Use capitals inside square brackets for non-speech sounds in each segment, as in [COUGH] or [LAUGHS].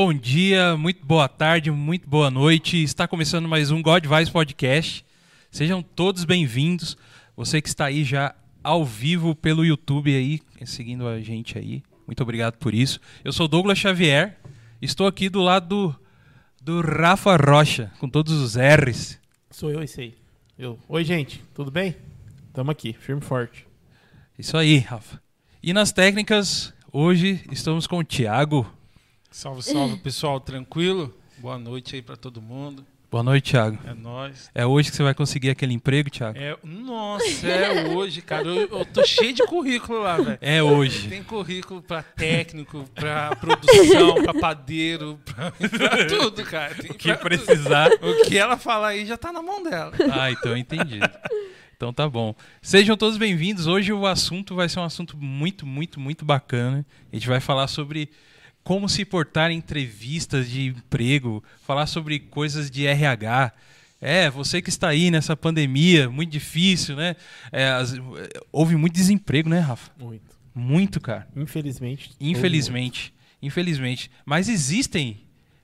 bom dia, muito boa tarde, muito boa noite. Está começando mais um God Vibes Podcast. Sejam todos bem-vindos. Você que está aí já ao vivo pelo YouTube aí, seguindo a gente aí. Muito obrigado por isso. Eu sou Douglas Xavier. Estou aqui do lado do, do Rafa Rocha, com todos os R's. Sou eu esse aí. Eu. Oi, gente, tudo bem? Tamo aqui, firme e forte. Isso aí, Rafa. E nas técnicas, hoje estamos com o Thiago. Salve, salve, pessoal. Tranquilo? Boa noite aí pra todo mundo. Boa noite, Thiago. É nóis. É hoje que você vai conseguir aquele emprego, Thiago? É, nossa, é hoje, cara. Eu, eu tô cheio de currículo lá, velho. É hoje. Tem currículo pra técnico, pra produção, pra padeiro, pra, pra tudo, cara. Tem O que precisar. tudo. O que ela falar aí já tá na mão dela. Ah, então entendido. Então tá bom. Sejam todos bem-vindos. Hoje o assunto vai ser um assunto muito, muito, muito bacana. A gente vai falar sobre como se portar em entrevistas de emprego, falar sobre coisas de RH. É, você que está aí nessa pandemia, muito difícil, né? É, as- houve muito desemprego, né, Rafa? Muito. Muito, cara. Infelizmente. Infelizmente. Infelizmente. Mas existem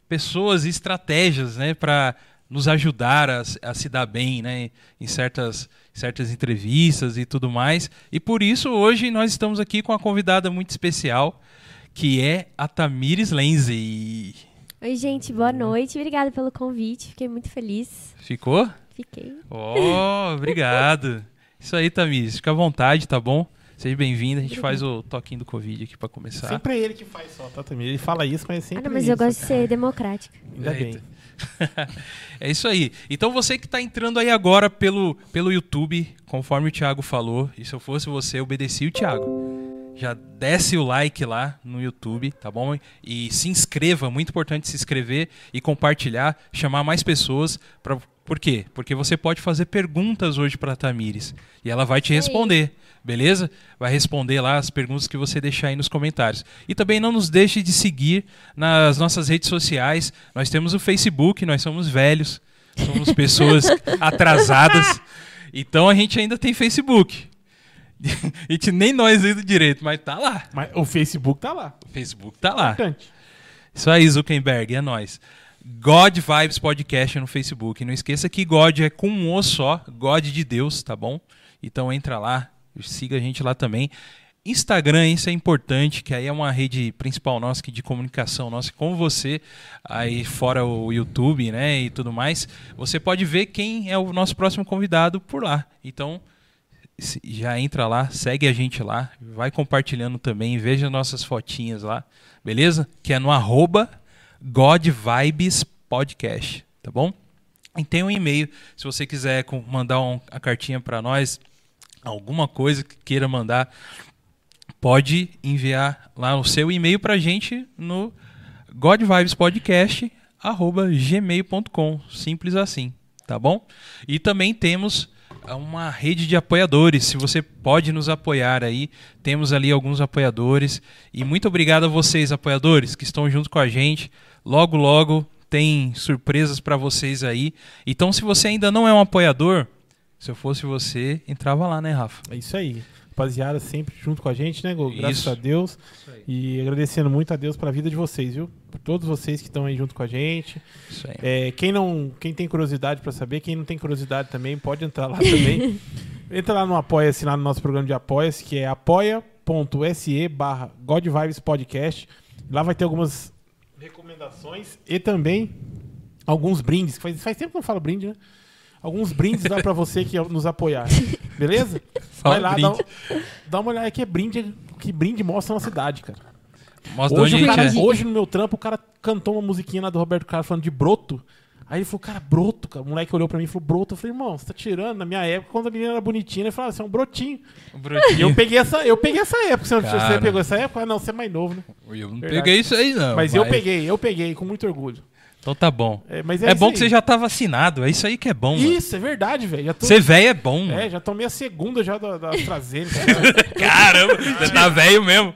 pessoas e estratégias, né, para nos ajudar a, se- a se dar bem, né, em certas, certas entrevistas e tudo mais. E por isso hoje nós estamos aqui com uma convidada muito especial, que é a Tamires Lenzi. Oi, gente, boa noite. Obrigada pelo convite. Fiquei muito feliz. Ficou? Fiquei. Oh, obrigado. Isso aí, Tamires. Fica à vontade, tá bom? Seja bem-vinda. A gente faz o toquinho do Covid aqui para começar. Sempre é ele que faz só, tá, Tamir? Ele fala isso, mas é Ah, sempre não, mas eu gosto de ser democrática. Ainda bem. Eita. [LAUGHS] é isso aí. Então você que está entrando aí agora pelo, pelo YouTube, conforme o Thiago falou, e se eu fosse você, eu obedecia o Thiago. Já desce o like lá no YouTube, tá bom? E se inscreva, muito importante se inscrever e compartilhar, chamar mais pessoas. Pra, por quê? Porque você pode fazer perguntas hoje para a Tamires e ela vai te responder, beleza? Vai responder lá as perguntas que você deixar aí nos comentários. E também não nos deixe de seguir nas nossas redes sociais. Nós temos o Facebook, nós somos velhos, somos pessoas [LAUGHS] atrasadas. Então a gente ainda tem Facebook. [LAUGHS] A gente nem nós lendo direito, mas tá lá. Mas o Facebook tá lá. O Facebook tá lá. Importante. Isso aí, Zuckerberg, é nóis. God Vibes Podcast no Facebook. Não esqueça que God é com um O só, God de Deus, tá bom? Então entra lá, siga a gente lá também. Instagram, isso é importante, que aí é uma rede principal nossa que de comunicação nossa com você, aí fora o YouTube, né, e tudo mais. Você pode ver quem é o nosso próximo convidado por lá. Então, já entra lá, segue a gente lá, vai compartilhando também, veja nossas fotinhas lá, beleza? Que é no arroba God Vibes Podcast, tá bom? E tem um e-mail, se você quiser mandar um- a cartinha para nós, alguma coisa que queira mandar, pode enviar lá o seu e-mail pra gente no godvibespodcast@gmail.com, simples assim, tá bom? E também temos uma rede de apoiadores, se você pode nos apoiar aí, temos ali alguns apoiadores e muito obrigado a vocês apoiadores que estão junto com a gente. Logo logo tem surpresas para vocês aí. Então se você ainda não é um apoiador, se eu fosse você, entrava lá, né, Rafa? É isso aí. Rapaziada, sempre junto com a gente, né, Gol? Graças Isso. a Deus. E agradecendo muito a Deus pela vida de vocês, viu? Por todos vocês que estão aí junto com a gente. Isso aí. É, quem não, quem tem curiosidade pra saber, quem não tem curiosidade também, pode entrar lá também. [LAUGHS] Entra lá no Apoia-se, lá no nosso programa de Apoia-se, que é apoia.se barra Podcast. Lá vai ter algumas recomendações e também alguns brindes. Faz, faz tempo que eu não falo brinde, né? Alguns brindes lá pra você que nos apoiar. [LAUGHS] Beleza? Vai lá, dá, um- dá uma olhada que é brinde, que brinde mostra a nossa cidade, cara. Mostra Hoje, onde cara- é. hoje no meu trampo, o cara cantou uma musiquinha lá do Roberto Carlos falando de broto. Aí ele falou, cara, broto, cara. O moleque olhou pra mim e falou, broto. Eu falei, irmão, você tá tirando? Na minha época, quando a menina era bonitinha, ele falava, você é um brotinho. E brotinho. eu peguei essa, eu peguei essa época. Você, Cara. você pegou essa época? Ah, não, você é mais novo, né? Eu não Verdade. peguei isso aí, não. Mas eu peguei, eu peguei, com muito orgulho. Então tá bom. É, mas É, isso bom aí. que você já tá vacinado. É isso aí que é bom, mano. Isso, é verdade, velho. Tô- Ser velho é bom, mano. É, já tomei a segunda já da, da AstraZeneca. [LAUGHS] [LAUGHS] Caramba, você tá velho mesmo.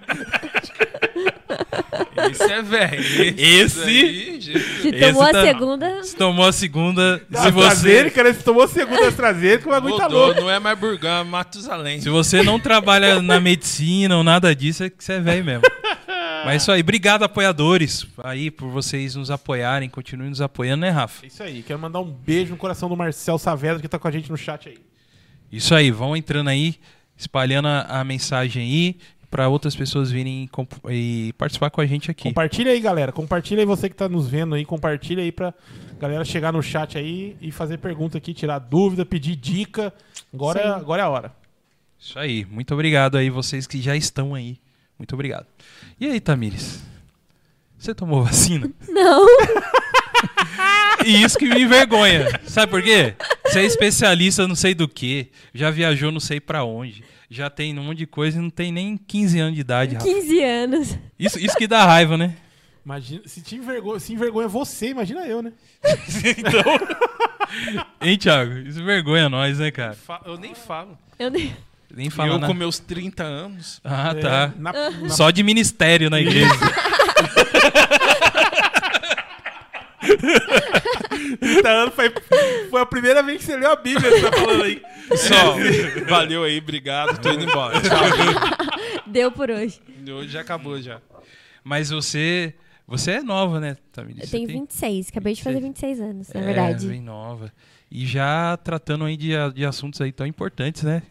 Esse é velho. Esse- aí. Se Esse tomou a tá- segunda, Se tomou a segunda, Da se você, né? Você tomou a segunda AstraZeneca, o bagulho tá louco. não é mais Burgão, é Matusalém. se você não trabalha na medicina ou nada disso, é que você é velho mesmo. [LAUGHS] Mas é isso aí. Obrigado, apoiadores, aí, por vocês nos apoiarem. Continuem nos apoiando, né, Rafa? É isso aí. Quero mandar um beijo no coração do Marcel Saavedra, que tá com a gente no chat aí. Isso aí. Vão entrando aí, espalhando a, a mensagem aí, para outras pessoas virem e e participar com a gente aqui. Compartilha aí, galera. Compartilha aí você que tá nos vendo aí. Compartilha aí pra galera chegar no chat aí e fazer pergunta aqui, tirar dúvida, pedir dica. Agora, é, Sim. agora é a hora. Isso aí. Muito obrigado aí, vocês que já estão aí. Muito obrigado. E aí, Tamires? Você tomou vacina? [LAUGHS] Não, E isso que me envergonha. Sabe por quê? Você é especialista não sei do que, já viajou não sei pra onde, já tem um monte de coisa e não tem nem 15 anos de idade, Rafa. 15 anos. Isso, isso que dá raiva, né? Imagina, se te envergonha, se envergonha você, imagina eu, né? [LAUGHS] Hein, Thiago? Isso vergonha nós, né, cara? Eu nem falo. Eu nem... Nem fala eu na... com meus 30 anos. Ah, É, tá. na- na- Só de ministério na igreja. [LAUGHS] 30 anos foi, foi a primeira vez que você leu a Bíblia, você tá falando aí. Só. [LAUGHS] Valeu aí, obrigado. Tô indo embora. Tchau. Deu por hoje. Hoje já acabou já. Mas você... Você é nova, né, Tamires? Eu Você tenho tem- 26, acabei de fazer 26 anos, na É, verdade. bem nova. E já tratando aí de, de assuntos aí tão importantes, né?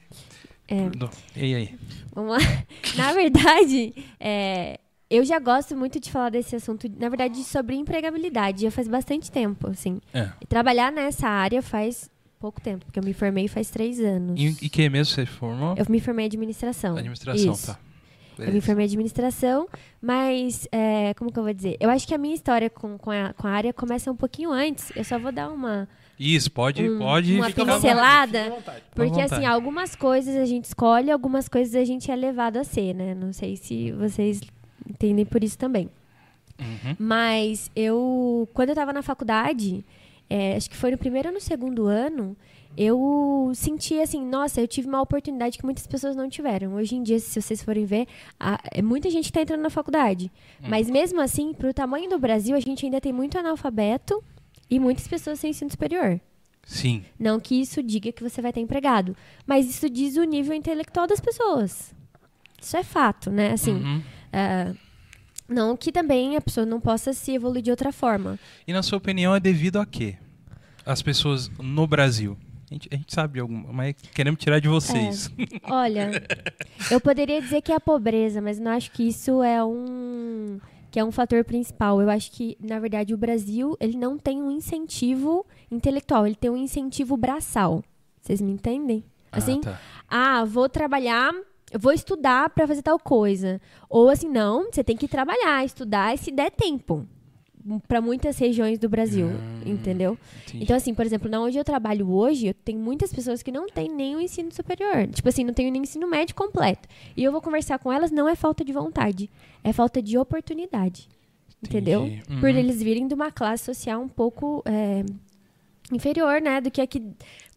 É. E aí? Vamos lá. [LAUGHS] Na verdade, é, eu já gosto muito de falar desse assunto, na verdade, sobre empregabilidade. Já faz bastante tempo, assim. É. Trabalhar nessa área faz pouco tempo, porque eu me formei faz três anos. E, e que mesmo você formou? Eu me formei em administração. Administração, Isso. tá. Eu me formei em administração, mas, é, como que eu vou dizer? Eu acho que a minha história com, com, a, com a área começa um pouquinho antes. Eu só vou dar uma... Isso, pode, Um- pode. uma vontade. pincelada. vontade. Porque, assim, algumas coisas a gente escolhe, algumas coisas a gente é levado a ser, né? Não sei se vocês entendem por isso também. Uhum. Mas eu, quando eu tava na faculdade, é, acho que foi no primeiro ou no segundo ano, eu senti assim, nossa, eu tive uma oportunidade que muitas pessoas não tiveram. Hoje em dia, se vocês forem ver, a- é muita gente está entrando na faculdade. Mas mesmo assim, pro tamanho do Brasil, a gente ainda tem muito analfabeto e muitas pessoas sem ensino superior. Sim. Não que isso diga que você vai ter empregado, mas isso diz o nível intelectual das pessoas. Isso é fato, né? Assim, Uhum. ah, não que também a pessoa não possa se evoluir de outra forma. E na sua opinião é devido a quê? As pessoas no Brasil. A gente, a gente sabe de alguma, mas queremos tirar de vocês. Olha, [LAUGHS] eu poderia dizer que é a pobreza, mas não acho que isso é um que é um fator principal. Eu acho que, na verdade, o Brasil ele não tem um incentivo intelectual, ele tem um incentivo braçal. Vocês me entendem? Assim, Ah, tá. ah, vou trabalhar, eu vou estudar para fazer tal coisa. Ou assim, não, você tem que trabalhar, estudar e se der tempo. Para muitas regiões do Brasil, entendeu? Entendi. Então, assim, por exemplo, na onde eu trabalho hoje, eu tenho muitas pessoas que não têm nem o ensino superior. Tipo assim, não têm nem ensino médio completo. E eu vou conversar com elas, não é falta de vontade, é falta de oportunidade. Entendeu? Entendi. Por Uhum. eles virem de uma classe social um pouco é, inferior, né? Do que aqui.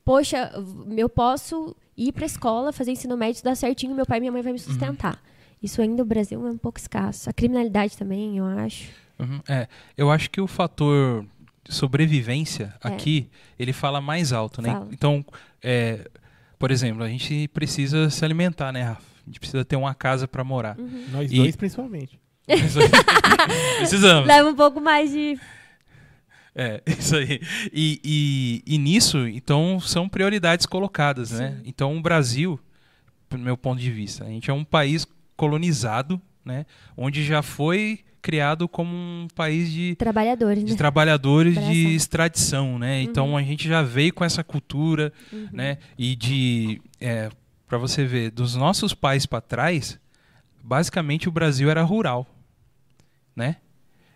Poxa, eu posso ir pra escola, fazer ensino médio, dar certinho, meu pai e minha mãe vai me sustentar. Isso ainda no Brasil é um pouco escasso. A criminalidade também, eu acho. Uhum. É, eu acho que o fator sobrevivência É. aqui, ele fala mais alto, né? Fala. Então, é, por exemplo, a gente precisa se alimentar, né, Rafa? A gente precisa ter uma casa para morar. Uhum. Nós E- dois, principalmente. [LAUGHS] Precisamos. Leva um pouco mais de. É, [LAUGHS] isso aí. E, e, e nisso, então, são prioridades colocadas, né? Então, o Brasil, do meu ponto de vista, a gente é um país colonizado, né? Onde já foi criado como um país de, Trabalhadores, de né? trabalhadores de extradição, né? Então, a gente já veio com essa cultura, Uhum. né? E de... É, para você ver, dos nossos pais para trás, basicamente o Brasil era rural, né?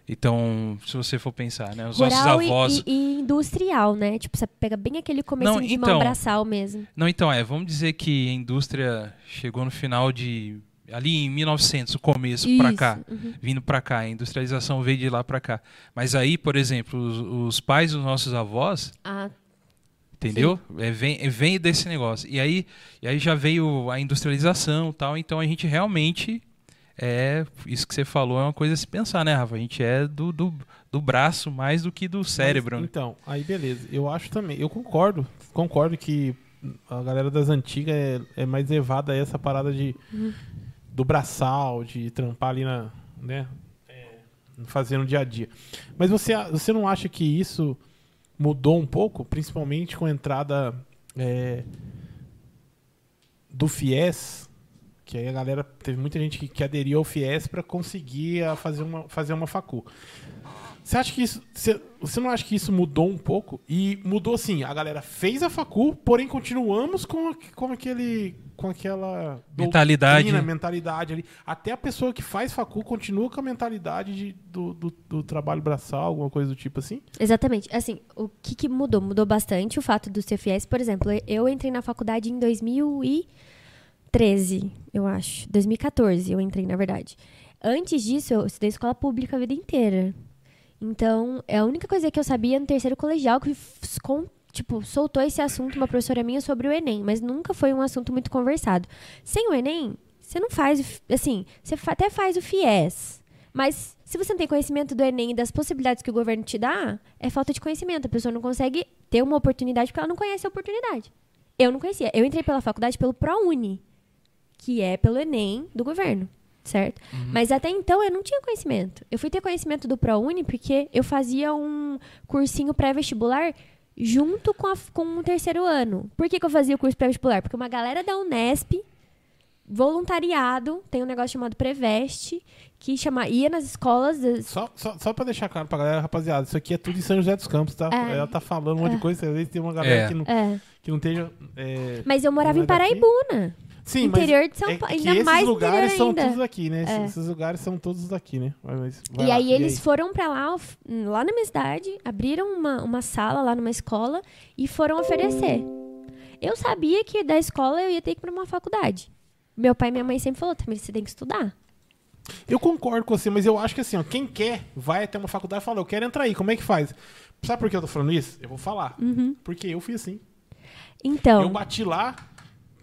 Então, se você for pensar, né? Os nossos Rural e- avós... e, e industrial, né? Tipo, você pega bem aquele começo de então- mão braçal mesmo. Não, então, é, vamos dizer que a indústria chegou no final de ali em 1900, o começo pra Isso, cá, uhum. vindo pra cá, a industrialização veio de lá pra cá. Mas aí, por exemplo, os, os pais dos nossos avós, Ah, entendeu? É, vem, é, vem desse negócio. E aí, e aí já veio a industrialização, e tal. Então a gente realmente é isso que você falou é uma coisa a se pensar, né, Rafa? A gente é do, do, do braço mais do que do cérebro. Mas, né? então, aí beleza. Eu acho também, eu concordo, concordo que a galera das antigas é, é mais levada a essa parada de Uhum. Do braçal, de trampar ali na, né, fazer no dia a dia. Mas você, você não acha que isso mudou um pouco, principalmente com a entrada é, do FIES? Que aí a galera teve muita gente que, que aderiu ao FIES para conseguir a fazer uma, fazer uma facu. Você acha que isso. Você, você não acha que isso mudou um pouco? E mudou assim, a galera fez a facu, porém continuamos com, com aquele. com aquela Mentalidade. doutrina, mentalidade ali. Até a pessoa que faz facu continua com a mentalidade de- do, do, do trabalho braçal, alguma coisa do tipo assim. Exatamente. Assim, o que, que mudou? Mudou bastante o fato do CFS. Por exemplo, eu entrei na faculdade em 2013, eu acho. 2014 eu entrei, na verdade. Antes disso, eu estudei escola pública a vida inteira. Então, é a única coisa que eu sabia no terceiro colegial que com- tipo, soltou esse assunto uma professora minha sobre o Enem, mas nunca foi um assunto muito conversado. Sem o Enem, você não faz, assim, você até faz o FIES, mas se você não tem conhecimento do Enem e das possibilidades que o governo te dá, é falta de conhecimento. A pessoa não consegue ter uma oportunidade porque ela não conhece a oportunidade. Eu não conhecia. Eu entrei pela faculdade pelo ProUni, que é pelo Enem do governo, certo? Mas até então eu não tinha conhecimento. Eu fui ter conhecimento do ProUni porque eu fazia um cursinho pré-vestibular junto com, a- com o terceiro ano. Por que, que eu fazia o curso pré-vestibular? Porque uma galera da Unesp, voluntariado, tem um negócio chamado Preveste, que chama, ia nas escolas. das- Só, só, só pra deixar claro pra galera, rapaziada, isso aqui é tudo em São José dos Campos, tá? É. Ela tá falando um monte de coisa, às vezes tem uma galera É. que, não, É. que não esteja. é, Mas eu morava em é daqui? Sim, interior de São é Paulo, que ainda esses mais lugares são ainda. todos daqui, né? É. Esses lugares são todos daqui, né? Mas- E lá, aí eles foram pra lá, lá na minha cidade, abriram uma, uma sala lá numa escola e foram oferecer. Eu sabia que da escola eu ia ter que ir pra uma faculdade. Meu pai e minha mãe sempre falou, também você tem que estudar. Eu concordo com você, mas eu acho que assim, ó, quem quer vai até uma faculdade e fala, eu quero entrar aí, como é que faz? Sabe por que eu tô falando isso? Eu vou falar. Porque eu fui assim. Então, Eu bati lá,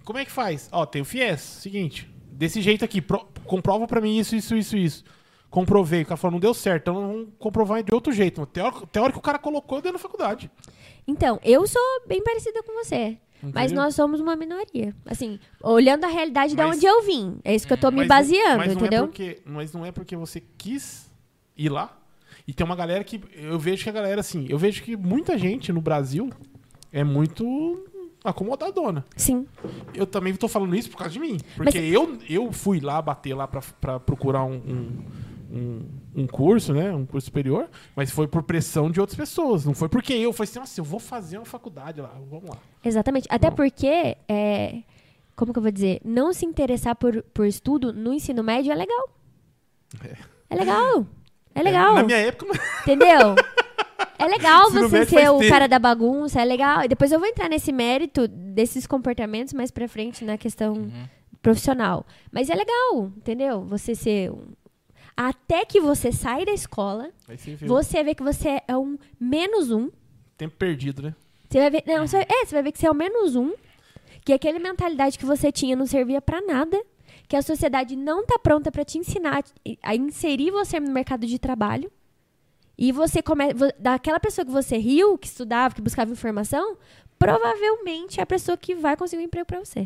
como é que faz? Ó, tem o FIES, seguinte, desse jeito aqui, pro- comprova pra mim isso, isso, isso, isso. Comprovei, o cara falou, não deu certo, então vamos comprovar de outro jeito. Teórico, teórico o cara colocou, dei na faculdade. então, eu sou bem parecida com você. Mas Entendeu? nós somos uma minoria. Assim, olhando a realidade de Mas- onde eu vim. É isso que eu tô me Mas- baseando, mas não entendeu? É porque, mas não é porque você quis ir lá. E tem uma galera que. Eu vejo que a galera, assim, eu vejo que muita gente no Brasil é muito acomodadona. Sim. Eu também tô falando isso por causa de mim. Porque eu, eu fui lá bater lá pra, pra procurar um, um, um, um curso, né? Um curso superior, mas foi por pressão de outras pessoas. Não foi porque eu falei assim, nossa, eu vou fazer uma faculdade lá, vamos lá. Exatamente. Até porque, é, como que eu vou dizer? Não se interessar por, por estudo no ensino médio é legal. É, legal. É legal. Na minha época, Entendeu? [LAUGHS] É legal Ensino você ser o tempo. cara da bagunça, é legal. E depois eu vou entrar nesse mérito desses comportamentos mais pra frente na questão Uhum. profissional. Mas é legal, entendeu? Você ser um... Até que você sai da escola, você vê que você é um menos um. tempo perdido, né? Você vai ver, não, você vai, é, você vai ver que você é o menos um, que aquela mentalidade que você tinha não servia pra nada, que a sociedade não tá pronta pra te ensinar a inserir você no mercado de trabalho. E você começa daquela pessoa que você riu, que estudava, que buscava informação, provavelmente é a pessoa que vai conseguir um emprego pra você.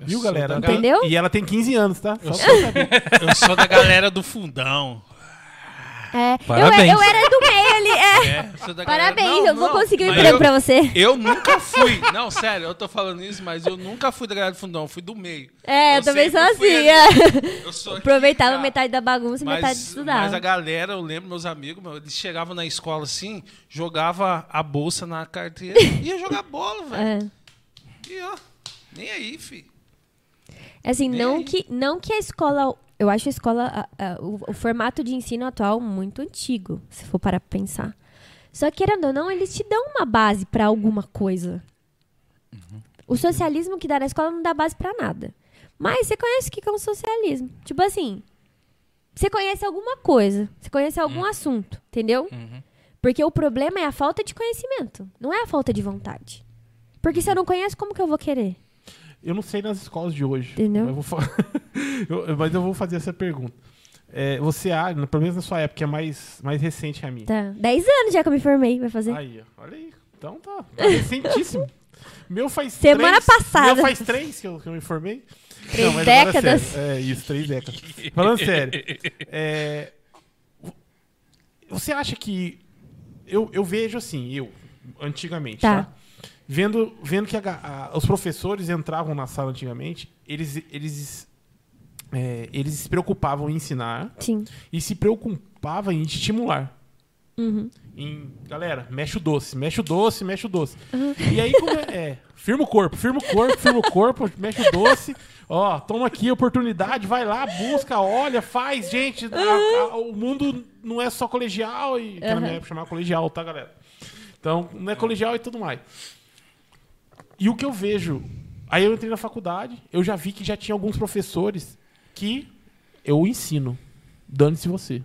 Eu Viu, sou galera? Entendeu? E ela tem 15 anos, tá? Eu saber. Eu sou da galera do fundão. É, eu, Parabéns. eu era do meio ali, é. É, eu da galera- Parabéns, Não, eu vou não, conseguir um emprego eu- pra você. Eu nunca fui. Não, sério, eu tô falando isso, mas eu nunca fui da galera do fundão, eu fui do meio. É, eu, Eu também sou assim. ali. é. Eu sou aqui, Aproveitava cara. metade da bagunça e metade Mas, estudava. mas a galera, eu lembro, meus amigos, eles chegavam na escola assim, jogava a bolsa na carteira e ia jogar bola, velho. É. E ó, nem aí, fi. Assim, Nem não aí. que, não que a escola. Eu acho a escola. a- a- o, o formato de ensino atual muito antigo, se for parar pra pensar. Só que, querendo ou não, eles te dão uma base pra alguma coisa. O socialismo que dá na escola não dá base pra nada. Mas você conhece o que é um socialismo? Tipo assim. Você conhece alguma coisa, você conhece algum assunto, entendeu? Porque o problema é a falta de conhecimento, não é a falta de vontade. Porque se eu não conheço, como que eu vou querer? Eu não sei nas escolas de hoje. Entendeu? Eu vou, fa- [LAUGHS] eu- mas eu vou fazer essa pergunta. É, você, ah, pelo menos na sua época, que é mais, mais recente que a minha. Tá. Dez anos já que eu me formei, vai fazer. Aí, ó, olha aí. Então tá, tá recentíssimo. [LAUGHS] Meu faz Semana três, passada. Meu faz três que eu, que eu me formei. Três Não, é décadas. sério. É, isso, três décadas. Falando sério. é, você acha que. Eu, eu vejo assim, eu, antigamente, Tá. tá? Vendo, vendo que a a- os professores entravam na sala antigamente, eles, eles, é, eles se preocupavam em ensinar Sim. e se preocupavam em estimular. Uhum. Em, galera, mexe o doce, mexe o doce, mexe o doce. E aí, como é, é, firma o corpo, firma o corpo, firma o corpo, mexe o doce. Ó, toma aqui a oportunidade, vai lá, busca, olha, faz, gente. a- a- o mundo não é só colegial, e, que na minha Uhum. época chamava colegial, tá, galera? Então, não é colegial e tudo mais. E o que eu vejo. Aí eu entrei na faculdade, eu já vi que já tinha alguns professores que eu ensino. Dane-se você.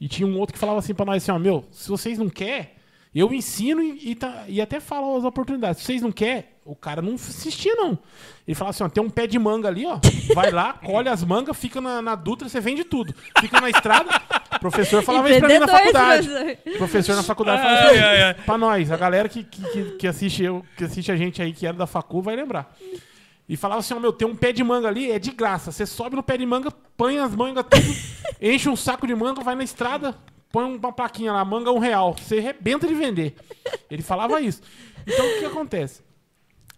E tinha um outro que falava assim pra nós assim, ó, meu, se vocês não querem, eu ensino e, e, tá- e até falo as oportunidades. Se vocês não querem, o cara não assistia, não. Ele falava assim, ó, tem um pé de manga ali, ó. Vai lá, colhe as mangas, fica na, na Dutra, você vende tudo. Fica na estrada. O professor falava isso pra mim na faculdade. professor. O professor na faculdade falava ai, ai. pra nós, a galera que, que, que- que assiste eu, que assiste a gente aí, que era da facu, vai lembrar. E falava assim, ó, meu, tem um pé de manga ali, é de graça. Você sobe no pé de manga, põe as mangas tudo, [LAUGHS] enche um saco de manga, vai na estrada, põe uma plaquinha lá, manga um real. Você arrebenta de vender. Ele falava isso. Então, o que acontece?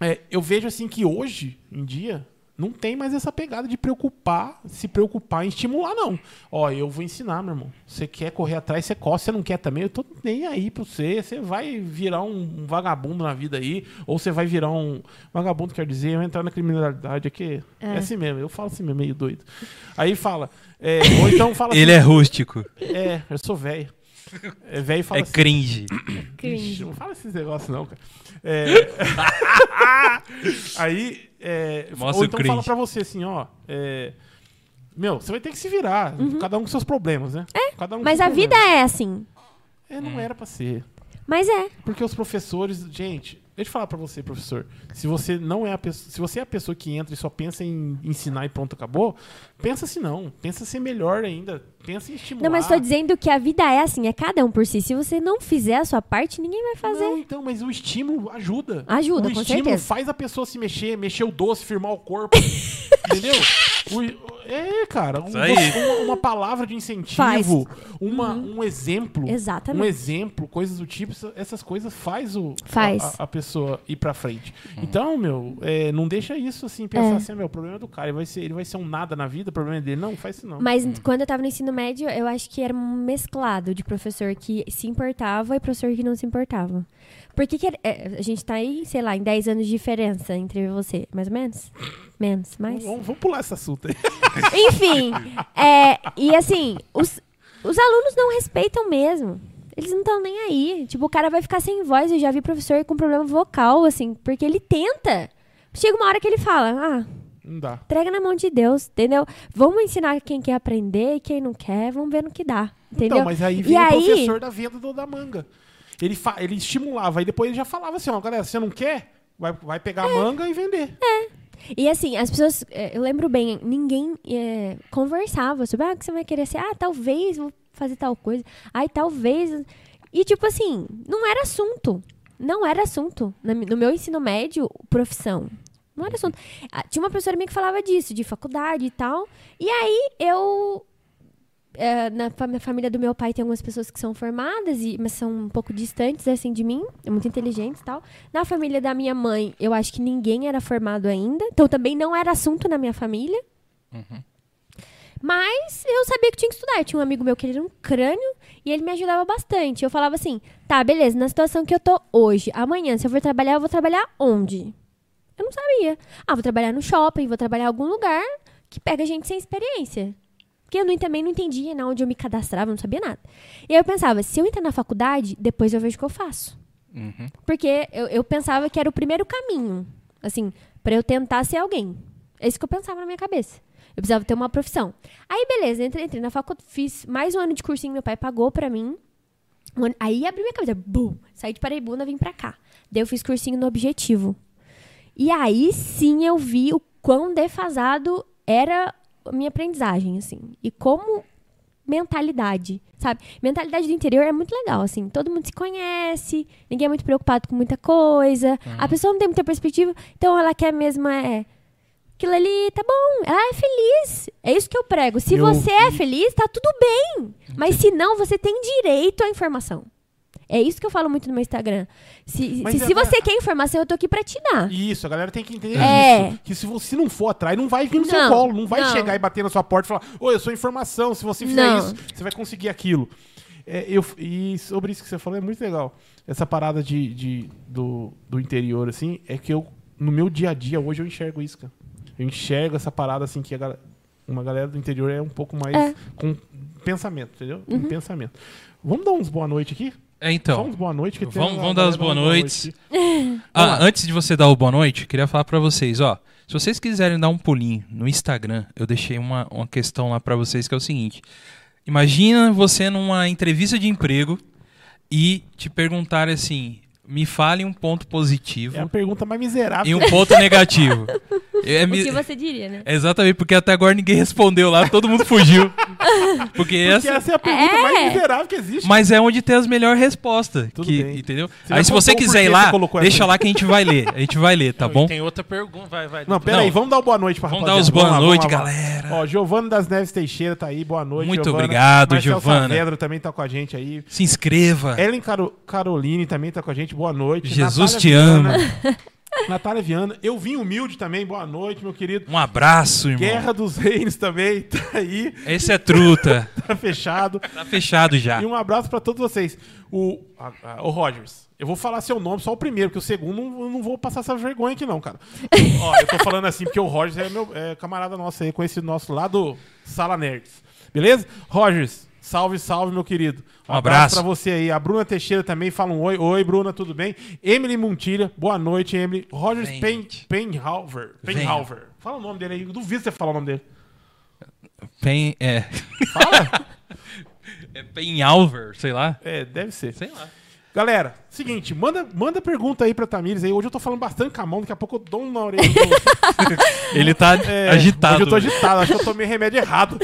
É, eu vejo assim que hoje em dia não tem mais essa pegada de preocupar, se preocupar em estimular, não. Ó, eu vou ensinar, meu irmão. Você quer correr atrás, você corre. Você não quer também, eu tô nem aí pra você. Você vai virar um, vagabundo na vida aí, ou você vai virar um. Vagabundo quer dizer, vai entrar na criminalidade aqui. É, É. assim mesmo, eu falo assim mesmo, meio doido. Aí fala. é, ou então fala Ele é assim. rústico. É, eu sou velho. É velho fala É assim. cringe. Ixi, Cringe. não fala esses negócios, não, cara. É, [LAUGHS] aí. É, Mostra ou então cringe. fala pra você assim, ó. é, meu, você vai ter que se virar. Cada um com seus problemas, né? É, Cada um Mas a vida problemas. é assim. É, não era pra ser. Mas é. Porque os professores. Gente, deixa eu falar pra você, professor. Se você não é a pessoa. Se você é a pessoa que entra e só pensa em ensinar e pronto, acabou, pensa assim não. Pensa ser melhor ainda. Pensa em estimular. Não, mas tô dizendo que a vida é assim, é cada um por si. Se você não fizer a sua parte, ninguém vai fazer. Não, então, mas o estímulo ajuda. Ajuda, o com estímulo certeza. faz a pessoa se mexer, mexer o doce, firmar o corpo. [LAUGHS] entendeu? O- é, cara, um- uma, uma palavra de incentivo, Faz. Uhum. uma, um exemplo. Exatamente. Um exemplo, coisas do tipo, essa- essas coisas faz, o, Faz. A, a pessoa ir pra frente. Então, meu, é, não deixa isso assim, pensar É. assim, meu, o problema é do cara, ele vai, ser, ele vai ser um nada na vida, o problema é dele. Não, faz isso não. Mas quando eu tava no ensino médio, eu acho que era um mesclado de professor que se importava e professor que não se importava. Por que, que é- a gente tá aí, sei lá, em 10 anos de diferença entre eu e você? Mais ou menos? Menos, mais? Vamos, vamos pular esse assunto aí. [LAUGHS] Enfim, é, e assim, os, os alunos não respeitam mesmo. Eles não estão nem aí. Tipo, o cara vai ficar sem voz. Eu já vi professor com problema vocal, assim, porque ele tenta. Chega uma hora que ele fala, ah, Não dá. entrega na mão de Deus, entendeu? Vamos ensinar quem quer aprender e quem não quer, vamos ver no que dá, entendeu? Então, mas aí E vem o aí- professor da venda do, da manga. Ele, fa- ele estimulava, aí depois ele já falava assim, ó, galera, você não quer? Vai, vai pegar a manga e vender. E assim, as pessoas, é, eu lembro bem, ninguém é, conversava sobre, ah, o que você vai querer ser? Ah, talvez vou fazer tal coisa. Ai, talvez. E tipo assim, não era assunto. Não era assunto. No meu ensino médio, profissão. Não era assunto. Ah, Tinha uma professora minha que falava disso, de faculdade e tal. E aí eu. É, na fa- na família do meu pai tem algumas pessoas que são formadas, e, mas são um pouco distantes assim de mim, muito inteligentes e tal. Na família da minha mãe, eu acho que ninguém era formado ainda. Então também não era assunto na minha família. Mas eu sabia que tinha que estudar. Eu tinha um amigo meu que ele era um crânio e ele me ajudava bastante. Eu falava assim: tá, beleza, na situação que eu tô hoje, amanhã, se eu for trabalhar, eu vou trabalhar onde? Eu não sabia. Ah, vou trabalhar no shopping, vou trabalhar em algum lugar que pega gente sem experiência. Porque eu não- também não entendia na onde eu me cadastrava, eu não sabia nada. E aí eu pensava: se eu entrar na faculdade, depois eu vejo o que eu faço. Uhum. Porque eu, eu pensava que era o primeiro caminho, assim, pra eu tentar ser alguém. É isso que eu pensava na minha cabeça. Eu precisava ter uma profissão. Aí, beleza, entrei, entrei na faculdade, fiz mais um ano de cursinho, meu pai pagou pra mim. Aí abri minha cabeça, bum, saí de Paraibuna, vim pra cá. Daí eu fiz cursinho no Objetivo. E aí sim eu vi o quão defasado era a minha aprendizagem, assim. E como mentalidade, sabe? Mentalidade do interior é muito legal, assim. Todo mundo se conhece, ninguém é muito preocupado com muita coisa. A pessoa não tem muita perspectiva, então ela quer mesmo é aquilo ali tá bom. Ela é feliz. É isso que eu prego. Se Eu- você é feliz, tá tudo bem. Mas se não, você tem direito à informação. É isso que eu falo muito no meu Instagram. Se, Mas se, é- se você quer informação, eu tô aqui pra te dar. Isso, a galera tem que entender É. isso. Que se você não for atrás, não vai vir no seu Não, colo. Não vai não. chegar e bater na sua porta e falar, oi, eu sou informação. Se você fizer Não. isso, você vai conseguir aquilo. É, eu, e sobre isso que você falou, é muito legal. Essa parada de, de- do, do interior, assim, é que eu, no meu dia a dia, hoje eu enxergo isso, cara. Eu enxergo essa parada, assim, que a uma galera do interior é um pouco mais É. com pensamento, entendeu? Com pensamento. Vamos dar uns boa noite aqui? É, então. uns boa noite. Que tem Vamos- vamos dar as boa noites. noite. [LAUGHS] Ah, antes de você dar o boa noite, queria falar pra vocês, ó. Se vocês quiserem dar um pulinho no Instagram, eu deixei uma, uma questão lá pra vocês que é o seguinte. Imagina você numa entrevista de emprego e te perguntarem assim: me fale um ponto positivo É a pergunta mais miserável. e um ponto negativo. [LAUGHS] É, O mi- que você diria, né? é exatamente, porque até agora ninguém respondeu lá, todo mundo fugiu. [LAUGHS] Porque Porque essa. essa é a pergunta É. mais miserável que existe. Mas é onde tem as melhores respostas. Tudo que- bem. Entendeu? Você Aí se você quiser ir lá, deixa lá que a gente vai ler. A gente vai ler, [LAUGHS] tá Não, bom? Tem outra pergunta, vai, vai. Não, pera aí, vamos dar o boa noite pra Vamos rapaziada. dar os boa lá, noite, lá, lá. galera. Ó, Giovana das Neves Teixeira tá aí, boa noite. Muito Giovana. obrigado, Marcelo Giovana. Saavedra também tá com a gente aí. Se inscreva. Ellen Caro- Caroline também tá com a gente, boa noite. Jesus Natália te Viana. ama. [LAUGHS] Natália Viana. Eu vim humilde também, boa noite, meu querido. Um abraço, irmão. Guerra dos Reinos também [LAUGHS] tá aí, Esse é truta. [LAUGHS] tá fechado. Tá fechado já. E um abraço pra todos vocês. O, a- a- o Rogers, eu vou falar seu nome só o primeiro, porque o segundo não- eu não vou passar essa vergonha aqui, não, cara. Ó, eu tô falando assim porque o Rogers é meu é camarada nosso aí, conhecido nosso lá do Sala Nerds. Beleza? Rogers, salve, salve, meu querido. Um abraço. pra você aí. A Bruna Teixeira também fala um oi. Oi, Bruna, tudo bem? Emily Montilha, boa noite, Emily. Gente. Penhalver. Penhalver. Fala o nome dele aí. Eu duvido você falar o nome dele. Pen, é. Fala? [LAUGHS] é Penhalver, sei lá. é, deve ser. Sei lá. Galera, seguinte, manda, manda pergunta aí pra Tamires aí. Hoje eu tô falando bastante com a mão, daqui a pouco eu dou um na orelha. [LAUGHS] Ele tá É, agitado. Hoje eu tô agitado, acho que eu tomei remédio errado.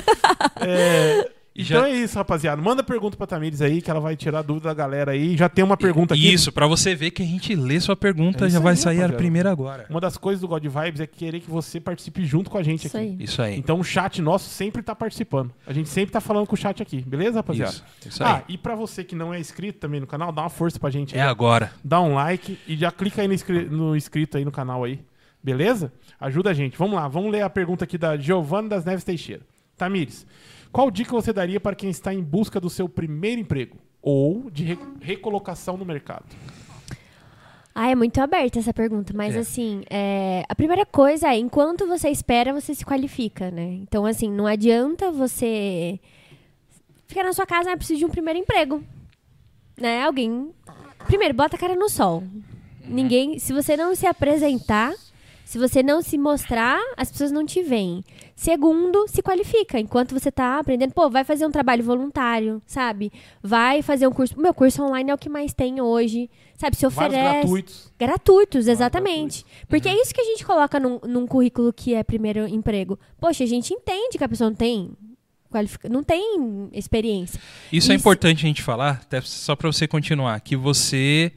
É, [LAUGHS] então já- é isso, rapaziada. Manda pergunta pra Tamires aí, que ela vai tirar a dúvida da galera aí. Já tem uma pergunta aqui. Isso, pra você ver que a gente lê sua pergunta, É já vai aí, sair a rapaziada. primeira agora. Uma das coisas do God Vibes é querer que você participe junto com a gente Isso aqui. aí. Isso aí. Então o chat nosso sempre tá participando. A gente sempre tá falando com o chat aqui, beleza, rapaziada? Isso, isso aí. Ah, e pra você que não é inscrito também no canal, dá uma força pra gente é aí. agora. dá um like e já clica aí no, inscri- no inscrito aí no canal aí. Beleza? Ajuda a gente. Vamos lá, vamos ler a pergunta aqui da Giovana das Neves Teixeira. Tamires, qual dica você daria para quem está em busca do seu primeiro emprego ou de re- recolocação no mercado? Ah, é muito aberta essa pergunta, mas É. assim, é, a primeira coisa é, enquanto você espera, você se qualifica, né? Então, assim, não adianta você ficar na sua casa, ah, preciso de um primeiro emprego. Né? Alguém. Primeiro, bota a cara no sol. Ninguém. Se você não se apresentar, se você não se mostrar, as pessoas não te veem. Segundo, se qualifica. Enquanto você tá aprendendo, pô, vai fazer um trabalho voluntário, sabe? Vai fazer um curso. O meu curso online é o que mais tem hoje. Sabe? Se Vários oferece. gratuitos. Gratuitos, exatamente. Porque é isso que a gente coloca num, num currículo que é primeiro emprego. Poxa, a gente entende que a pessoa não tem qualifica... não tem experiência. Isso, é Isso. importante a gente falar, até só pra você continuar, que você,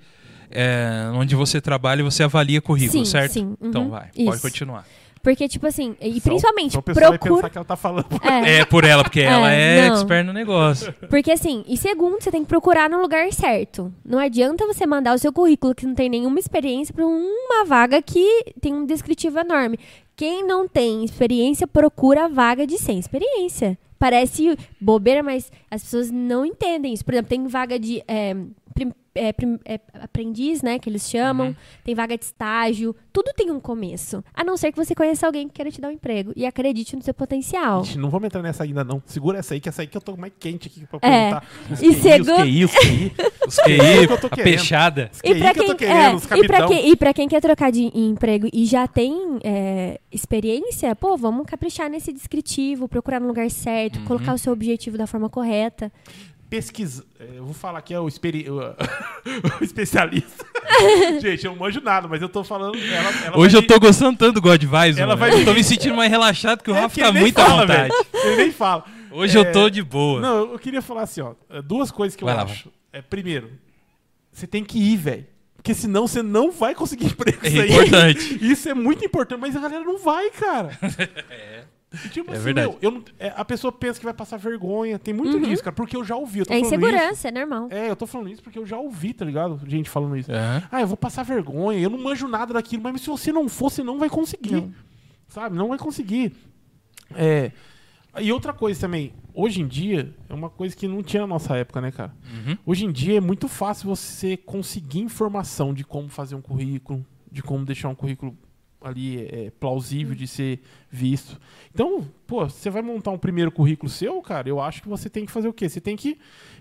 é, onde você trabalha, você avalia currículo, Sim, certo? sim, Então uhum, vai, pode isso. continuar. Porque, tipo assim, e Só- principalmente, Só vai procura. que ela tá falando. É, É por ela, porque [LAUGHS] ela é não. expert no negócio. Porque assim, e segundo, você tem que procurar no lugar certo. Não adianta você mandar o seu currículo que não tem nenhuma experiência para uma vaga que tem um descritivo enorme. Quem não tem experiência procura a vaga de sem experiência. Parece bobeira, mas as pessoas não entendem isso. Por exemplo, tem vaga de é, é, prim- é, aprendiz, né, que eles chamam. Tem vaga de estágio. Tudo tem um começo. A não ser que você conheça alguém que queira te dar um emprego e acredite no seu potencial. Ixi, não vamos entrar nessa ainda, não. Segura essa aí, que essa aí que eu tô mais quente aqui pra É. perguntar. Os E QI, os segundo- QI, os QI. [LAUGHS] Os QI, que eu tô a peixada. Os E QI pra, que eu quem, tô querendo, é, os e, pra capitão. quem, e pra quem quer trocar de emprego e já tem é, experiência, pô, vamos caprichar nesse descritivo, procurar no lugar certo, colocar o seu objetivo da forma correta. Pesquisa. é, Eu vou falar que é o, experi... o [LAUGHS] especialista. [LAUGHS] Gente, eu não manjo nada, mas eu tô falando. Ela, ela Hoje vai eu tô gostando tanto do God Vibes, Ela vai Eu tô me sentindo mais relaxado que o É, Rafa tá muito à fala, vontade. velho. Ele nem fala. Hoje É, eu tô de boa. Não, eu queria falar assim, ó. Duas coisas que eu Vai lá, acho. É, primeiro, você tem que ir, velho. Porque senão você não vai conseguir [LAUGHS] emprego. É Isso importante. Isso é muito importante, mas a galera não vai, cara. Tipo É assim, verdade. meu, eu não- é, a pessoa pensa que vai passar vergonha. Tem muito disso, cara, porque eu já ouvi. Eu tô É insegurança, é normal. Isso. É, eu tô falando isso porque eu já ouvi, tá ligado? Gente falando isso. Aham. Ah, eu vou passar vergonha, eu não manjo nada daquilo, mas se você não for, você não vai conseguir. Não. Sabe? Não vai conseguir. É. E outra coisa também, hoje em dia, é uma coisa que não tinha na nossa época, né, cara? Uhum. Hoje em dia é muito fácil você conseguir informação de como fazer um currículo, de como deixar um currículo ali é, plausível de ser visto. Então, pô, você vai montar um primeiro currículo seu, cara, eu acho que você tem que fazer o quê? Você tem que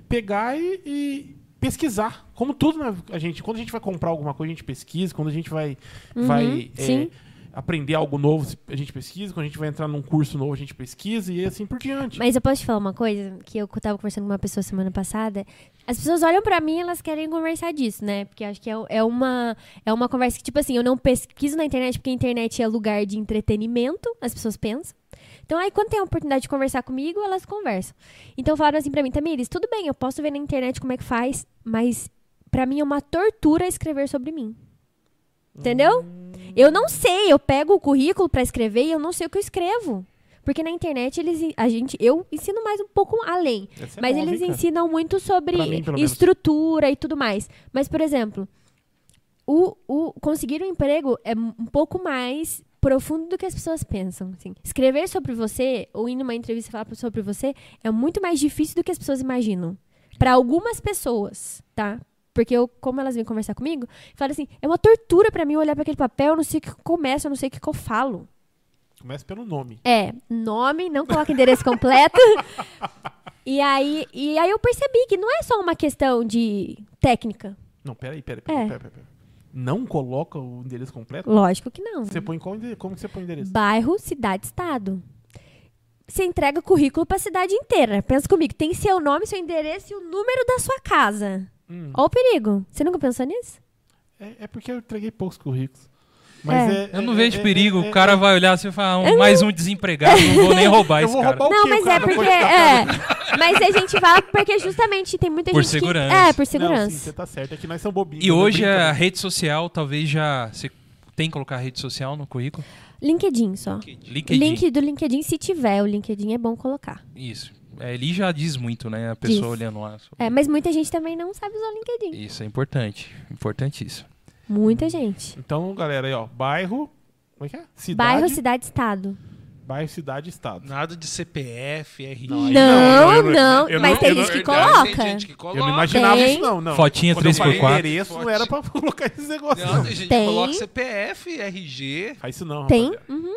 pegar e, e pesquisar. Como tudo, né? A gente, quando a gente vai comprar alguma coisa, a gente pesquisa. Quando a gente vai, Uhum, vai é. Aprender algo novo, a gente pesquisa. Quando a gente vai entrar num curso novo, a gente pesquisa e assim por diante. Mas eu posso te falar uma coisa que eu tava conversando com uma pessoa semana passada. As pessoas olham pra mim e elas querem conversar disso, né? Porque acho que é, é uma, é uma conversa que, tipo assim, eu não pesquiso na internet porque a internet é lugar de entretenimento, as pessoas pensam. Então, aí, quando tem a oportunidade de conversar comigo, elas conversam. Então, falaram assim pra mim, Tamires, tudo bem, eu posso ver na internet como é que faz, mas pra mim é uma tortura escrever sobre mim. Entendeu? Eu não sei, eu pego o currículo pra escrever e eu não sei o que eu escrevo. Porque na internet eles a gente eu ensino mais um pouco além, é mas bom, eles hein, ensinam muito sobre mim, estrutura e tudo mais. Mas por exemplo, o, o conseguir um emprego é um pouco mais profundo do que as pessoas pensam. assim. Escrever sobre você ou ir numa entrevista e falar sobre você é muito mais difícil do que as pessoas imaginam. Para algumas pessoas, tá? Porque eu, como elas vêm conversar comigo, falaram assim: é uma tortura pra mim olhar pra aquele papel, eu não sei o que eu começo, eu não sei o que eu falo. Começa pelo nome. É, nome, não coloca endereço completo. [LAUGHS] E aí, e aí eu percebi que não é só uma questão de técnica. Não, peraí, peraí, peraí, É. peraí, peraí. Não coloca o endereço completo? Lógico que não. Você põe qual? Como que você põe o endereço? Bairro, cidade, estado. Você entrega currículo pra cidade inteira. Pensa comigo, tem seu nome, seu endereço e o número da sua casa. Hum. O perigo. Você nunca pensou nisso? É, é porque eu entreguei poucos currículos. Mas É. é, Eu não é- vejo é- perigo. é- o cara é- vai olhar assim e falar, um, mais um desempregado, não vou nem roubar [LAUGHS] Eu esse vou cara. roubar o Não, quê? mas cara é não porque. É, mas a gente vai porque justamente tem muita Por gente. que- segurança. é, por Não, segurança. sim, você tá certo. É que nós somos bobinhos. E né? hoje a rede social, talvez já. Você tem que colocar rede social no currículo? LinkedIn só. LinkedIn. Link do LinkedIn, se tiver, o LinkedIn é bom colocar. Isso. É, ele já diz muito, né? A pessoa Diz. olhando lá. sobre- É, mas muita gente também não sabe usar o LinkedIn. Isso é importante. Importantíssimo. Muita gente. Então, galera, aí, ó. Bairro. Como é que é? Cidade. Bairro, cidade, estado. Bairro, cidade, estado. Nada de CPF, RG. Não, Não, não, não- eu mas não- tem gente não- que coloca. Tem gente que coloca. Eu não imaginava Tem. isso, não. não. Fotinha Quando eu falei 3x4. endereço, não era pra [LAUGHS] colocar esses negócios, Não, não. tem gente Tem. que coloca CPF, RG. Faz isso não, Tem. rapaziada. uhum.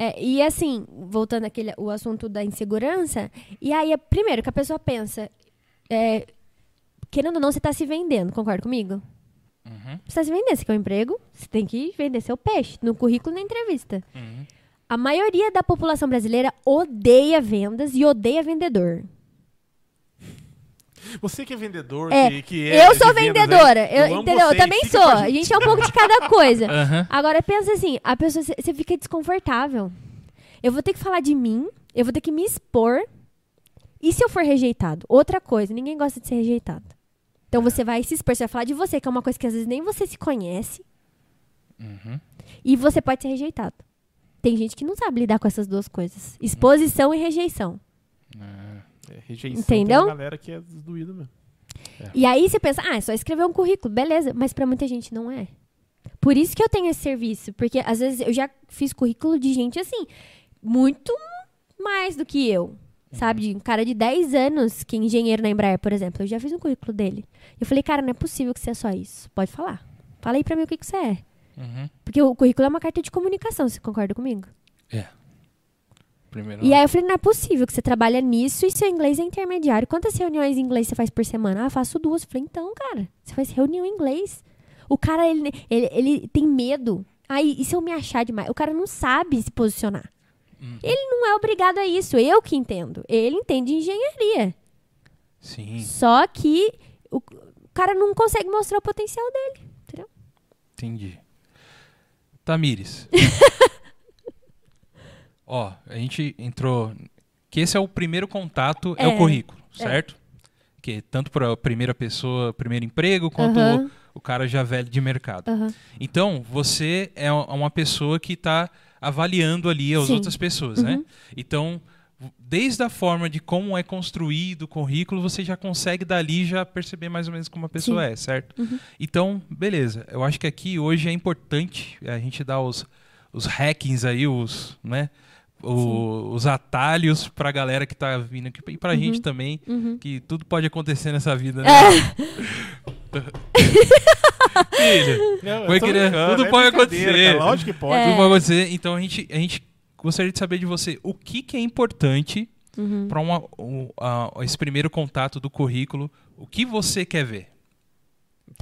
É, e assim, voltando àquele o assunto da insegurança, e aí, primeiro, que a pessoa pensa, é, querendo ou não, você tá se vendendo, concorda comigo? Uhum. Você tá se vendendo, você quer um emprego, você tem que vender seu peixe, no currículo na entrevista. Uhum. A maioria da população brasileira odeia vendas e odeia vendedor. Você que é vendedor, É, que, que é eu sou vendas, vendedora, eu, amo entendeu? Eu também sou. a A gente é um pouco de cada coisa. [LAUGHS] Aham. Agora pensa assim, a pessoa você fica desconfortável. Eu vou ter que falar de mim, eu vou ter que me expor. E se eu for rejeitado? Outra coisa, ninguém gosta de ser rejeitado. Então você vai se expor, você vai falar de você, que é uma coisa que às vezes nem você se conhece, Uhum. e você pode ser rejeitado. Tem gente que não sabe lidar com essas duas coisas: exposição e rejeição. É, rejeição Entendeu? Tem uma galera que é doída mesmo. E aí você pensa, ah, é só escrever um currículo, beleza, mas pra muita gente não é. Por isso que eu tenho esse serviço, porque às vezes eu já fiz currículo de gente assim, muito mais do que eu. Sabe, de um cara de 10 anos, que é engenheiro na Embraer, por exemplo. Eu já fiz um currículo dele. Eu falei, cara, não é possível que você é só isso. Pode falar. Fala aí pra mim o que, que você é. Uhum. Porque o currículo é uma carta de comunicação, você concorda comigo? Primeiro. E aí eu falei, não é possível que você trabalha nisso e seu inglês é intermediário. Quantas reuniões em inglês você faz por semana? Ah, faço duas. Eu falei, então, cara, você faz reunião em inglês. O cara, ele, ele, ele tem medo. Aí, e se eu me achar demais? O cara não sabe se posicionar. Ele não é obrigado a isso, eu que entendo. Ele entende engenharia. Sim, Só que o, o cara não consegue mostrar o potencial dele. Entendeu? entendi. Tamires. [LAUGHS] Ó, a gente entrou. Que esse é o primeiro contato, é, o É, currículo, é. certo? Que tanto para a primeira pessoa, primeiro emprego, quanto o, o cara já velho de mercado. Então, você é uma pessoa que está avaliando ali as Sim. outras pessoas, né? Então, desde a forma de como é construído o currículo, você já consegue dali já perceber mais ou menos como a pessoa Sim. é, certo? Uhum. Então, beleza. Eu acho que aqui hoje é importante a gente dar os, os hackings aí, os, né? O- os atalhos pra galera que tá vindo aqui e pra gente também, Uhum. que tudo pode acontecer nessa vida, né? É. [LAUGHS] Filho, Não, tô querer- tudo é pode acontecer. cara, Lógico que pode. É. tudo pode acontecer. Então a gente, a gente gostaria de saber de você o que, que é importante Uhum. para um, esse primeiro contato do currículo, o que você quer ver,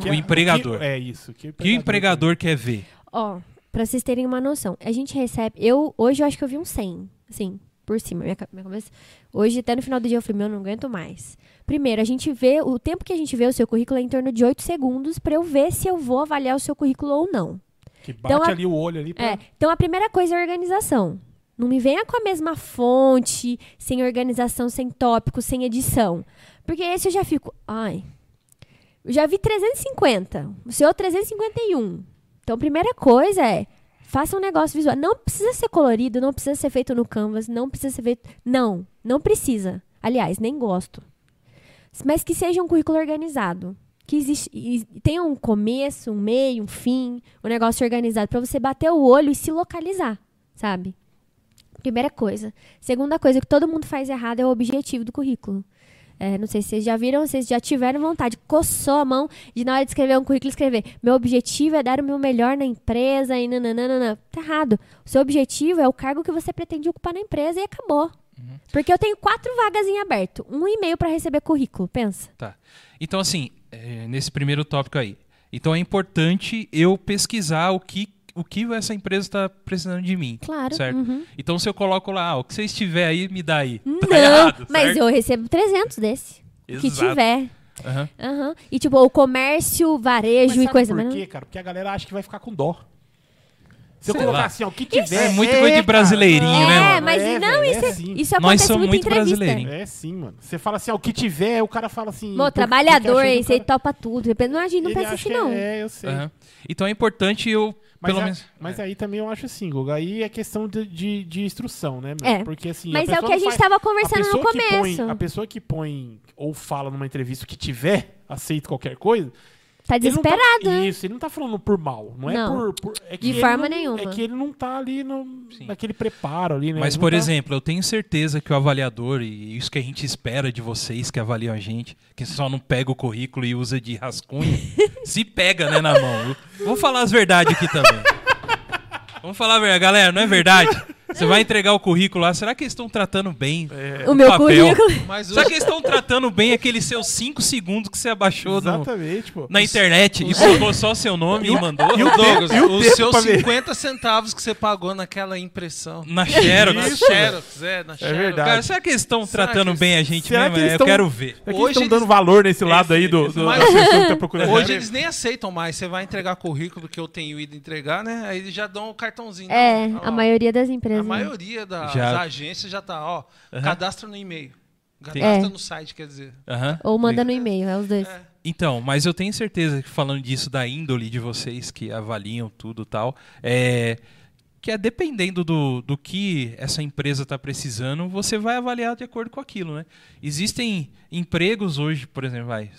Que o é- empregador. que- é isso. Que o que o empregador quer ver. Ó, pra vocês terem uma noção, a gente recebe. Eu, hoje eu acho que eu vi um 100, assim, por cima, minha, minha cabeça. Hoje, até no final do dia, eu falei, meu, eu não aguento mais. Primeiro, a gente vê. O tempo que a gente vê o seu currículo é em torno de 8 segundos pra eu ver se eu vou avaliar o seu currículo ou não. Que bate Então, a- ali o olho ali. pra- É, então a primeira coisa é a organização. Não me venha com a mesma fonte, sem organização, sem tópico, sem edição. Porque esse eu já fico, ai. Eu já vi 350, o seu 351. Então primeira coisa é faça um negócio visual. Não precisa ser colorido, não precisa ser feito no Canvas, não precisa ser feito. Não, não precisa. Aliás, nem gosto. Mas que seja um currículo organizado. Que existe, tenha um começo, um meio, um fim, um negócio organizado pra você bater o olho e se localizar, sabe? Primeira coisa. Segunda coisa que todo mundo faz errado é o objetivo do currículo. É, não sei se vocês já viram, se vocês já tiveram vontade, coçou a mão de na hora de escrever um currículo escrever meu objetivo é dar o meu melhor na empresa e nananana. Tá errado. O seu objetivo é o cargo que você pretende ocupar na empresa e acabou. Porque eu tenho quatro vagas em aberto, um e-mail pra receber currículo, pensa. Tá. Então, assim, é, nesse primeiro tópico aí. Então é importante eu pesquisar o que, o que essa empresa está precisando de mim. Claro. Certo? uhum. Então se eu coloco lá, ah, o que vocês tiver aí, me dá aí. Não, Tá errado, mas certo? eu recebo 300 desse. O que Exato. tiver. Aham. Aham. E tipo, o comércio, varejo e coisa. por mas quê, cara? Porque a galera acha que vai ficar com dó. Se eu Sei colocar lá. assim, ó, o que tiver. É muito coisa de brasileirinho, né, É, mano? mas É, não, velho, isso, é é- assim. isso Nós somos muito muito brasileirinhos. É sim, mano. Você fala assim, ó, o que tiver, o cara fala assim. Mô, trabalhador, Você cara- topa tudo. Não, a gente não ele pensa assim, que não. É, eu sei. Aham. Então é importante eu, Mas, pelo a- menos... mas aí também eu acho assim, Guga. Aí é questão de, de, de instrução, né? meu? É. Porque assim. Mas a é o pessoa que a gente faz- tava conversando no que põe- começo. a pessoa que põe ou fala numa entrevista que tiver, aceita qualquer coisa. Tá ele tá- desesperado, né? Isso, ele não tá falando por mal. Não é Não. por. por- é que De ele forma não- nenhuma. É que ele não tá ali no, Sim. naquele preparo ali, né? Mas, Ele por tá- exemplo, eu tenho certeza que o avaliador, e isso que a gente espera de vocês que avaliam a gente, que só não pega o currículo e usa de rascunho, [LAUGHS] se pega, né, na mão. Vamos falar as verdades aqui também. Vamos falar a verdade. Galera, não é verdade? Você vai entregar o currículo lá, será que eles estão tratando bem O meu papel? currículo. Mas Será que eles estão tratando bem aqueles seus 5 segundos que você abaixou no- Exatamente, pô. na internet e colocou só seu nome e, mandou? Ô, Douglas, e o os tempo seus pra ver? 50 centavos que você pagou naquela impressão. Na Xerox. Na Isso, Xerox, é, na Xerox. verdade. Cara, será que eles estão Será tratando que bem a eles- gente será mesmo? que eles É, tão- Eu quero ver. É que eles estão eles- dando valor nesse lado aí do, do, Mas- da pessoa que tá procurando. Hoje eles nem aceitam mais. Você vai entregar currículo que eu tenho ido entregar, né? Aí eles já dão o cartãozinho. É, a maioria das A empresas. maioria das Já. agências já tá, ó. Aham. Cadastra no e-mail. Cadastra É. no site, quer dizer. Aham. Ou manda no e-mail, é os dois. É. Então, mas eu tenho certeza que falando disso da índole de vocês que avaliam tudo e tal, é que é dependendo do, do que essa empresa está precisando, você vai avaliar de acordo com aquilo, né? Existem empregos hoje, por exemplo, vai,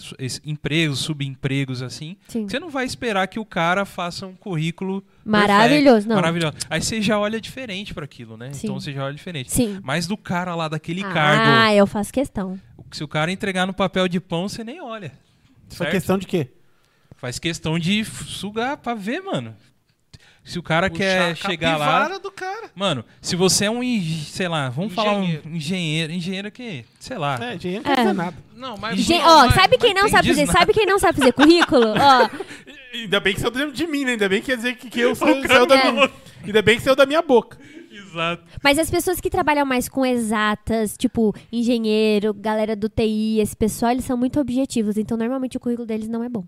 empregos, subempregos assim, Sim. você não vai esperar que o cara faça um currículo Maravilhoso, não. maravilhoso. Aí você já olha diferente para aquilo, né? Sim. Então você já olha diferente. Sim. Mas do cara lá daquele cargo, Ah, eu faço questão. se o cara entregar no papel de pão, você nem olha. Certo? questão de quê? Faz questão de sugar pra ver, mano. Se o cara Puxar quer a chegar lá. do cara. Mano, se você é um, sei lá, vamos falar Engenheiro. um engenheiro, engenheiro que, sei lá. É, dinheiro não quer dizer nada. Não, mas. Gente, não, ó, mas- sabe quem mas não sabe fazer? nada. Sabe quem não sabe fazer currículo? Ó, [LAUGHS] Ainda bem que saiu de de mim, né? Ainda bem que quer dizer que, que eu [LAUGHS] sou, saiu da É. minha... Ainda bem que saiu da minha boca. Exato. mas as pessoas que trabalham mais com exatas, tipo engenheiro, galera do TI, esse pessoal, eles são muito objetivos. Então, normalmente o currículo deles não é bom.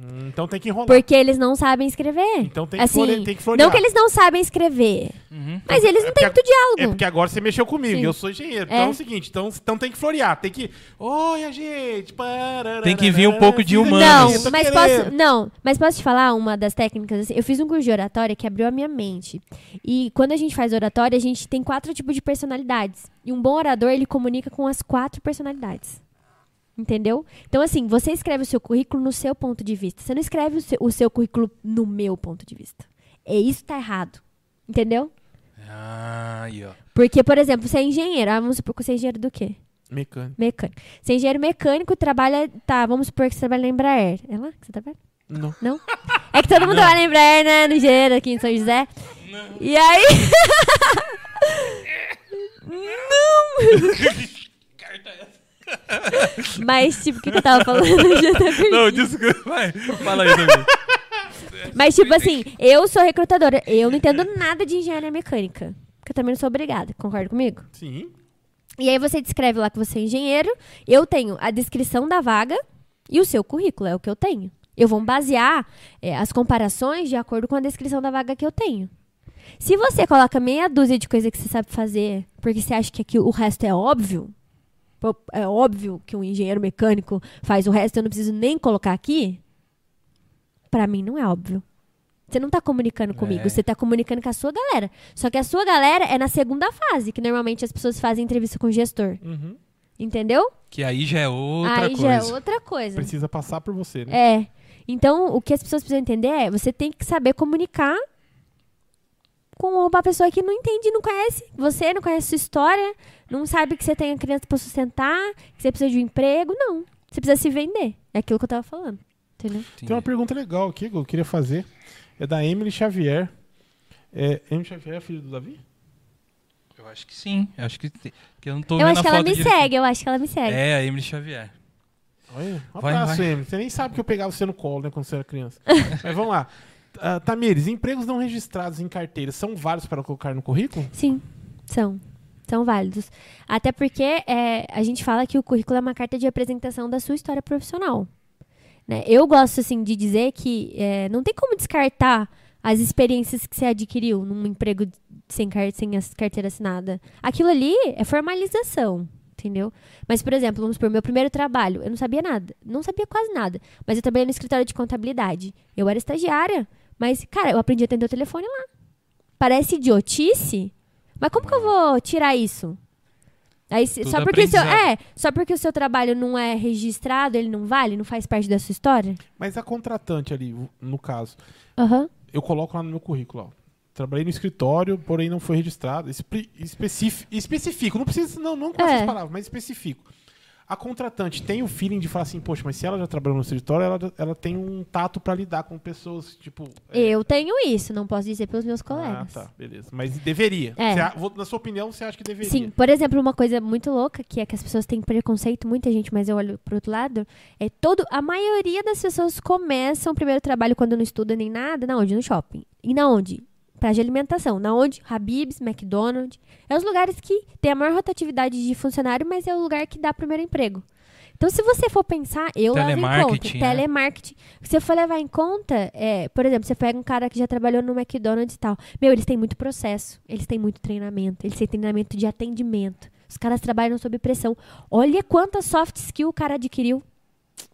Hum, Então tem que enrolar. Porque eles não sabem escrever. Então tem que, assim, flore- tem que florear. não que eles não sabem escrever, Uhum. mas eles não têm muito diálogo. É porque agora você mexeu comigo, Sim. e eu sou engenheiro. É. Então é o seguinte, então, então tem que florear, tem que... Olha, gente... pararara, Tem que vir um pouco de humanos. Não, mas querendo. posso, não, mas posso te falar uma das técnicas? assim? eu fiz um curso de oratória que abriu a minha mente. E quando a gente faz oratória, a gente tem quatro tipos de personalidades. E um bom orador, ele comunica com as quatro personalidades. Entendeu? Então, assim, você escreve o seu currículo no seu ponto de vista. Você não escreve o seu, o seu currículo no meu ponto de vista. É isso que tá errado. Entendeu? Ah, aí, ó. Porque, por exemplo, você é engenheiro. Ah, vamos supor que você é engenheiro do quê? Mecânico. Mecânico. Você é engenheiro mecânico, trabalha. Tá, vamos supor que você trabalha na Embraer. É lá que você trabalha? Não. Não? É que todo mundo trabalha na Embraer, né? No engenheiro aqui em São José. E aí. [LAUGHS] Não! [LAUGHS] Mas, tipo, o que, que eu tava falando? [LAUGHS] Eu já até perdi. Não, desculpa. Vai, fala aí, Davi. Mas, tipo assim, eu sou recrutadora. Eu não entendo nada de engenharia mecânica. Porque eu também não sou obrigada. Concorda comigo? Sim. E aí você descreve lá que você é engenheiro. Eu tenho a descrição da vaga e o seu currículo, é o que eu tenho. Eu vou basear é, as comparações de acordo com a descrição da vaga que eu tenho. Se você coloca meia dúzia de coisa que você sabe fazer, porque você acha que aqui o resto é óbvio, é óbvio que um engenheiro mecânico faz o resto, eu não preciso nem colocar aqui. Pra mim não é óbvio. Você não tá comunicando comigo, É. você tá comunicando com a sua galera. Só que a sua galera é na segunda fase, que normalmente as pessoas fazem entrevista com o gestor. Uhum. Entendeu? Que aí já é outra Aí coisa. já é outra coisa. Precisa passar por você, né? É. Então, o que as pessoas precisam entender é, você tem que saber comunicar com uma pessoa que não entende, não conhece você, não conhece sua história, não sabe que você tem a criança pra sustentar, que você precisa de um emprego, não. Você precisa se vender. É aquilo que eu tava falando. Entendeu? Entendi. Tem uma pergunta legal aqui que eu queria fazer. É da Emily Xavier. É, Emily Xavier é filho do Davi? Eu acho que sim. Eu acho que, que eu não tô eu vendo acho a que ela me direito. segue, eu acho que ela me segue. É, a Emily Xavier. Olha, um Vai, abraço, vai. Emily. Você nem sabe que eu pegava você no colo, né, quando você era criança. [LAUGHS] Mas vamos lá. Ah, Tamires, empregos não registrados em carteira são válidos para colocar no currículo? Sim, são. São válidos. Até porque é, a gente fala que o currículo é uma carta de apresentação da sua história profissional. né? Eu gosto, assim, de dizer que é, não tem como descartar as experiências que você adquiriu num emprego sem, car sem carteira assinada. Aquilo ali é formalização, entendeu? Mas, por exemplo, vamos supor, meu primeiro trabalho, eu não sabia nada. Não sabia quase nada. Mas eu trabalhei no escritório de contabilidade. Eu era estagiária, mas, cara, eu aprendi a atender o telefone lá. Parece idiotice, mas como que eu vou tirar isso? Aí, Tudo só porque o seu, é, só porque o seu trabalho não é registrado, ele não vale, não faz parte da sua história? Mas a contratante ali, no caso, Aham. eu coloco lá no meu currículo, ó. Trabalhei no escritório, porém não foi registrado. Espe específico, especifico, não precisa, não, não com É. essas palavras, mas especifico. A contratante tem o feeling de falar assim, poxa, mas se ela já trabalhou no escritório, ela, ela tem um tato pra lidar com pessoas, tipo... é, Eu tenho isso, não posso dizer pelos meus Ah, colegas. tá, beleza. Mas deveria. É. Você na sua opinião, você acha que deveria? Sim, por exemplo, uma coisa muito louca, que é que as pessoas têm preconceito, muita gente, mas eu olho pro outro lado, é todo. A maioria das pessoas começam o primeiro trabalho quando não estuda nem nada, na onde? No shopping. E na onde? Praia de alimentação. Na onde? Habib's, McDonald's. É os lugares que tem a maior rotatividade de funcionário, mas é o lugar que dá primeiro emprego. Então, se você for pensar, eu levo em conta. Telemarketing, né? Telemarketing. Se você for levar em conta, é, por exemplo, você pega um cara que já trabalhou no McDonald's e tal. Meu, eles têm muito processo, eles têm muito treinamento, eles têm treinamento de atendimento. Os caras trabalham sob pressão. Olha quanta soft skill o cara adquiriu.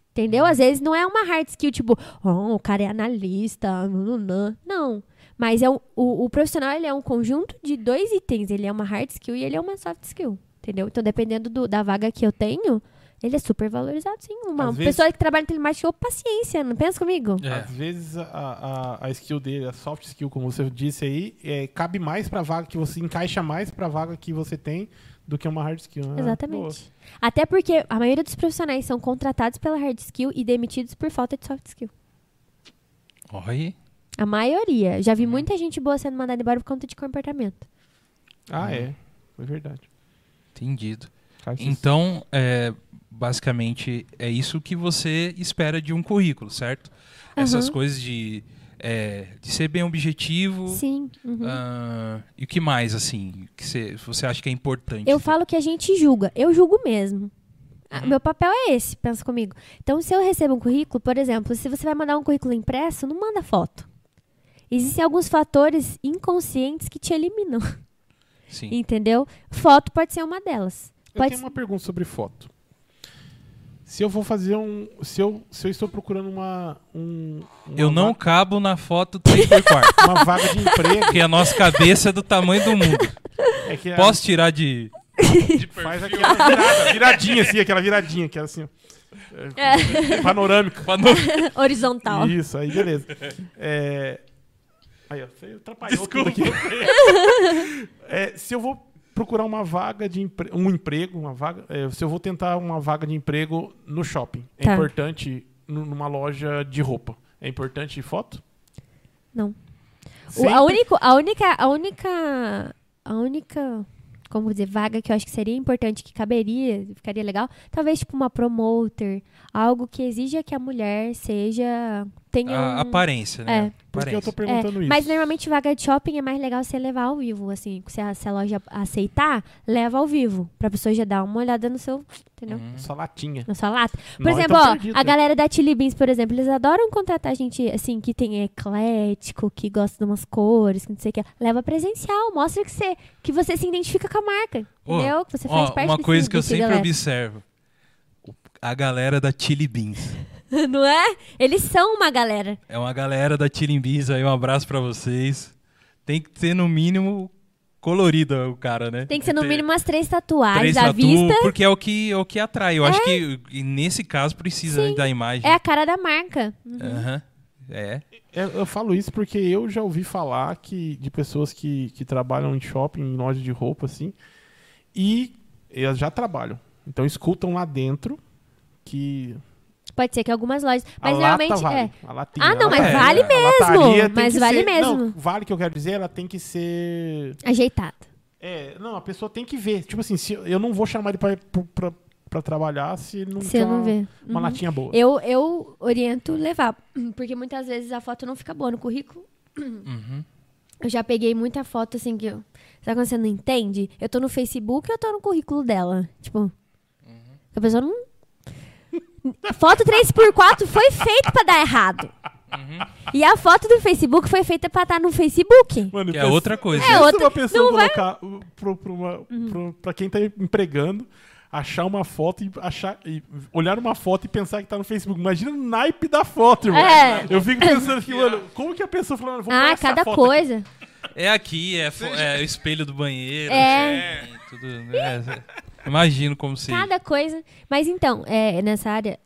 Entendeu? Às vezes não é uma hard skill, tipo, oh, o cara é analista, nananã. não. Mas é um- o, o profissional ele é um conjunto de dois itens. Ele é uma hard skill e ele é uma soft skill. Entendeu? Então, dependendo do- da vaga que eu tenho, ele é super valorizado, sim. Uma Às vezes- pessoa que trabalha em telemarketing, ô, paciência, não pensa comigo? É. Às vezes a, a, a skill dele, a soft skill, como você disse aí, é, cabe mais pra vaga que você encaixa mais pra vaga que você tem do que uma hard skill. né? Exatamente. Até porque a maioria dos profissionais são contratados pela hard skill e demitidos por falta de soft skill. Olha. A maioria. Já vi Uhum. muita gente boa sendo mandada embora por conta de comportamento. Ah, é. É verdade. Entendido. Então, é, basicamente, é isso que você espera de um currículo, certo? Essas Aham. coisas de, é, de ser bem objetivo. Sim. uhum. ah, e o que mais, assim, que você, você acha que é importante? Eu falo que a gente julga. Eu julgo mesmo. Ah, Meu papel é esse, pensa comigo. Então, se eu recebo um currículo, por exemplo, se você vai mandar um currículo impresso, não manda foto. Existem alguns fatores inconscientes que te eliminam, Sim. entendeu? Foto pode ser uma delas. Eu Pode tenho uma pergunta sobre foto. Se eu vou fazer um. Se eu, se eu estou procurando uma. Um, uma Eu não va- cabo na foto 3x4. [LAUGHS] Uma vaga de emprego. porque a nossa cabeça é do tamanho do mundo. É que a- Posso tirar de. faz aquela virada, viradinha, assim, aquela viradinha, que era assim. É, Panorâmica. não- Horizontal. Isso, aí beleza. É... Aí, ó, você atrapalhou Desculpa. tudo aqui. [LAUGHS] É, se eu vou procurar uma vaga de empre... um emprego, uma vaga, é, se eu vou tentar uma vaga de emprego no shopping, é Tá. importante nu- numa loja de roupa. É importante foto? Não. O- a, único, a única. A única. A única. Como dizer, vaga que eu acho que seria importante, que caberia, ficaria legal. Talvez, tipo, uma promoter. Algo que exija que a mulher seja. Tenha. A um... aparência, É. né? Porque eu tô perguntando É, isso. mas normalmente vaga de shopping é mais legal você levar ao vivo, assim. Se a, se a loja aceitar, leva ao vivo. Pra pessoa já dar uma olhada no seu, entendeu? Uhum. Só latinha. Na sua lata. Por Nós exemplo, ó, perdido, a né? galera da Chili Beans, por exemplo, eles adoram contratar gente, assim, que tem eclético, que gosta de umas cores, que não sei o que. Leva presencial, mostra que você, que você se identifica com a marca, Ô, entendeu? Que você faz parte uma coisa que eu sempre galera. observo. A galera da Chili Beans. [LAUGHS] não é? Eles são uma galera. É uma galera da Beans aí, um abraço pra vocês. Tem que ter no mínimo colorida o cara, né? Tem que ser no Ter mínimo umas três tatuagens três à tatu, vista. porque é o que, é o que atrai. Eu acho que nesse caso precisa Sim. da imagem. É a cara da marca. Aham. É. É, eu falo isso porque eu já ouvi falar que, de pessoas que, que trabalham em shopping, em loja de roupa, assim, e elas já trabalham. Então escutam lá dentro que Pode ser que algumas lojas. Mas a normalmente lata vale. é. A latinha, Ah, não, mas lataria- vale tem mas vale ser- mesmo. Não, vale que eu quero dizer, ela tem que ser. Ajeitado. É, não, a pessoa tem que ver. Tipo assim, se, eu não vou chamar ele pra, pra, pra, trabalhar se não Se não uma, ver. uma Uhum. latinha boa. Eu, eu oriento levar, porque muitas vezes a foto não fica boa no currículo. Uhum. Eu já peguei muita foto assim que eu. Sabe quando você não entende? Eu tô no Facebook e eu tô no currículo dela. Tipo. A pessoa não. Foto 3x4 foi feita pra dar errado. E a foto do Facebook foi feita pra estar no Facebook. Mano, Que é pensa- outra coisa. É outra- uma pessoa não vai- Uhum. colocar uh, pro, pro, uma- pro- pra quem tá empregando, achar uma foto e achar e olhar uma foto e pensar que tá no Facebook. Imagina o naipe da foto, irmão. É. Eu fico pensando que, [LAUGHS] mano, como que a pessoa falou, mano, vou Ah, cada foto coisa. É aqui, é, é o espelho do banheiro. É. assim, tudo, né? [LAUGHS] Imagino como se. Cada coisa. Mas então, é, nessa área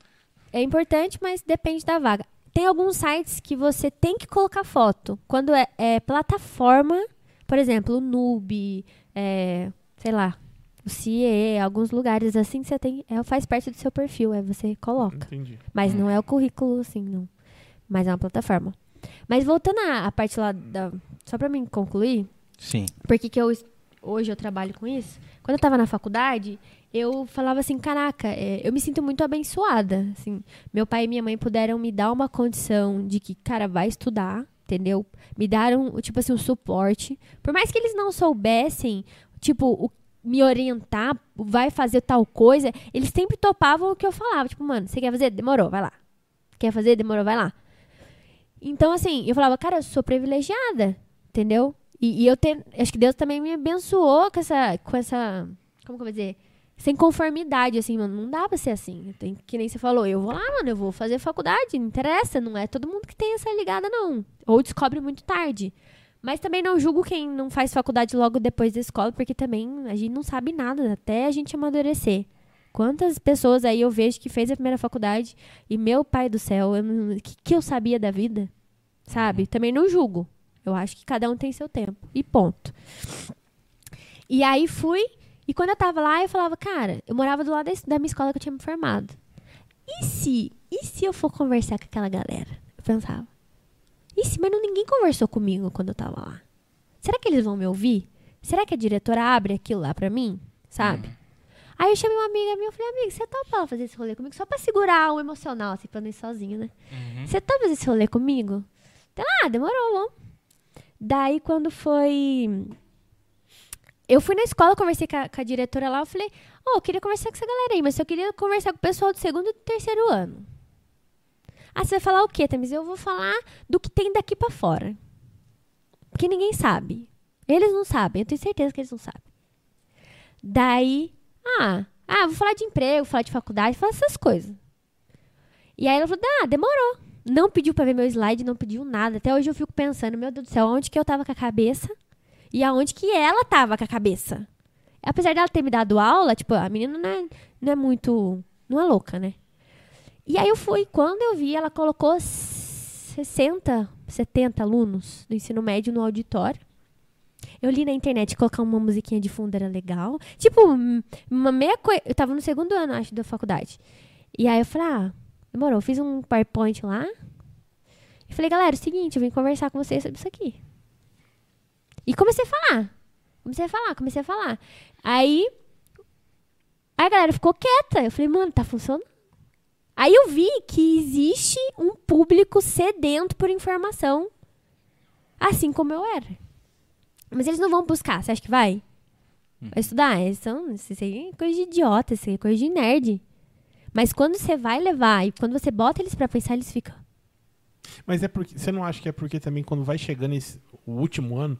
é importante, mas depende da vaga. Tem alguns sites que você tem que colocar foto. Quando é, é plataforma, por exemplo, o Noob, é, sei lá, o CIE, alguns lugares assim que você tem. É, faz parte do seu perfil, aí você coloca. Entendi. Mas não é o currículo, assim, não. Mas é uma plataforma. Mas voltando à, à parte lá da. Só pra mim concluir, Sim. porque que eu hoje eu trabalho com isso. Quando eu tava na faculdade, eu falava assim, caraca, é, eu me sinto muito abençoada, assim. Meu pai e minha mãe puderam me dar uma condição de que, cara, vai estudar, entendeu? Me deram, tipo assim, um suporte. Por mais que eles não soubessem, tipo, o- me orientar, vai fazer tal coisa, eles sempre topavam o que eu falava. Tipo, mano, você quer fazer? Demorou, vai lá. Quer fazer? Demorou, vai lá. Então, assim, eu falava, cara, eu sou privilegiada, entendeu? E, e eu tenho. Acho que Deus também me abençoou com essa. Com essa como que eu vou dizer? Sem conformidade, assim, mano. Não dá pra ser assim. Tem, que nem você falou, eu vou lá, mano, eu vou fazer faculdade, não interessa. Não é todo mundo que tem essa ligada, não. Ou descobre muito tarde. Mas também não julgo quem não faz faculdade logo depois da escola, porque também a gente não sabe nada, até a gente amadurecer. Quantas pessoas aí eu vejo que fez a primeira faculdade e, meu pai do céu, o que, que eu sabia da vida? Sabe? Também não julgo. Eu acho que cada um tem seu tempo. E ponto. E aí fui, e quando eu tava lá, eu falava, cara, eu morava do lado da, minha escola que eu tinha me formado. E se? E se eu for conversar com aquela galera? Eu pensava. E se? Mas não, ninguém conversou comigo quando eu tava lá. Será que eles vão me ouvir? Será que a diretora abre aquilo lá pra mim? Sabe? Aí eu chamei uma amiga minha, eu falei, amiga, você topa ela fazer esse rolê comigo? Só pra segurar o emocional, assim, pra não ir sozinho, né? Você topa fazer esse rolê comigo? Então, ah, demorou, vamos. Daí, quando foi eu fui na escola, conversei com a, com a diretora lá, eu falei, ô, eu queria conversar com essa galera aí, mas eu queria conversar com o pessoal do segundo e do terceiro ano. Ah, você vai falar o quê, Tamis? Eu vou falar do que tem daqui pra fora. Porque ninguém sabe. Eles não sabem, eu tenho certeza que eles não sabem. Daí, ah, ah, vou falar de emprego, falar de faculdade, falar essas coisas. E aí ela falou, ah, demorou. Não pediu pra ver meu slide, não pediu nada. Até hoje eu fico pensando, meu Deus do céu, onde que eu tava com a cabeça e aonde que ela tava com a cabeça. Apesar dela ter me dado aula, tipo, a menina não é, não é muito. não é louca, né? E aí eu fui, quando eu vi, ela colocou 60, 70 alunos do ensino médio no auditório. Eu li na internet colocar uma musiquinha de fundo era legal. Tipo, uma meia coisa. Eu tava no segundo ano, acho, da faculdade. E aí eu falei, ah, demorou. Eu fiz um PowerPoint lá. E falei, galera, é o seguinte, eu vim conversar com vocês sobre isso aqui. E comecei a falar. Comecei a falar, comecei a falar. Aí. Aí a galera ficou quieta. Eu falei, mano, tá funcionando. Aí eu vi que existe um público sedento por informação. Assim como eu era. Mas eles não vão buscar, você acha que vai? Vai estudar? Eles são, isso aí é coisa de idiota, isso aí é coisa de nerd. Mas quando você vai levar e quando você bota eles pra pensar, eles ficam. Mas é porque. Você não acha que é porque também quando vai chegando esse, o último ano,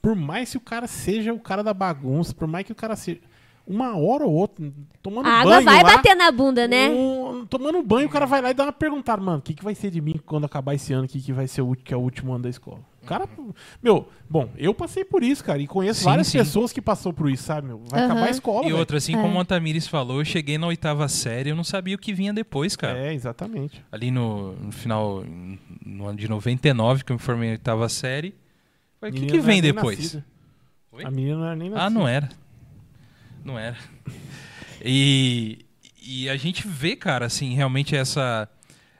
por mais que o cara seja o cara da bagunça, por mais que o cara seja. Uma hora ou outra, tomando A banho. água vai lá, bater na bunda, né? um- tomando banho, o cara vai lá e dá uma perguntada, mano, o que, que vai ser de mim quando acabar esse ano, que, que vai ser o, que é o último ano da escola? O cara, meu, bom, eu passei por isso, cara, e conheço Sim, várias sim. pessoas que passou por isso, sabe, meu? Vai Aham. acabar a escola, E velho. outra, assim É. como o Antamires falou, eu cheguei na oitava série eu não sabia o que vinha depois, cara. É, exatamente. Ali no, no final, no ano de 99, que eu me formei na oitava série. Falei, o que, que vem depois? A menina não era nem nascida. Ah, não era. Não era. [LAUGHS] E, e a gente vê, cara, assim, realmente essa.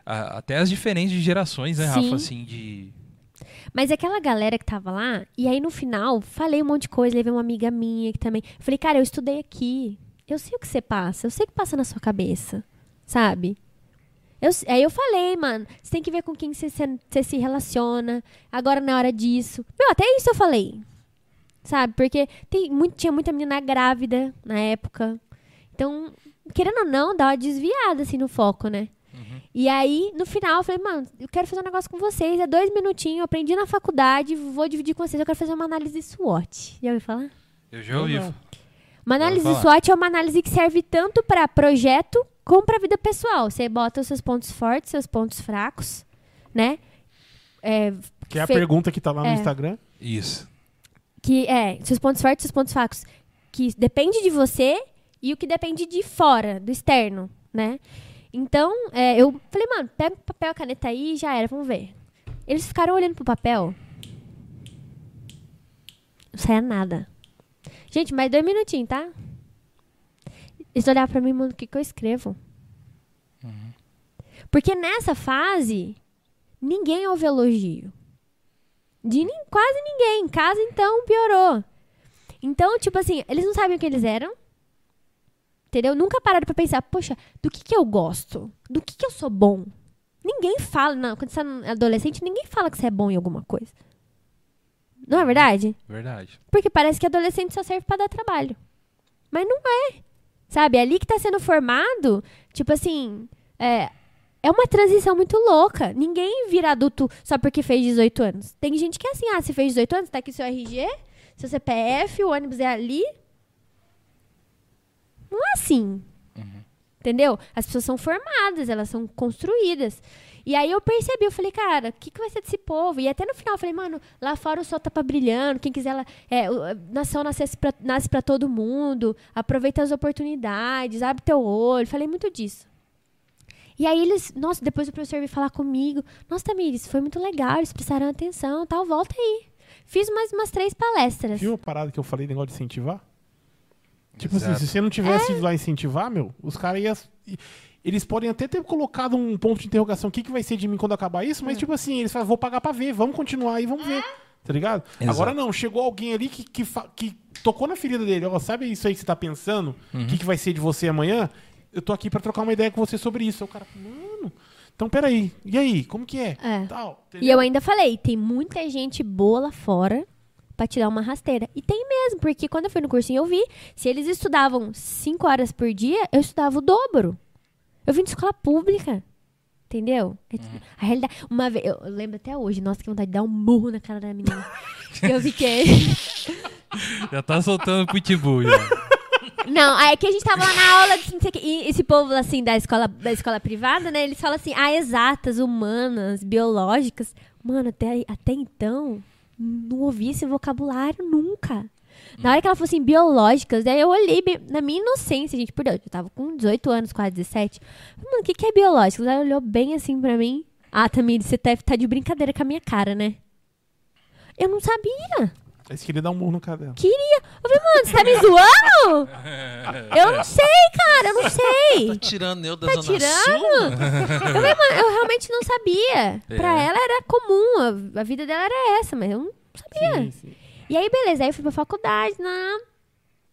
a- até as diferenças de gerações, né, Sim. Rafa? Assim, de. Mas aquela galera que tava lá, e aí no final, falei um monte de coisa, levei uma amiga minha que também. Falei, cara, eu estudei aqui. Eu sei o que você passa, eu sei o que passa na sua cabeça. Sabe? Eu, aí eu falei, mano, você tem que ver com quem você, se- relaciona. Agora não é hora disso. Meu, até isso eu falei. Sabe? Porque tem muito, tinha muita menina grávida na época. Então, querendo ou não, dá uma desviada assim no foco, né? E aí, no final, eu falei, mano, eu quero fazer um negócio com vocês. É dois minutinhos, eu aprendi na faculdade, vou dividir com vocês. Eu quero fazer uma análise SWOT. Já ouviu falar? Eu já ouvi. Não. Uma análise. SWOT é uma análise que serve tanto para projeto como para vida pessoal. Você bota os seus pontos fortes, seus pontos fracos, né? É, Que é a fe- pergunta que tá lá no É. Instagram. Isso. que é seus pontos fortes, seus pontos fracos, que depende de você e o que depende de fora, do externo, né? Então, é, eu falei, mano, pega o papel, a caneta aí e já era, vamos ver. Eles ficaram olhando pro papel. Não saia nada. Gente, mais dois minutinhos, tá? Eles olharam pra mim, mano, o que, que eu escrevo? Porque nessa fase, ninguém ouve elogio. De quase ninguém. Em casa, então, piorou. Então, tipo assim, eles não sabem o que eles eram. Entendeu? Nunca pararam pra pensar, poxa, do que que eu gosto? Do que que eu sou bom? Ninguém fala, não, quando você é adolescente, ninguém fala que você é bom em alguma coisa. Não é verdade? Verdade. Porque parece que adolescente só serve pra dar trabalho. Mas não é. Sabe? É ali que tá sendo formado, tipo assim, é, é uma transição muito louca. Ninguém vira adulto só porque fez 18 anos. Tem gente que é assim, ah, você fez 18 anos, tá aqui seu RG, seu CPF, o ônibus é ali. Não é assim. Entendeu? As pessoas são formadas, elas são construídas. E aí eu percebi, eu falei, cara, o que, que vai ser desse povo? E até no final eu falei, mano, lá fora o sol tá pra brilhando, quem quiser, lá, é, nação nasce pra, nasce pra todo mundo, aproveita as oportunidades, abre teu olho. Falei muito disso. E aí eles, nossa, depois o professor veio falar comigo, nossa, Tamires, foi muito legal, eles prestaram atenção, tal, volta aí. Fiz mais umas três palestras. Viu a parada que eu falei, negócio de incentivar? Tipo assim, Exato. se você não tivesse ido lá incentivar, meu, os caras iam. Eles podem até ter colocado um ponto de interrogação, o que, que vai ser de mim quando acabar isso, mas tipo assim, eles falam, vou pagar pra ver, vamos continuar aí, vamos ver. Tá ligado? Exato. Agora não, chegou alguém ali que, que, que tocou na ferida dele, ó, sabe isso aí que você tá pensando? O que, que vai ser de você amanhã? Eu tô aqui pra trocar uma ideia com você sobre isso. Aí o cara, mano, então peraí, e aí, como que é? É. Tal, E eu ainda falei, tem muita gente boa lá fora, pra te dar uma rasteira. E tem mesmo, porque quando eu fui no cursinho eu vi, se eles estudavam 5 horas por dia, eu estudava o dobro. Eu vim de escola pública. Entendeu? É tipo, A realidade. Uma vez, eu lembro até hoje, nossa, que vontade de dar um murro na cara da menina. [LAUGHS] eu fiquei. Já tá soltando pitbull já. Não, aí que a gente tava lá na aula de quê, e esse povo assim da escola, da escola privada, né? Eles falam assim, ah, exatas, humanas, biológicas. Mano, até, até então, não ouvi esse vocabulário nunca. Na hora que ela falou assim, biológicas, daí eu olhei na minha inocência, gente, por Deus, eu tava com 18 anos, quase 17. Mano, o que, que é biológicas? Ela olhou bem assim pra mim. Ah, Tamir, você deve estar de brincadeira com a minha cara, né? Eu não sabia. Eles queriam dar um murro no cara dela. Queria. Eu falei, mano, você tá me zoando? [LAUGHS] Eu não sei, cara, eu não sei. Tá tirando eu da Tá Zona tirando? Sul? Eu falei, mano, eu realmente não sabia. É. Pra ela era comum, a, a vida dela era essa, mas eu não sabia. Sim, sim. E aí, beleza, aí eu fui pra faculdade, né?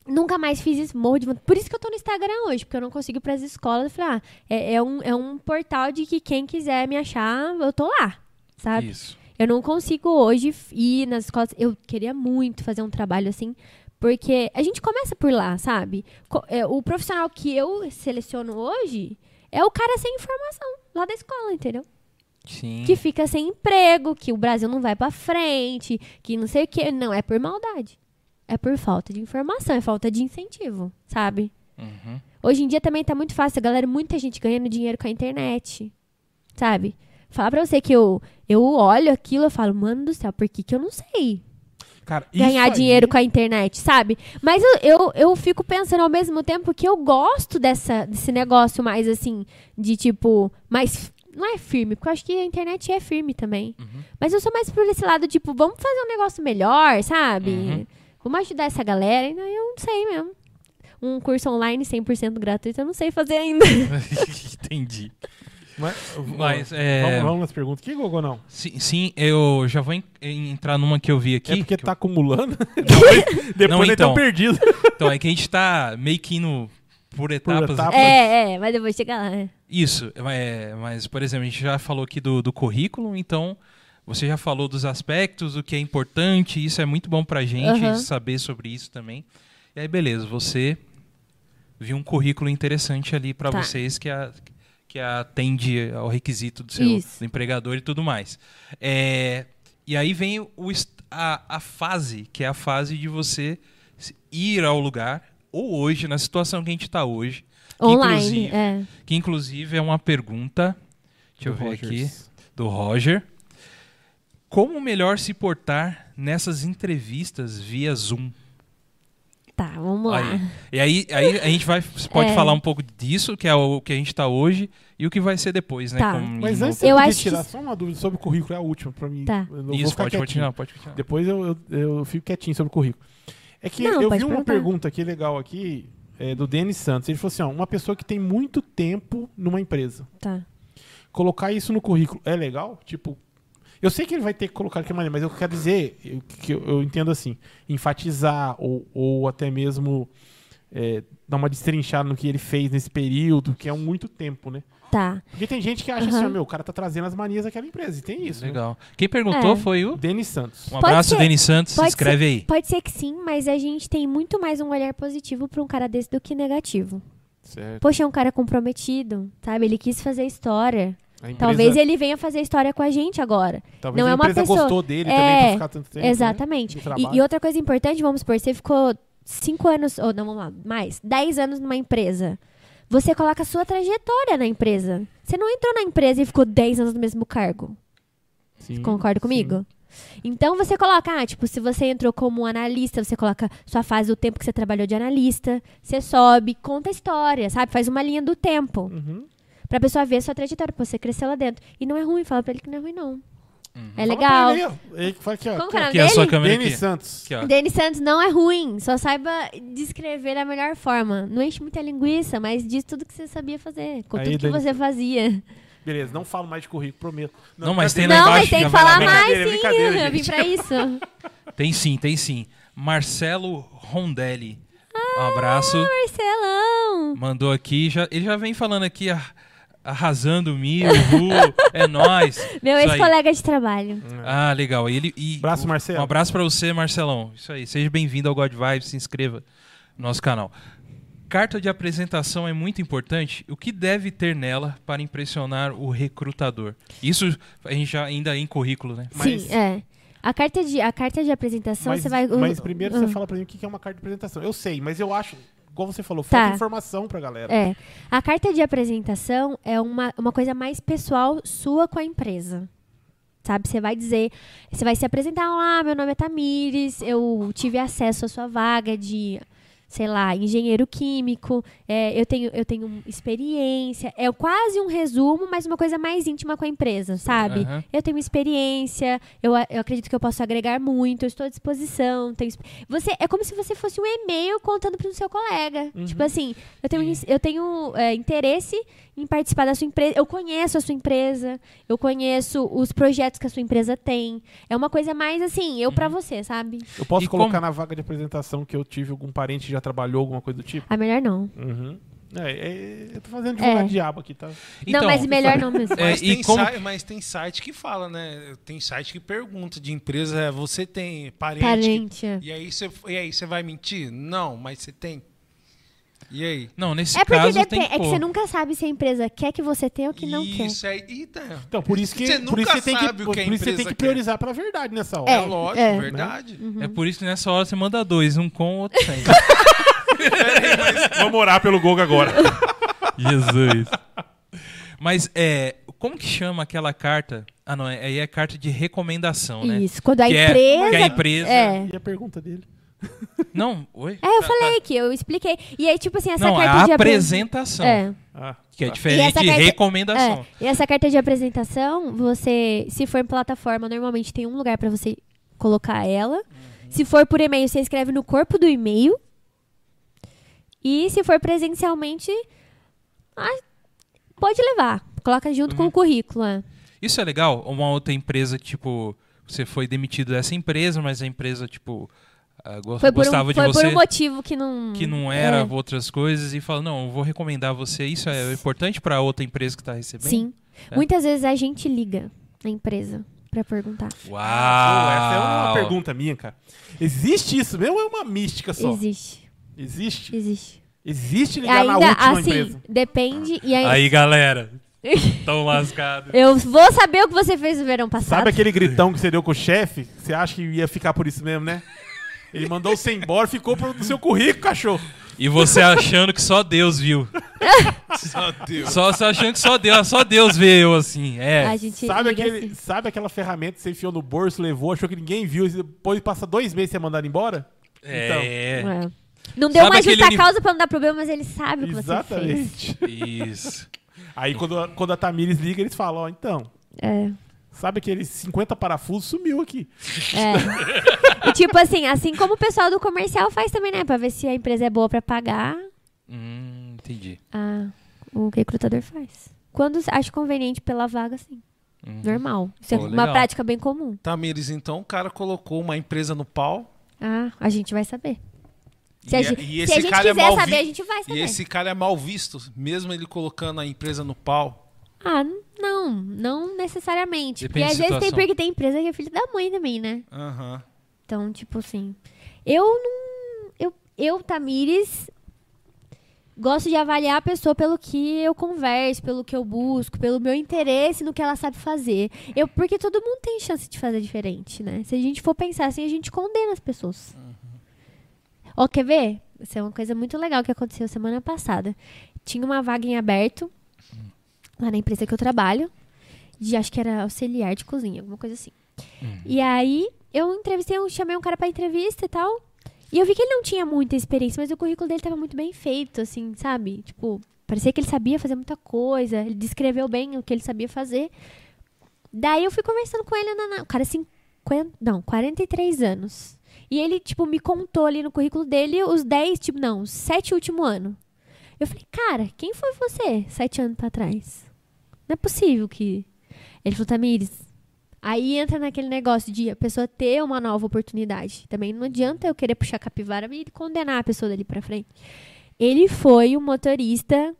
Nunca mais fiz isso, morro de vontade. Por isso que eu tô no Instagram hoje, porque eu não consigo ir pras escolas. Eu falei, ah, é, é um, é um portal de que quem quiser me achar, eu tô lá, sabe? Isso. Eu não consigo hoje ir nas escolas. Eu queria muito fazer um trabalho assim, porque a gente começa por lá, sabe? É, o profissional que eu seleciono hoje é o cara sem informação lá da escola, entendeu? Sim. Que fica sem emprego, que o Brasil não vai pra frente, que não sei o quê. Não, é por maldade. É por falta de informação, é falta de incentivo, sabe? Uhum. Hoje em dia também tá muito fácil, galera, muita gente ganhando dinheiro com a internet. Sabe? Falar pra você que eu, eu olho aquilo e falo, mano do céu, por que, que eu não sei Cara, ganhar aí- dinheiro com a internet, sabe? Mas eu, eu, eu fico pensando ao mesmo tempo que eu gosto dessa, desse negócio mais assim, de tipo, mais. Não é firme, porque eu acho que a internet é firme também. Uhum. Mas eu sou mais por esse lado, tipo, vamos fazer um negócio melhor, sabe? Uhum. Vamos ajudar essa galera. Ainda eu não sei mesmo. Um curso online 100% gratuito, eu não sei fazer ainda. [LAUGHS] Entendi. Mas, Mas, é... vamos, vamos nas perguntas. Que Gogô não? Sim, sim, eu já vou en- entrar numa que eu vi aqui. é porque que tá acumulando. depois [LAUGHS] [LAUGHS] depois Não, ele então. tá perdido. eu- Então, é que a gente tá meio que indo por etapas. etapas. é, é, mas eu vou chegar lá. é. Isso, é, mas, por exemplo, a gente já falou aqui do, do currículo, então você já falou dos aspectos, o que é importante, isso é muito bom pra gente Aham. saber sobre isso também. E aí, beleza, você viu um currículo interessante ali pra Tá. vocês que, a, que atende ao requisito do seu do empregador e tudo mais. É, e aí vem o, a, a fase, que é a fase de você ir ao lugar, ou hoje, na situação que a gente está hoje, que Online, inclusive- é. que inclusive é uma pergunta, deixa eu Do ver Rogers. aqui, do Roger. Como melhor se portar nessas entrevistas via Zoom? Tá, vamos lá. Aí. E aí, aí a gente vai, pode É. falar um pouco disso, que é o que a gente está hoje, e o que vai ser depois, né? Tá. com- Mas antes Eu acho tirar que- só uma dúvida sobre o currículo, é a última pra mim. Tá. Eu vou Isso, pode quietinho. continuar, pode continuar. Depois eu, eu, eu fico quietinho sobre o currículo. É que Não, eu vi uma perguntar. pergunta aqui legal aqui, é, do Denis Santos. Ele falou assim, ó, uma pessoa que tem muito tempo numa empresa. Tá. Colocar isso no currículo é legal? Tipo, eu sei que ele vai ter que colocar de que maneira, mas eu quero dizer, eu, que eu, eu entendo assim, enfatizar ou, ou até mesmo é, dar uma destrinchada no que ele fez nesse período, que é um muito tempo, né? Tá. Porque tem gente que acha Aham. assim, ó, meu, o cara tá trazendo as manias daquela empresa, e tem isso. né? Legal. Quem perguntou É. foi o. Denis Santos. Um Pode abraço, ser. Denis Santos. Pode Escreve aí. Pode ser que sim, mas a gente tem muito mais um olhar positivo pra um cara desse do que negativo. Certo. Poxa, é um cara comprometido, sabe? Ele quis fazer história. Empresa- Talvez ele venha fazer história com a gente agora. talvez não é uma empresa pessoa- gostou dele É, também pra ficar tanto tempo. né? Exatamente. de E- e, outra coisa importante, vamos supor, você ficou cinco anos, ou não, vamos lá, mais, dez anos numa empresa. Você coloca a sua trajetória na empresa. Você não entrou na empresa e ficou 10 anos no mesmo cargo. Sim, Concorda sim. comigo? Então você coloca, ah, tipo, se você entrou como analista, você coloca sua fase do tempo que você trabalhou de analista, você sobe, conta a história, sabe? Faz uma linha do tempo. Uhum. Pra pessoa ver a sua trajetória, pô, você cresceu lá dentro. E não é ruim, fala pra ele que não é ruim, não. É Fala legal. pra ele que fala aqui, ó. Como que é o nome Aqui, a sua dele? câmera Denis aqui. Santos. Aqui. Denis Santos não é ruim, só saiba descrever da melhor forma. Não enche muita linguiça, mas diz tudo que você sabia fazer, com Aí, tudo que Denis- você fazia. Beleza, não falo mais de currículo, prometo. Não, mas tem lá não, embaixo, mas tem que falar mais, sim. brincadeira, Eu vim pra isso. [LAUGHS] Tem sim, tem sim. Marcelo Rondelli. Um abraço. Marcelão. Mandou aqui. Já, ele já vem falando aqui há, arrasando mil, Ru, é nóis. [LAUGHS] Meu ex-colega de trabalho. Ah, legal. E ele, e Abraço, Marcelo. Um abraço pra você, Marcelão. Isso aí. Seja bem-vindo ao God Vibes, se inscreva no nosso canal. Carta de apresentação é muito importante. O que deve ter nela para impressionar o recrutador? Isso a gente já ainda em currículo, né? Mas- Sim, é. A carta de, a carta de apresentação, Mas, você vai... mas primeiro Ah. você fala pra mim o que é uma carta de apresentação. Eu sei, mas eu acho, igual você falou, falta Tá. informação pra galera. É. A carta de apresentação é uma, uma coisa mais pessoal sua com a empresa. Sabe? Você vai dizer, você vai se apresentar lá, meu nome é Tamires, eu tive acesso à sua vaga de, sei lá, engenheiro químico, é, eu, tenho, eu tenho experiência. É quase um resumo, mas uma coisa mais íntima com a empresa, sabe? Aham. Eu tenho experiência, eu, eu acredito que eu posso agregar muito, eu estou à disposição. Tenho, você É como se você fosse um e-mail contando para o seu colega. Tipo assim, eu tenho, eu tenho é, interesse em participar da sua empresa. Eu conheço a sua empresa, eu conheço os projetos que a sua empresa tem. É uma coisa mais assim, eu pra você, sabe? Eu posso E colocar como- na vaga de apresentação que eu tive algum parente que já trabalhou, alguma coisa do tipo? Ah, melhor não. Uhum. É, é, eu tô fazendo advogado É. diabo aqui, tá? Então, não, mas melhor [LAUGHS] não mesmo. É, Mas, e tem como- site, mas tem site que fala, né? Tem site que pergunta de empresa, é, você tem parente? Parente. é. E aí você e aí você vai mentir? Não, mas você tem. E aí? Não, nesse É porque caso depende, tem que é que você nunca sabe se a empresa quer que você tenha ou que não quer. Isso aí. Eita. Então, por isso que, Você por nunca isso você tem que, sabe o que a por isso você tem que quer. priorizar pela verdade nessa hora. É, É, lógico, é. verdade. É por isso que nessa hora você manda dois, um com, outro sem. [LAUGHS] Vamos orar pelo Gogo agora. [LAUGHS] Jesus. Mas é, como que chama aquela carta? Ah, não, é- aí é carta de recomendação, né? Isso, quando a Que é- empresa. que a empresa- É. E a pergunta dele? Não, oi? É, eu Tá, falei que eu expliquei. E aí, tipo assim, essa Não, é carta a de apre- apresentação, É. Ah, que é tá. diferente de carta- recomendação. É, e essa carta de apresentação, você, se for em plataforma, normalmente tem um lugar pra você colocar ela. Se for por e-mail, você escreve no corpo do e-mail. E se for presencialmente, ah, pode levar. Coloca junto com o currículo. é. Isso é legal? Uma outra empresa, tipo, você foi demitido dessa empresa, mas a empresa, tipo, go- Foi, por um, gostava foi de você por um motivo que não. que não era É, outras coisas e fala, não, eu vou recomendar você. Isso é importante para outra empresa que está recebendo? Sim. É. Muitas vezes a gente liga na empresa pra perguntar. Uau! Essa é uma pergunta minha, cara. Existe isso mesmo ou é uma mística só? Existe. Existe? Existe. Existe ligar na Ainda última assim, empresa. depende. E aí, Aí, galera, [LAUGHS] tão lascados. eu vou saber o que você fez no verão passado. Sabe aquele gritão que você deu com o chefe? Você acha que ia ficar por isso mesmo, né? Ele mandou você embora, ficou pro no seu currículo, cachorro. E você achando que só Deus viu. Só Deus. Só você achando que só Deus, só Deus vê eu assim. É. A gente Sabe, liga aquele, assim. sabe aquela ferramenta que você enfiou no bolso, levou, achou que ninguém viu, e depois passa dois meses e você mandar embora? É. É. Não deu Sabe mais justa uni- causa pra não dar problema, mas ele sabe o que você fez. Exatamente. Isso. Aí quando, a- quando a Tamires liga, eles falam, ó, então, É. sabe aqueles 50 parafusos sumiu aqui. É. [LAUGHS] E tipo assim, assim como o pessoal do comercial faz também, né? Pra ver se a empresa é boa pra pagar, Hum, entendi. a- o recrutador faz. Quando acha conveniente pela vaga, sim. Uhum. Normal. Isso é Pô, uma legal. prática bem comum. Tamires, então o cara colocou uma empresa no pau. Ah, a gente vai saber. Se a E- gente, e se esse a gente cara é quiser saber, vi- a gente vai E saber. esse cara é mal visto, mesmo ele colocando a empresa no pau. Ah, não, não necessariamente. Depende porque às vezes tem porque tem empresa que é filho da mãe também, né? Aham. Então, tipo assim, eu não. Eu, eu Tamires, gosto de avaliar a pessoa pelo que eu converso, pelo que eu busco, pelo meu interesse no que ela sabe fazer. Eu, porque todo mundo tem chance de fazer diferente, né? Se a gente for pensar assim, a gente condena as pessoas. Ó, quer ver? Isso é uma coisa muito legal que aconteceu semana passada. Tinha uma vaga em aberto lá na empresa que eu trabalho. De, acho que era auxiliar de cozinha, alguma coisa assim. E aí, eu entrevistei, eu chamei um cara pra entrevista e tal. E eu vi que ele não tinha muita experiência, mas o currículo dele tava muito bem feito, assim, sabe? Tipo, parecia que ele sabia fazer muita coisa, ele descreveu bem o que ele sabia fazer. Daí eu fui conversando com ele, na, na- o cara 50, não, 43 anos. E ele, tipo, me contou ali no currículo dele os 10, tipo, não, os 7 últimos anos. Eu falei, cara, quem foi você sete anos pra trás? Não é possível que... Ele falou, Tamires, Aí entra naquele negócio de a pessoa ter uma nova oportunidade. Também não adianta eu querer puxar capivara e condenar a pessoa dali pra frente. Ele foi o motorista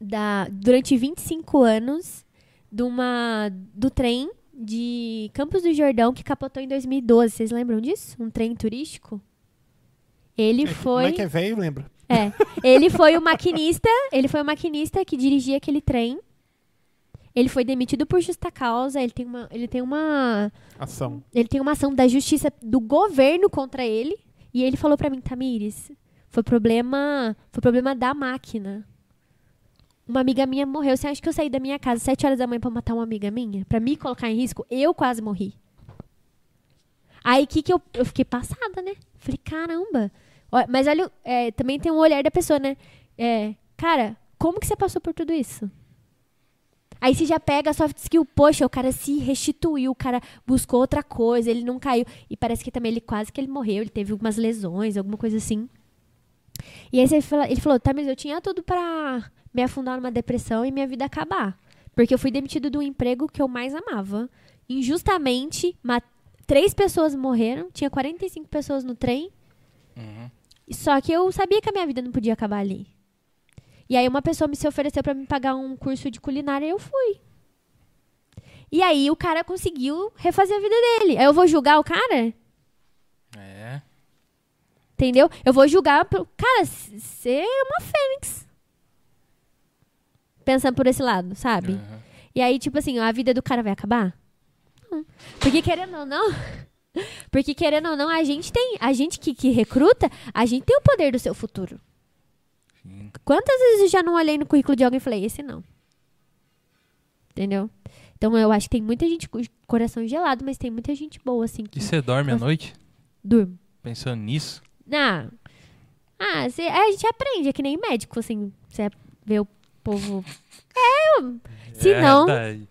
da, durante 25 anos de uma, do trem de Campos do Jordão que capotou em 2012. Vocês lembram disso? Um trem turístico? Ele foi. Como é que é velho, lembra? É. Ele foi o maquinista. Ele foi o maquinista que dirigia aquele trem. Ele foi demitido por justa causa. Ele tem uma, ele tem uma, Ação. ele tem uma ação da justiça do governo contra ele. E ele falou pra mim, Tamires, foi problema, foi problema da máquina. Uma amiga minha morreu. Você acha que eu saí da minha casa às 7 horas da manhã pra matar uma amiga minha? Pra me colocar em risco? Eu quase morri. Aí que que eu, eu fiquei passada, né? Falei, caramba. Mas olha, é, também tem um olhar da pessoa, né? É, cara, como que você passou por tudo isso? Aí você já pega a soft skill, poxa, o cara se restituiu, o cara buscou outra coisa, ele não caiu. E parece que também ele quase que ele morreu, ele teve algumas lesões, alguma coisa assim. E aí você fala- ele falou, tá, mas eu tinha tudo pra me afundar numa depressão e minha vida acabar. Porque eu fui demitido do emprego que eu mais amava. Injustamente, três pessoas morreram, tinha 45 pessoas no trem. Só que eu sabia que a minha vida não podia acabar ali. E aí uma pessoa me se ofereceu pra me pagar um curso de culinária e eu fui. E aí o cara conseguiu refazer a vida dele. Aí eu vou julgar o cara? É. Entendeu? Eu vou julgar. Pelo... Cara, você é uma fênix. Pensando por esse lado, sabe? Aham. E aí, tipo assim, a vida do cara vai acabar? Não. Porque querendo ou não. [LAUGHS] Porque querendo ou não, a gente tem. A gente que, que recruta, a gente tem o poder do seu futuro. Sim. Quantas vezes eu já não olhei no currículo de alguém e falei, esse não. Entendeu? Então eu acho que tem muita gente com coração gelado, mas tem muita gente boa, assim, que E você dorme à noite durma. pensando nisso? Não. Ah, cê- a gente aprende, é que nem médico, assim. Você vê o povo. É, eu- se É, não. daí.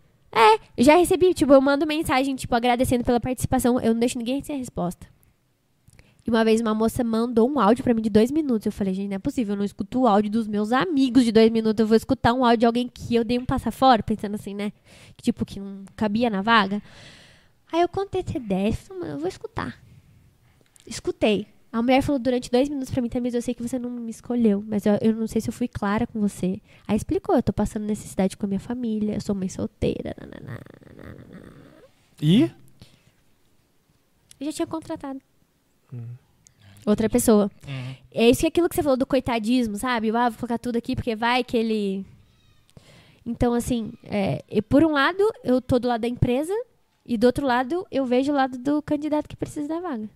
Eu já recebi, tipo, eu mando mensagem, tipo, agradecendo pela participação. Eu não deixo ninguém sem a resposta. E uma vez uma moça mandou um áudio pra mim de dois minutos. Eu falei, gente, não é possível, eu não escuto o áudio dos meus amigos de dois minutos. Eu vou escutar um áudio de alguém que eu dei um passa fora, pensando assim, né? Que, tipo, que não cabia na vaga. Aí eu contei até 10, falei, mano, eu vou escutar. Escutei. A mulher falou durante dois minutos pra mim, Tamires, eu sei que você não me escolheu, mas eu, eu não sei se eu fui clara com você. Aí explicou, eu tô passando necessidade com a minha família, eu sou mãe solteira. nananá. E? Eu já tinha contratado. Outra pessoa. Uhum. É isso que aquilo que você falou do coitadismo, sabe? Ah, vou colocar tudo aqui porque vai que ele. Então, assim, é, e por um lado, eu tô do lado da empresa, e do outro lado, eu vejo o lado do candidato que precisa da vaga.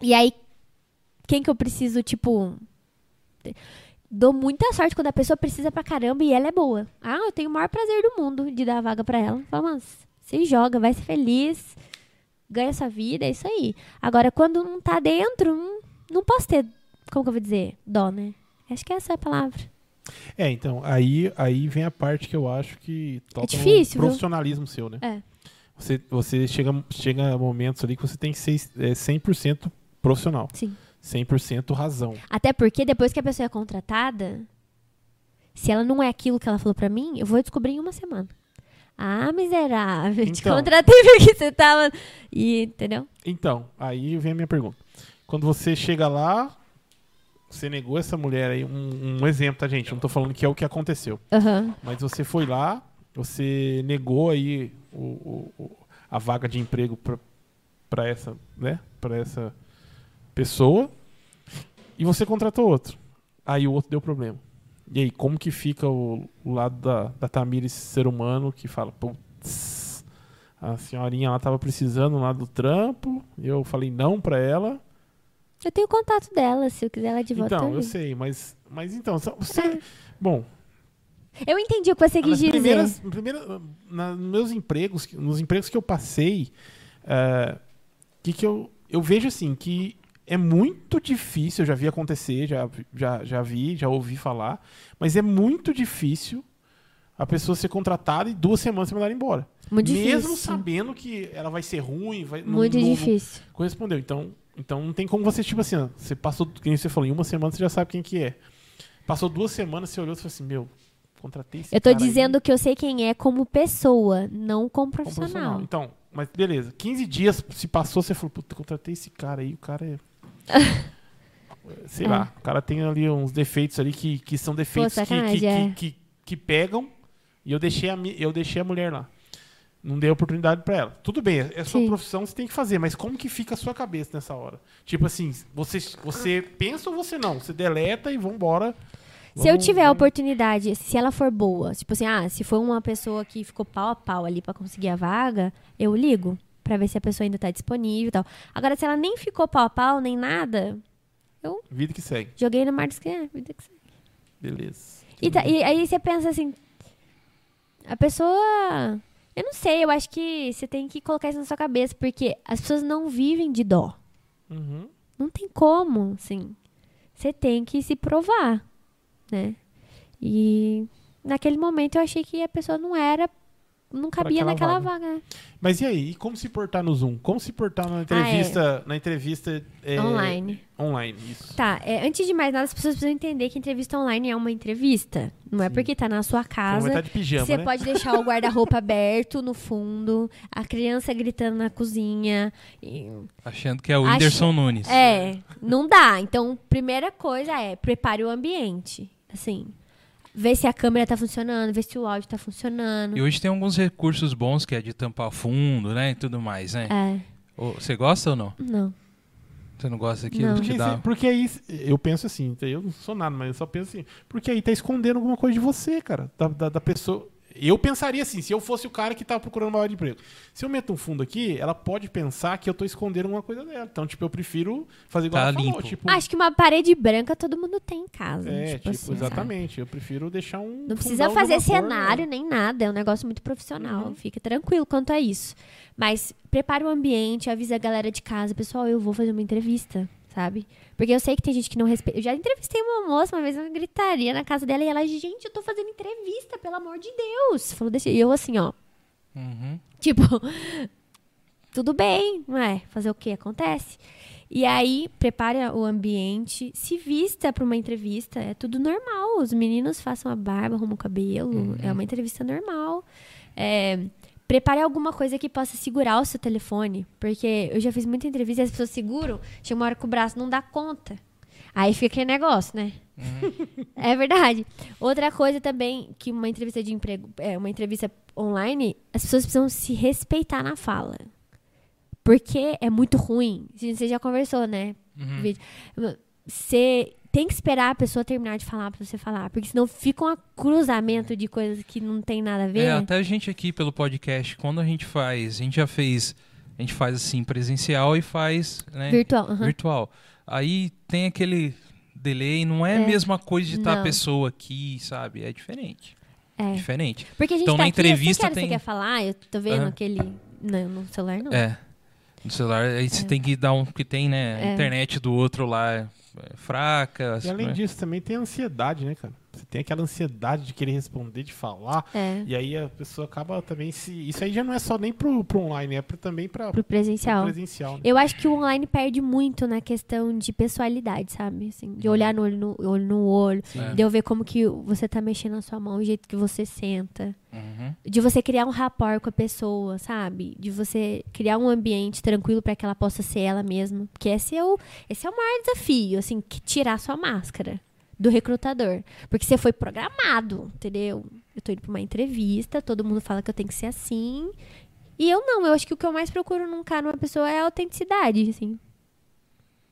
E aí, quem que eu preciso, tipo. Dou muita sorte quando a pessoa precisa pra caramba e ela é boa. Ah, eu tenho o maior prazer do mundo de dar a vaga pra ela. Fala, mano, se joga, vai ser feliz, ganha sua vida, é isso aí. Agora, quando não tá dentro, não, não posso ter, como que eu vou dizer? Dó, né? Acho que essa é a palavra. É, então, aí, aí vem a parte que eu acho que toca no difícil, viu? profissionalismo seu, né? É. Você, você chega, chega a momentos ali que você tem que ser é, 100% profissional. Sim. 100% razão. Até porque depois que a pessoa é contratada, se ela não é aquilo que ela falou pra mim, eu vou descobrir em uma semana. Ah, miserável, te Então. contratei porque você tava. E, entendeu? Então, aí vem a minha pergunta. Quando você chega lá, você negou essa mulher aí, um, um exemplo, tá, gente? Não tô falando que é o que aconteceu. Aham. Mas você foi lá, você negou aí o, o- a vaga de emprego pra- pra essa, né? Para essa pessoa e você contratou outro. Aí o outro deu problema. E aí, como que fica o, o lado da, da Tamires ser humano que fala, putz, a senhorinha lá tava precisando lá do trampo, eu falei não pra ela. Eu tenho o contato dela, se eu quiser ela de volta. Então, eu eu sei, mas, mas então, só- você, bom, Eu entendi o que você quis nas dizer. primeiras, primeira, na- nos meus empregos, nos empregos que eu passei, é, que que eu, eu vejo assim que é muito difícil, eu já vi acontecer, já, já, já vi, já ouvi falar, mas é muito difícil a pessoa ser contratada e duas semanas ser mandada embora. Muito Mesmo difícil. sabendo que ela vai ser ruim, vai, Muito não- não difícil. correspondeu. Então, então não tem como você, tipo assim, você passou, quem você falou, em uma semana você já sabe quem que é. Passou duas semanas, você olhou e falou assim, meu, contratei esse Eu tô cara aí dizendo que eu sei quem é como pessoa, não como como profissional. Então, mas beleza, 15 dias se passou, você falou, puta, contratei esse cara aí, o cara é... [LAUGHS] sei É. lá, o cara tem ali uns defeitos ali que, que são defeitos que, sacanagem, que, é. que, que, que pegam e eu deixei, a, eu deixei a mulher lá. Não dei oportunidade pra ela. Tudo bem, é sua Sim. profissão, você tem que fazer, mas como que fica a sua cabeça nessa hora? Tipo assim, você, você pensa ou você não? Você deleta e vambora. Se eu tiver a oportunidade, se ela for boa, tipo assim, ah, se for uma pessoa que ficou pau a pau ali pra conseguir a vaga, eu ligo pra ver se a pessoa ainda tá disponível e tal. Agora, se ela nem ficou pau a pau, nem nada, Vida que segue. joguei no mar que vida que segue. Beleza. E, tá- e aí você pensa assim, a pessoa, eu não sei, eu acho que você tem que colocar isso na sua cabeça, porque as pessoas não vivem de dó. Uhum. Não tem como, assim. Você tem que se provar, né? E naquele momento eu achei que a pessoa não era, não cabia aquela naquela vaga. vaga. né? Mas e aí? E como se portar no Zoom? Como se portar na entrevista, na entrevista é, Online. Online, isso. Tá, é, antes de mais nada, as pessoas precisam entender que entrevista online é uma entrevista. Não é Sim. porque tá na sua não casa. estar de pijama, Você né? pode deixar o guarda-roupa [LAUGHS] aberto no fundo, a criança gritando na cozinha. e- Achando que é o Whindersson Nunes. É, não dá. Então, primeira coisa é prepare o ambiente. Assim, ver se a câmera tá funcionando, ver se o áudio tá funcionando. E hoje tem alguns recursos bons que é de tampar fundo, né? E tudo mais, né? É, Você gosta ou não? não. Você não gosta daquilo Não. que Porque, te dá? porque aí, eu penso assim, eu não sou nada, mas eu só penso assim, porque aí tá escondendo alguma coisa de você, cara, da, da, da pessoa. Eu pensaria assim, se eu fosse o cara que tava procurando uma vaga de emprego. Se eu meto um fundo aqui, ela pode pensar que eu tô escondendo alguma coisa dela. Então, tipo, eu prefiro fazer igual Tá ela falou, limpo. tipo, Acho que uma parede branca todo mundo tem em casa. é, tipo, assim, sabe? exatamente. Eu prefiro deixar um Não precisa fazer cor, cenário né? nem nada, é um negócio muito profissional. Uhum. Fica tranquilo quanto a isso. Mas prepare o ambiente, avisa a galera de casa, pessoal, eu vou fazer uma entrevista, sabe? Porque eu sei que tem gente que não respeita. Eu já entrevistei uma moça uma vez, eu gritaria na casa dela e ela, gente, eu tô fazendo entrevista, pelo amor de Deus. Falou desse. E eu assim, ó, Uhum. Tipo, [LAUGHS] tudo bem, não é? Fazer o que acontece. E aí, prepare o ambiente, se vista para uma entrevista, é tudo normal. Os meninos façam a barba, arrumam o cabelo, é uma entrevista normal. É, prepare alguma coisa que possa segurar o seu telefone, porque eu já fiz muita entrevista e as pessoas seguram, chega uma hora que o braço não dá conta. Aí fica aquele negócio, né? [LAUGHS] É verdade. Outra coisa também que uma entrevista de emprego, é uma entrevista online, as pessoas precisam se respeitar na fala. Porque é muito ruim. Você já conversou, né? Uhum. Você tem que esperar a pessoa terminar de falar pra você falar, porque senão fica um cruzamento de coisas que não tem nada a ver. É, até a gente aqui pelo podcast, quando a gente faz, a gente já fez, a gente faz assim presencial e faz né, Virtual. aham. virtual. Aí tem aquele delay, não é a É. mesma coisa de estar a Não. pessoa aqui, sabe? É diferente. É. Diferente. Porque a gente Então, tá na aqui, entrevista você quer, tem- Você quer falar? Eu tô vendo Aham. aquele... Não, no celular não. É. No celular, aí você tem que dar um. Porque tem, né? A É. internet do outro lá é fraca. E além né? disso, também tem ansiedade, né, cara? Você tem aquela ansiedade de querer responder, de falar. É, E aí a pessoa acaba também se. Isso aí já não é só nem pro, pro online, é pro, também pra pro pro presencial. presencial. Né? Eu acho que o online perde muito na questão de pessoalidade, sabe? Assim, de olhar no olho no olho, no olho É. de eu ver como que você tá mexendo na sua mão, o jeito que você senta. Uhum. De você criar um rapport com a pessoa, sabe? De você criar um ambiente tranquilo para que ela possa ser ela mesma. Porque esse é o, esse é o maior desafio, assim, que tirar sua máscara do recrutador. Porque você foi programado, entendeu? Eu tô indo pra uma entrevista, todo mundo fala que eu tenho que ser assim. E eu não, eu acho que o que eu mais procuro num cara, numa pessoa, é a autenticidade, assim.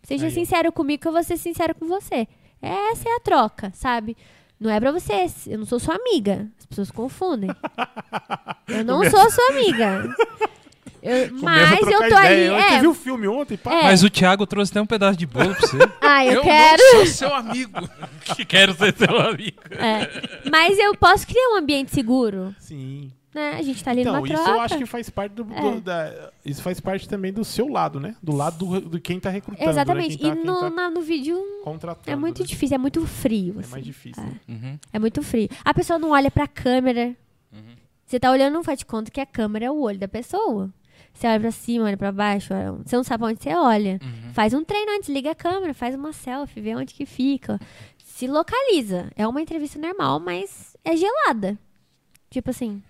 Seja Aí, ó. sincero comigo que eu vou ser sincero com você. Essa é a troca, sabe? Não é pra você, eu não sou sua amiga. As pessoas confundem. [LAUGHS] Eu não sou sua amiga. [LAUGHS] Eu- mas eu tô ali. ideia. Você É, viu o filme ontem? Pá? É. Mas o Thiago trouxe até um pedaço de bolo pra você. [LAUGHS] ah, eu, Eu quero. não sou seu amigo. [LAUGHS] que quero ser seu amigo. É. Mas eu posso criar um ambiente seguro. Sim. Né? A gente tá ali Então, numa isso troca. eu acho que faz parte do, do- É. da, isso faz parte também do seu lado, né? Do lado do, do quem tá recrutando. Exatamente. Né? Tá, e no, tá na- no vídeo contratando. é muito né? difícil, é muito frio. É assim. mais difícil. É. né? Uhum. É muito frio. A pessoa não olha pra câmera. Uhum. Você tá olhando, não faz de conta que a câmera é o olho da pessoa. Você olha pra cima, olha pra baixo, olha- você não sabe onde você olha. Uhum. Faz um treino antes, liga a câmera, faz uma selfie, vê onde que fica. Se localiza. É uma entrevista normal, mas é gelada. Tipo assim.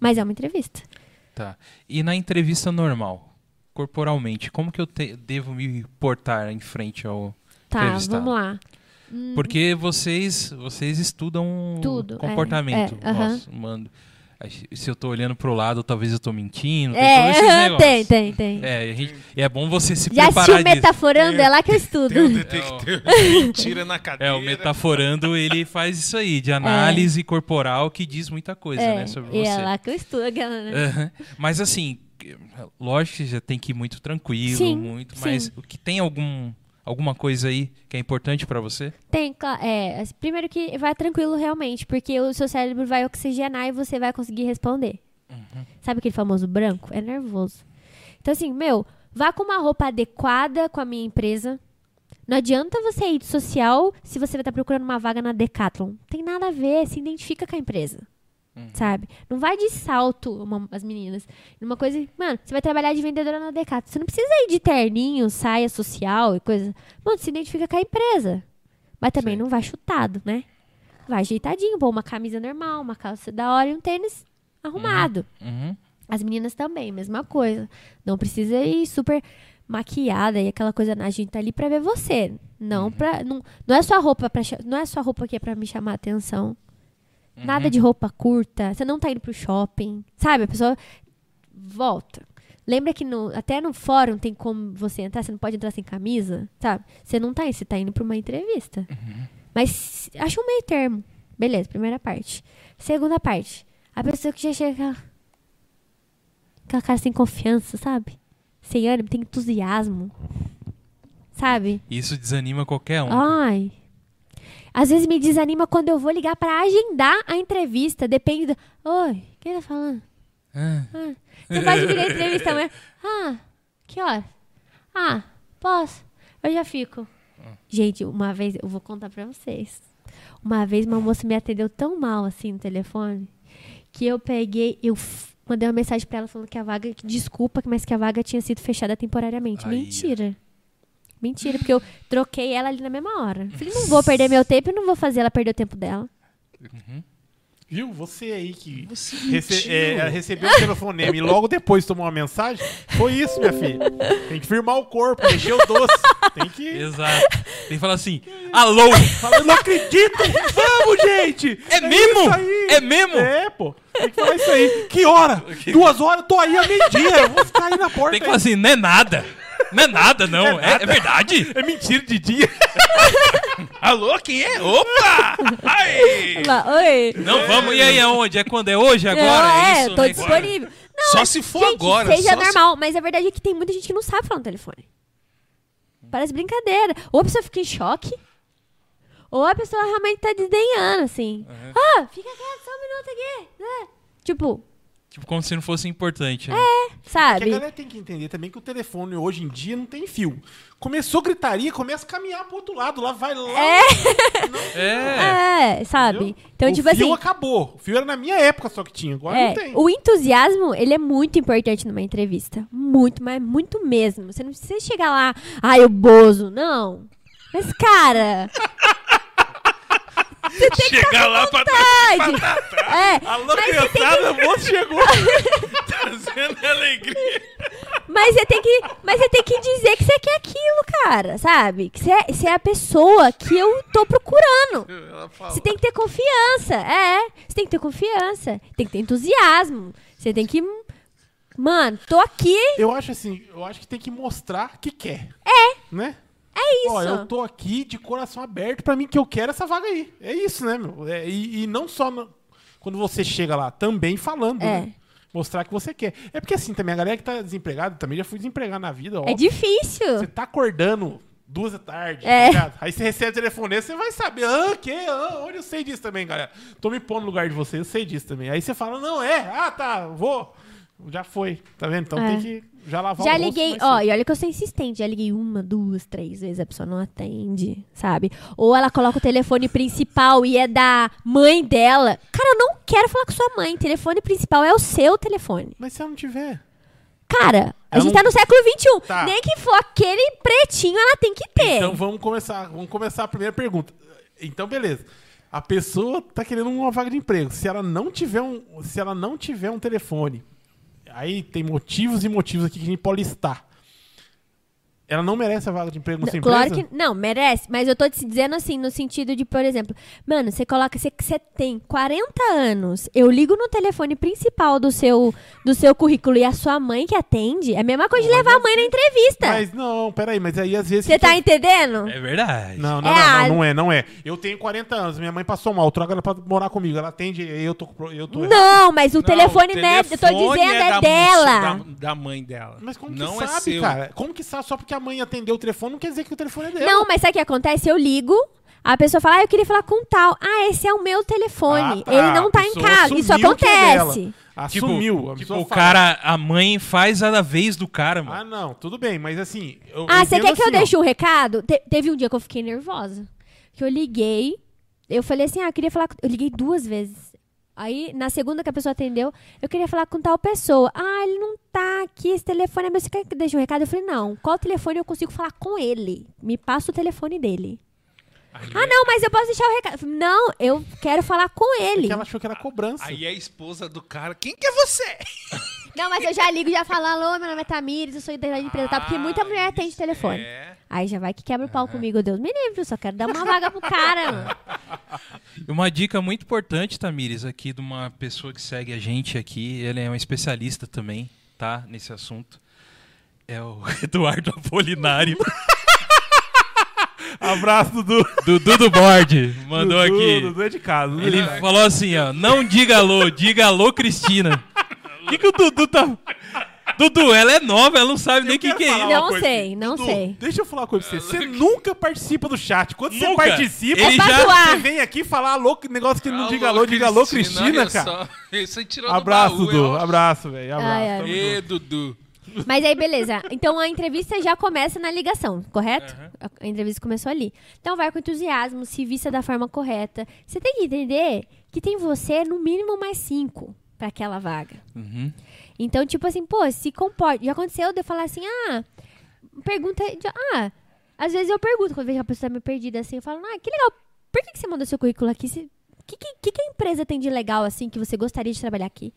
Mas é uma entrevista. Tá. E na entrevista normal, corporalmente, como que eu te- devo me portar em frente ao. Tá, entrevistado. vamos lá. Porque vocês, vocês estudam Tudo, é, comportamento é, aham. nosso, humano. Se eu tô olhando pro lado, talvez eu tô mentindo. Tem É, negócios. [LAUGHS] tem, tem, tem. É, a gente- e é bom você se Já preparar assistiu disso. Metaforando? É lá que eu estudo. Tem um detector de mentira na É, cadeira. o metaforando, ele faz isso aí, de análise corporal, que diz muita coisa, É, né, sobre e você. é lá que eu estudo, aquela, né? Mas assim, lógico que já tem que ir muito tranquilo, Sim, muito, sim. mas o que tem algum alguma coisa aí que é importante pra você? Tem, é, primeiro que vai tranquilo realmente, porque o seu cérebro vai oxigenar e você vai conseguir responder. Sabe aquele famoso branco? É nervoso. Então assim, meu, vá com uma roupa adequada com a minha empresa. Não adianta você ir de social se você vai estar procurando uma vaga na Decathlon. Tem nada a ver, se identifica com a empresa. Sabe? Não vai de salto, uma- as meninas. Uma coisa, mano, você vai trabalhar de vendedora na Decathlon. Você não precisa ir de terninho, saia social e coisa. Mano, se identifica com a empresa. Mas também Sim. não vai chutado, né? Vai ajeitadinho, pô, uma camisa normal, uma calça da hora e um tênis arrumado. Uhum. As meninas também, mesma coisa. Não precisa ir super maquiada e aquela coisa, a gente tá ali pra ver você. Não pra. Não, não é sua roupa para não é sua roupa que é pra me chamar a atenção. Nada de roupa curta. Você não tá indo pro shopping. Sabe? A pessoa volta. Lembra que no, até no fórum tem como você entrar, você não pode entrar sem camisa, sabe? Você não tá aí, você tá indo pra uma entrevista. Mas acha um meio termo. Beleza, primeira parte. Segunda parte. A pessoa que já chega com aquela cara sem confiança, sabe? Sem ânimo, tem entusiasmo. Sabe? Isso desanima qualquer um. Ai. Às vezes me desanima quando eu vou ligar pra agendar a entrevista. Depende do. Oi, quem tá falando? Ah, Ah, você pode vir a entrevista amanhã? [LAUGHS] Ah, que hora? Ah, posso? Eu já fico. Gente, uma vez, eu vou contar pra vocês. Uma vez uma moça me atendeu tão mal assim no telefone que eu peguei, eu mandei uma mensagem pra ela falando que a vaga, que desculpa, mas que a vaga tinha sido fechada temporariamente. Aí. Mentira. Mentira, porque eu troquei ela ali na mesma hora. Falei, não vou perder meu tempo e não vou fazer ela perder o tempo dela. Viu? Você aí que Você rece mentiu. é, recebeu o telefonema e logo depois tomou uma mensagem. Foi isso, minha filha. Tem que firmar o corpo, mexer o doce. Tem que. Exato. Tem que falar assim: alô! Fala, não acredito! Vamos, gente! É mesmo? isso aí. É mesmo? É, pô. Tem que falar isso aí. Que hora? [LAUGHS] Duas horas, tô aí a meio-dia. Eu vou ficar aí na porta. Tem que aí. falar assim: não é nada. Não é nada, não. É, é verdade? É mentira de dia. [LAUGHS] Alô, quem é? Opa! Ai! Lá, Oi. Não, vamos. E aí, aonde? É quando? É hoje? Agora? Não, é é, isso? eu tô né? disponível. Não, Só se for gente, agora, Seja só se- normal, mas a verdade é que tem muita gente que não sabe falar no telefone. Parece brincadeira. Ou a pessoa fica em choque, ou a pessoa realmente tá desdenhando, assim. Ah, fica quieto só um minuto aqui. né? Tipo, Tipo, como se não fosse importante. né? Que a sabe? galera tem que entender também que o telefone hoje em dia não tem fio. Começou gritaria, começa a caminhar pro outro lado. Lá vai lá. É. [LAUGHS] É, sabe? entendeu? Então, o tipo fio assim. acabou. O fio era na minha época só que tinha. Agora É, não tem. o entusiasmo, ele é muito importante numa entrevista. Muito, mas muito mesmo. Você não precisa chegar lá, ai, o Bozo. Não. Mas, cara, [LAUGHS] Chegar lá pra verdade. É, você tem criançada, o moço chegou. [LAUGHS] trazendo alegria. Mas você tem que, mas você tem que dizer que você quer aquilo, cara, sabe? Que você é, você é a pessoa que eu tô procurando. Ela fala. Você tem que ter confiança, é. Você tem que ter confiança, tem que ter entusiasmo. Você tem que, mano, tô aqui. Eu acho assim, eu acho que tem que mostrar que quer. É. Né? É isso. Ó, eu tô aqui de coração aberto pra mim que eu quero essa vaga aí. É isso, né, meu? É, e, e não só no- quando você chega lá, também falando, É. né? Mostrar que você quer. É porque assim, também a galera que tá desempregada, também já fui desempregado na vida, ó. É difícil. Você tá acordando duas da tarde, É. tá? Aí você recebe o telefone, você vai saber, ah, que? Ah, onde eu sei disso também, galera. Tô me pondo no lugar de você, eu sei disso também. Aí você fala, não, é, ah, tá, vou. Já foi, tá vendo? Então É. tem que já lavar Já o rosto liguei, mais ó, cedo. e olha que eu sou insistente. Já liguei uma, duas, três vezes, a pessoa não atende, sabe? Ou ela coloca o telefone principal e é da mãe dela. Cara, eu não quero falar com sua mãe. Telefone principal é o seu telefone. Mas se ela não tiver... Cara, a gente não- tá no século XXI. Tá. Nem que for aquele pretinho, ela tem que ter. Então vamos começar, vamos começar a primeira pergunta. Então, beleza. A pessoa tá querendo uma vaga de emprego. Se ela não tiver um, se ela não tiver um telefone, aí tem motivos e motivos aqui que a gente pode listar. Ela não merece a vaga de emprego na sua Claro empresa? que não, merece. Mas eu tô te dizendo assim, no sentido de, por exemplo, mano, você coloca, você, você tem 40 anos, eu ligo no telefone principal do seu, do seu currículo e a sua mãe que atende, é a mesma coisa de levar a mãe na entrevista. Mas não, peraí, mas aí às vezes. Você tá entendendo? É verdade. Não, não, É não, a- não, não é, não é. Eu tenho 40 anos, minha mãe passou mal, troca ela pra morar comigo. Ela atende, eu tô. Eu tô Não, mas o Não, telefone, o né? Eu tô telefone dizendo é, da dela. Da, da mãe dela. Mas como não que é sabe, seu. cara? Como que sabe? Só porque a mãe atendeu o telefone não quer dizer que o telefone é dela. Não, mas sabe o que acontece? Eu ligo, a pessoa fala, ah, eu queria falar com tal. Ah, esse é o meu telefone. Ah, tá. Ele não tá em casa. Isso é acontece. Tipo, Assumiu. a tipo, pessoa o fala. cara, a mãe faz a vez do cara, mano. Ah, não, tudo bem, mas assim. eu- Ah, você quer que eu assim, ó. deixe um recado? Te- teve um dia que eu fiquei nervosa. Que eu liguei. Eu falei assim, ah, eu queria falar. com- Eu liguei duas vezes. Aí, na segunda que a pessoa atendeu, eu queria falar com tal pessoa. Ah, ele não tá aqui, esse telefone é meu. Você quer que deixe um recado? Eu falei, não. Qual telefone eu consigo falar com ele? Me passa o telefone dele. Ah, não, mas eu posso deixar o recado. Não, eu quero falar com É ele. ela achou que era cobrança. Aí a esposa do cara, quem que é você? [LAUGHS] Não, mas eu já ligo, já falo, alô, meu nome é Tamires, eu sou da empresa, tá? Porque muita mulher atende telefone. é. Aí já vai que quebra o pau comigo, Deus me livre, eu só quero dar uma vaga pro cara, mano. [LAUGHS] Uma dica muito importante, Tamires, aqui de uma pessoa que segue a gente aqui, ele é um especialista também, tá? Nesse assunto. É o [LAUGHS] Eduardo Apolinário, Abraço, Dudu. do do Board, mandou Dudu, aqui. Dudu é de casa. Dudu Ele é casa. falou assim, ó, não diga alô, diga alô, Cristina. O que, que o Dudu tá... Dudu, ela é nova, ela não sabe nem o que, que é isso. Não coisa sei, não Dudu, sei. Deixa eu falar uma coisa pra você. Você nunca participa do chat. Quando você Nunca. participa, Ele já- você vem aqui falar alô, que negócio que não diga alô, diga alô, Cristina, cara. só. [LAUGHS] Isso aí tirou Abraço, Dudu. Abraço, velho. Abraço. Ai, ai. Ê. Dudu. Mas aí, beleza. Então a entrevista já começa na ligação, correto? A a entrevista começou ali. Então vai com entusiasmo, se vista da forma correta. Você tem que entender que tem você, no mínimo, mais cinco pra aquela vaga. Uhum. Então, tipo assim, pô, se comporte. Já aconteceu de eu falar assim, ah, pergunta. Ah, às vezes eu pergunto, quando eu vejo a pessoa meio perdida assim, eu falo, ah, que legal, por que, que você mandou seu currículo aqui? O que, que, que, a empresa tem de legal, assim, que você gostaria de trabalhar aqui?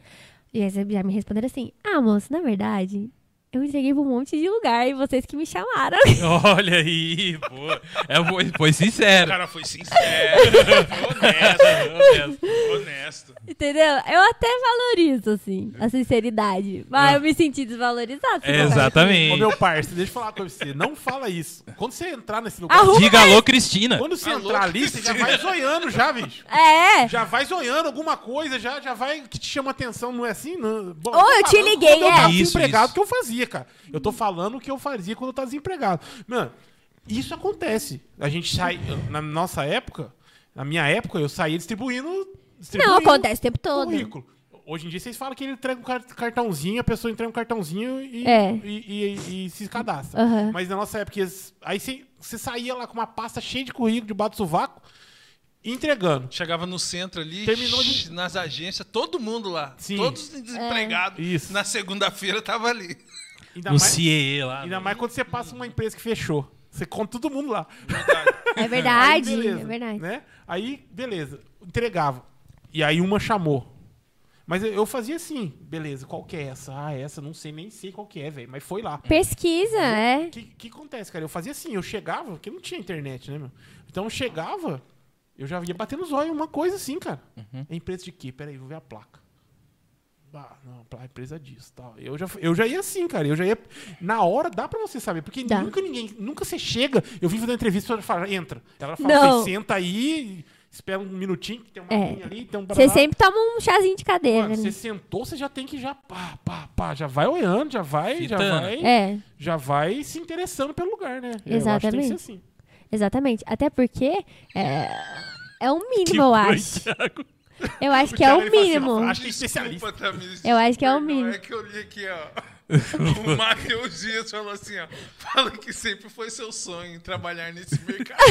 E aí já me responderam assim, ah, moço, na verdade, eu entreguei pra um monte de lugar e vocês que me chamaram. [LAUGHS] Olha aí, pô. É, foi, foi O sincero. cara foi sincero, [LAUGHS] honesto, honesto. Entendeu? Eu até valorizo, assim, a sinceridade. Mas eu me senti desvalorizada. É, exatamente. Ô, meu parceiro, deixa eu falar com você. Não fala isso. Quando você entrar nesse lugar... Arruma Diga alô, Cristina. Quando você Alô, entrar ali, você já vai zoiando já, bicho. É. Já vai zoiando alguma coisa, já, já vai que te chama atenção, não é assim? Não. Bom, Ô, tô eu te falando liguei, Eu é. tava Isso, desempregado, isso. que eu fazia, cara. Eu tô falando o que eu fazia quando eu tava desempregado. Mano, isso acontece. A gente sai. Na nossa época, na minha época, eu saía distribuindo. distribuindo Não, acontece o tempo todo. currículo. Hoje em dia vocês falam que ele entrega um car- cartãozinho, a pessoa entrega um cartãozinho e, É. e, e- e se cadastra. Aham. Mas na nossa época, aí você, você saía lá com uma pasta cheia de currículo debaixo do sovaco, entregando. Chegava no centro ali, Terminou de- nas agências, todo mundo lá. Sim. Todos desempregados. Isso. Na segunda-feira tava ali. Ainda No mais, CIE lá. ainda mais quando você passa uma empresa que fechou. Você conta todo mundo lá. É [LAUGHS] verdade, Aí, beleza, é verdade. Né? Aí, beleza. Entregava. E aí uma chamou. Mas eu- eu fazia assim, beleza, qual que é essa? Ah, essa, não sei, nem sei qual que é, velho. Mas foi lá. Pesquisa, é. O que, que acontece, cara? Eu fazia assim, eu chegava, porque não tinha internet, né, meu? Então eu chegava, eu já ia batendo os olhos, uma coisa assim, cara. É empresa de quê? Peraí, vou ver a placa. Ah, não, a empresa disso, tal. Eu já, eu já ia assim, cara. Eu já ia. Na hora dá pra você saber, porque Dá. nunca ninguém. Nunca você chega. Eu vim fazer uma entrevista e fala, entra. Ela fala, Não. você senta aí, espera um minutinho, que tem uma É. linha ali, tem um Você sempre toma um chazinho de cadeira. Mano, né? você sentou, você já tem que já pá, pá, pá, já vai olhando, já vai, já Fitando. vai, É, já vai se interessando pelo lugar, né? Eu acho que tem que Exatamente. ser assim. exatamente. Até porque é, é um mínimo, Que eu foi, acho. Thiago? Eu acho que é o assim, mínimo. ó, Acho que é especialista. Desculpa, Tamires, Eu acho que é o mínimo. É que eu li aqui, ó. O Matheus Dias falou assim, ó. Fala que sempre foi seu sonho trabalhar nesse mercado. [LAUGHS]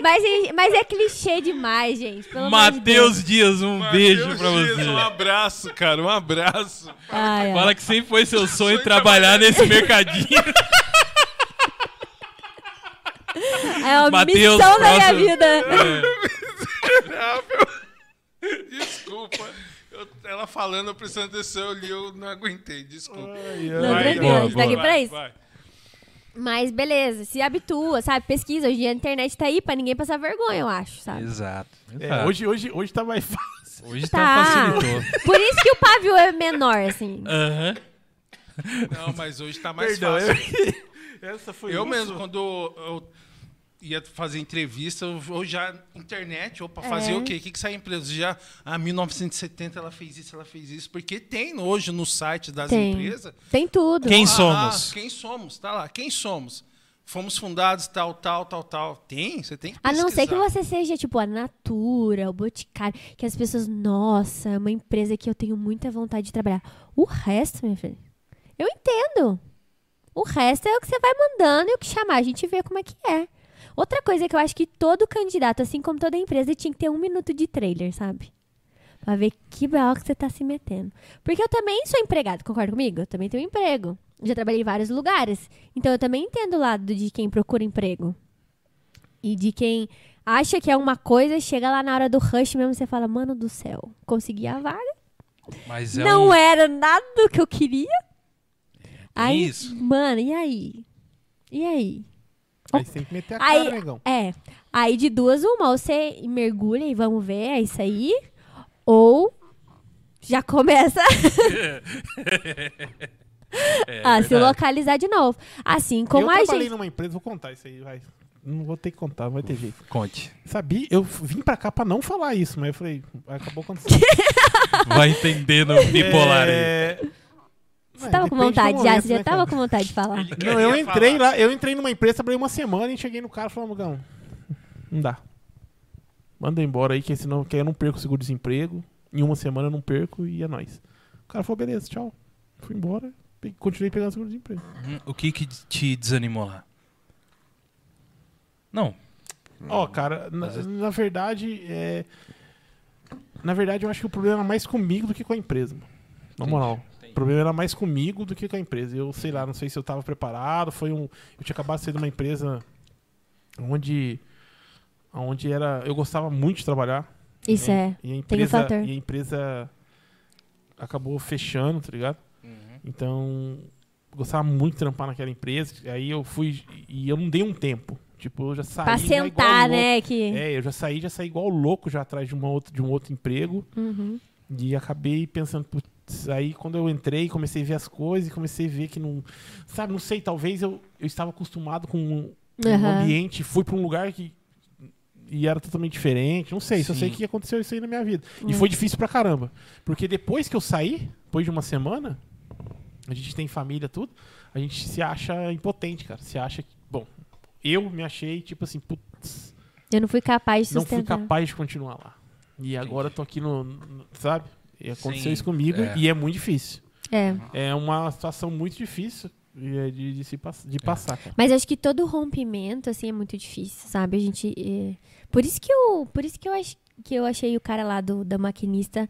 Mas, é- mas é clichê demais, gente. Matheus Dias, um beijo Matheus pra Dias, você. Um abraço, cara. Um abraço. Ai, ai. Fala que sempre foi seu sonho Sonho trabalhar trabalhar nesse mercadinho. [LAUGHS] É uma Matheus, missão da minha próximo- vida. É. Miserável. Desculpa. Eu- ela falando, prestando atenção, eu li, eu não aguentei, desculpa. Ai, Não, ai. tranquilo, boa, a gente tá aqui pra isso. Vai. Mas beleza, se habitua, sabe? Pesquisa. Hoje em dia a internet tá aí pra ninguém passar vergonha, eu acho, sabe? Exato. É, hoje, hoje, hoje tá mais fácil. Hoje Tá. tá facilitou. Por isso que o pavio é menor, assim. Aham. Não, mas hoje tá mais Perdão, fácil. eu... [LAUGHS] Essa foi Eu mesmo, quando eu ia fazer entrevista, eu já internet, opa, fazer É. o quê? O que, que sai empresa? Já, ah, 1970 ela fez isso, ela fez isso. Porque tem hoje no site das Tem. empresas. Tem tudo. Quem Ah, somos? quem somos? Tá lá, quem somos? Fomos fundados tal, tal, tal, tal. Tem? Você tem que A não ser que você seja, tipo, a Natura, o Boticário, que as pessoas, nossa, é uma empresa que eu tenho muita vontade de trabalhar. O resto, minha filha, eu entendo. O resto é o que você vai mandando e o que chamar, a gente vê como é que é. Outra coisa que eu acho que todo candidato, assim como toda empresa, tinha que ter um minuto de trailer, sabe? Pra ver que BO que você tá se metendo. Porque eu também sou empregado, concorda comigo? Eu também tenho um emprego. Já trabalhei em vários lugares. Então eu também entendo o lado de quem procura emprego. E de quem acha que é uma coisa, chega lá na hora do rush mesmo, você fala, mano do céu, consegui a vaga. Mas é Não um... era nada do que eu queria. Aí, isso. mano, e aí? E aí? Aí você tem que meter a Aí, cara, negão. é. Aí de duas, uma, ou você mergulha e vamos ver, é isso aí. Ou já começa [LAUGHS] É, [LAUGHS] a se localizar de novo. Assim como eu a trabalhei gente. numa empresa, vou contar isso aí, vai. Não vou ter que contar, não vai ter jeito. Conte. Sabia, eu vim pra cá pra não falar isso, mas eu falei, acabou acontecendo. [LAUGHS] Vai entendendo o bipolar aí. É... Você tava com vontade já? Você já né, tava cara? com vontade de falar? Não, eu entrei falar. lá, eu entrei numa empresa, trabalhei uma semana e cheguei no cara e falei, Mugão, não dá. Manda embora aí, que senão que eu não perco o seguro-desemprego. Em uma semana eu não perco e é nóis. O cara falou, beleza, tchau. Fui embora e continuei pegando seguro-desemprego. Hum, O que que te desanimou lá? Não. Ó, cara, na, na verdade, é... Na verdade, eu acho que o problema era mais comigo do que com a empresa. mano. Na moral. O problema era mais comigo do que com a empresa. Eu sei lá, não sei se eu tava preparado. Foi um. Eu tinha acabado de sair de uma empresa onde. Onde era. Eu gostava muito de trabalhar. Isso né? é. E a Tem um empresa, e a empresa acabou fechando, tá ligado? Uhum. Então, gostava muito de trampar naquela empresa. Aí eu fui. E eu não dei um tempo. Tipo, eu já saí. Pra já igual sentar, né? Que... É, eu já saí, já saí igual louco já atrás de, uma outra, de um outro emprego. Uhum. E acabei pensando, aí quando eu entrei, comecei a ver as coisas e comecei a ver que não. Sabe, não sei, talvez eu, eu estava acostumado com um, um Aham. ambiente, fui para um lugar que. E era totalmente diferente. Não sei, só sei Sim. que aconteceu isso aí na minha vida. E Hum. foi difícil pra caramba. Porque depois que eu saí, depois de uma semana, a gente tem família, tudo, a gente se acha impotente, cara. Se acha que. Bom, eu me achei, tipo assim, putz, Eu não fui capaz de não fui sustentar. capaz de continuar lá. E agora eu tô aqui no. no- sabe? E aconteceu Sim, isso comigo é. e é muito difícil. É. É uma situação muito difícil de, de, de se de passar, cara. Mas acho que todo rompimento, assim, é muito difícil, sabe? A gente. é, Por isso que eu. Por isso que eu, ach... que eu achei o cara lá do, da maquinista.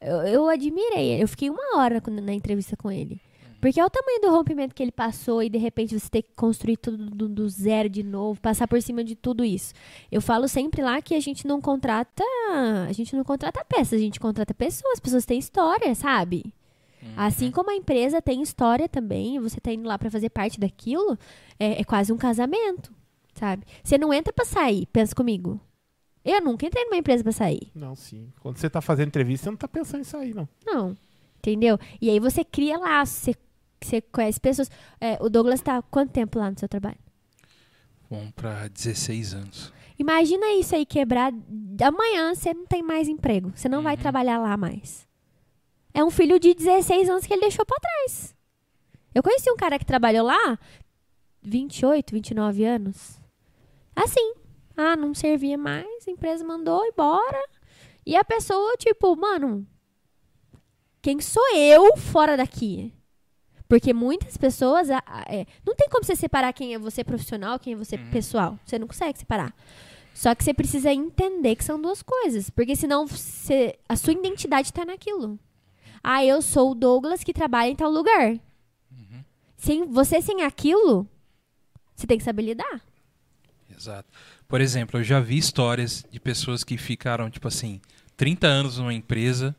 Eu, eu admirei. Eu fiquei uma hora na entrevista com ele. Porque é o tamanho do rompimento que ele passou e de repente você ter que construir tudo do, do zero de novo, passar por cima de tudo isso. Eu falo sempre lá que a gente não contrata. A gente não contrata peças, a gente contrata pessoas. As pessoas têm história, sabe? Assim como a empresa tem história também, você tá indo lá pra fazer parte daquilo, é, é quase um casamento, sabe? Você não entra pra sair, pensa comigo. Eu nunca entrei numa empresa pra sair. Não, sim. Quando você tá fazendo entrevista, você não tá pensando em sair, não. Não. Entendeu? E aí você cria laços, você, você conhece pessoas. É, o Douglas tá há quanto tempo lá no seu trabalho? Vamos pra 16 anos. Imagina isso aí quebrar. Amanhã você não tem mais emprego. Você não vai Uhum. trabalhar lá mais. É um filho de 16 anos que ele deixou pra trás. Eu conheci um cara que trabalhou lá 28, 29 anos. Assim. Ah, não servia mais, a empresa mandou embora. E a pessoa, tipo, mano, quem sou eu fora daqui? Porque muitas pessoas. a- a- é, não tem como você separar quem é você profissional, quem é você pessoal. Você não consegue separar. Só que você precisa entender que são duas coisas. Porque senão você, a sua identidade tá naquilo. Ah, eu sou o Douglas que trabalha em tal lugar. Sem, você sem aquilo, você tem que saber lidar. Exato. Por exemplo, eu já vi histórias de pessoas que ficaram, tipo assim, 30 anos numa empresa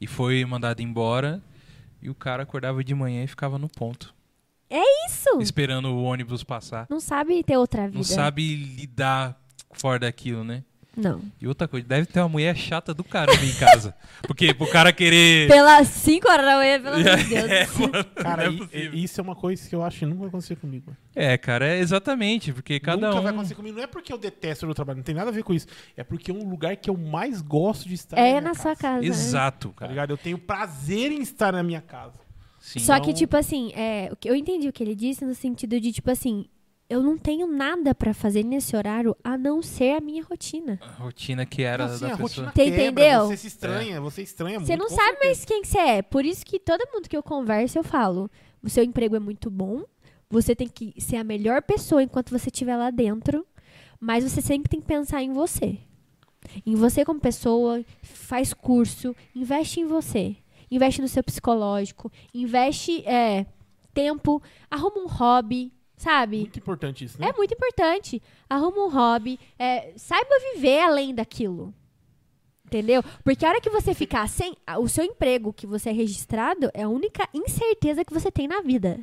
E foi mandado embora. E o cara acordava de manhã e ficava no ponto. Isso! Esperando o ônibus passar. Não sabe ter outra vida. Não sabe lidar fora daquilo, né? Não. E outra coisa, deve ter uma mulher chata do caramba em casa. Porque pro cara querer. Pelas 5 horas da manhã, pelo amor de [LAUGHS] Deus. É, mano, Cara, não é e- isso é uma coisa que eu acho que nunca vai acontecer comigo. É, cara, é exatamente, porque cada nunca um. vai acontecer comigo. Não é porque eu detesto o meu trabalho, não tem nada a ver com isso. É porque é um lugar que eu mais gosto de estar É minha na sua casa. né? Exato, Tá cara. ligado? Eu tenho prazer em estar na minha casa. Sim. Só que, Então- tipo assim, é, eu entendi o que ele disse no sentido de, tipo assim, eu não tenho nada pra fazer nesse horário a não ser a minha rotina. A rotina que era Assim, da a pessoa. rotina Você quebra, entendeu? Você se estranha, você estranha Você não sabe certeza. mais quem que você é. Por isso que todo mundo que eu converso, eu falo: o seu emprego é muito bom, você tem que ser a melhor pessoa enquanto você estiver lá dentro, mas você sempre tem que pensar em você. Em você como pessoa, faz curso, investe em você. Investe no seu psicológico, investe é, tempo, arruma um hobby, sabe? Muito importante isso, né? É muito importante. Arruma um hobby. é, saiba viver além daquilo. Entendeu? Porque a hora que você ficar sem. O seu emprego que você é registrado é a única incerteza que você tem na vida.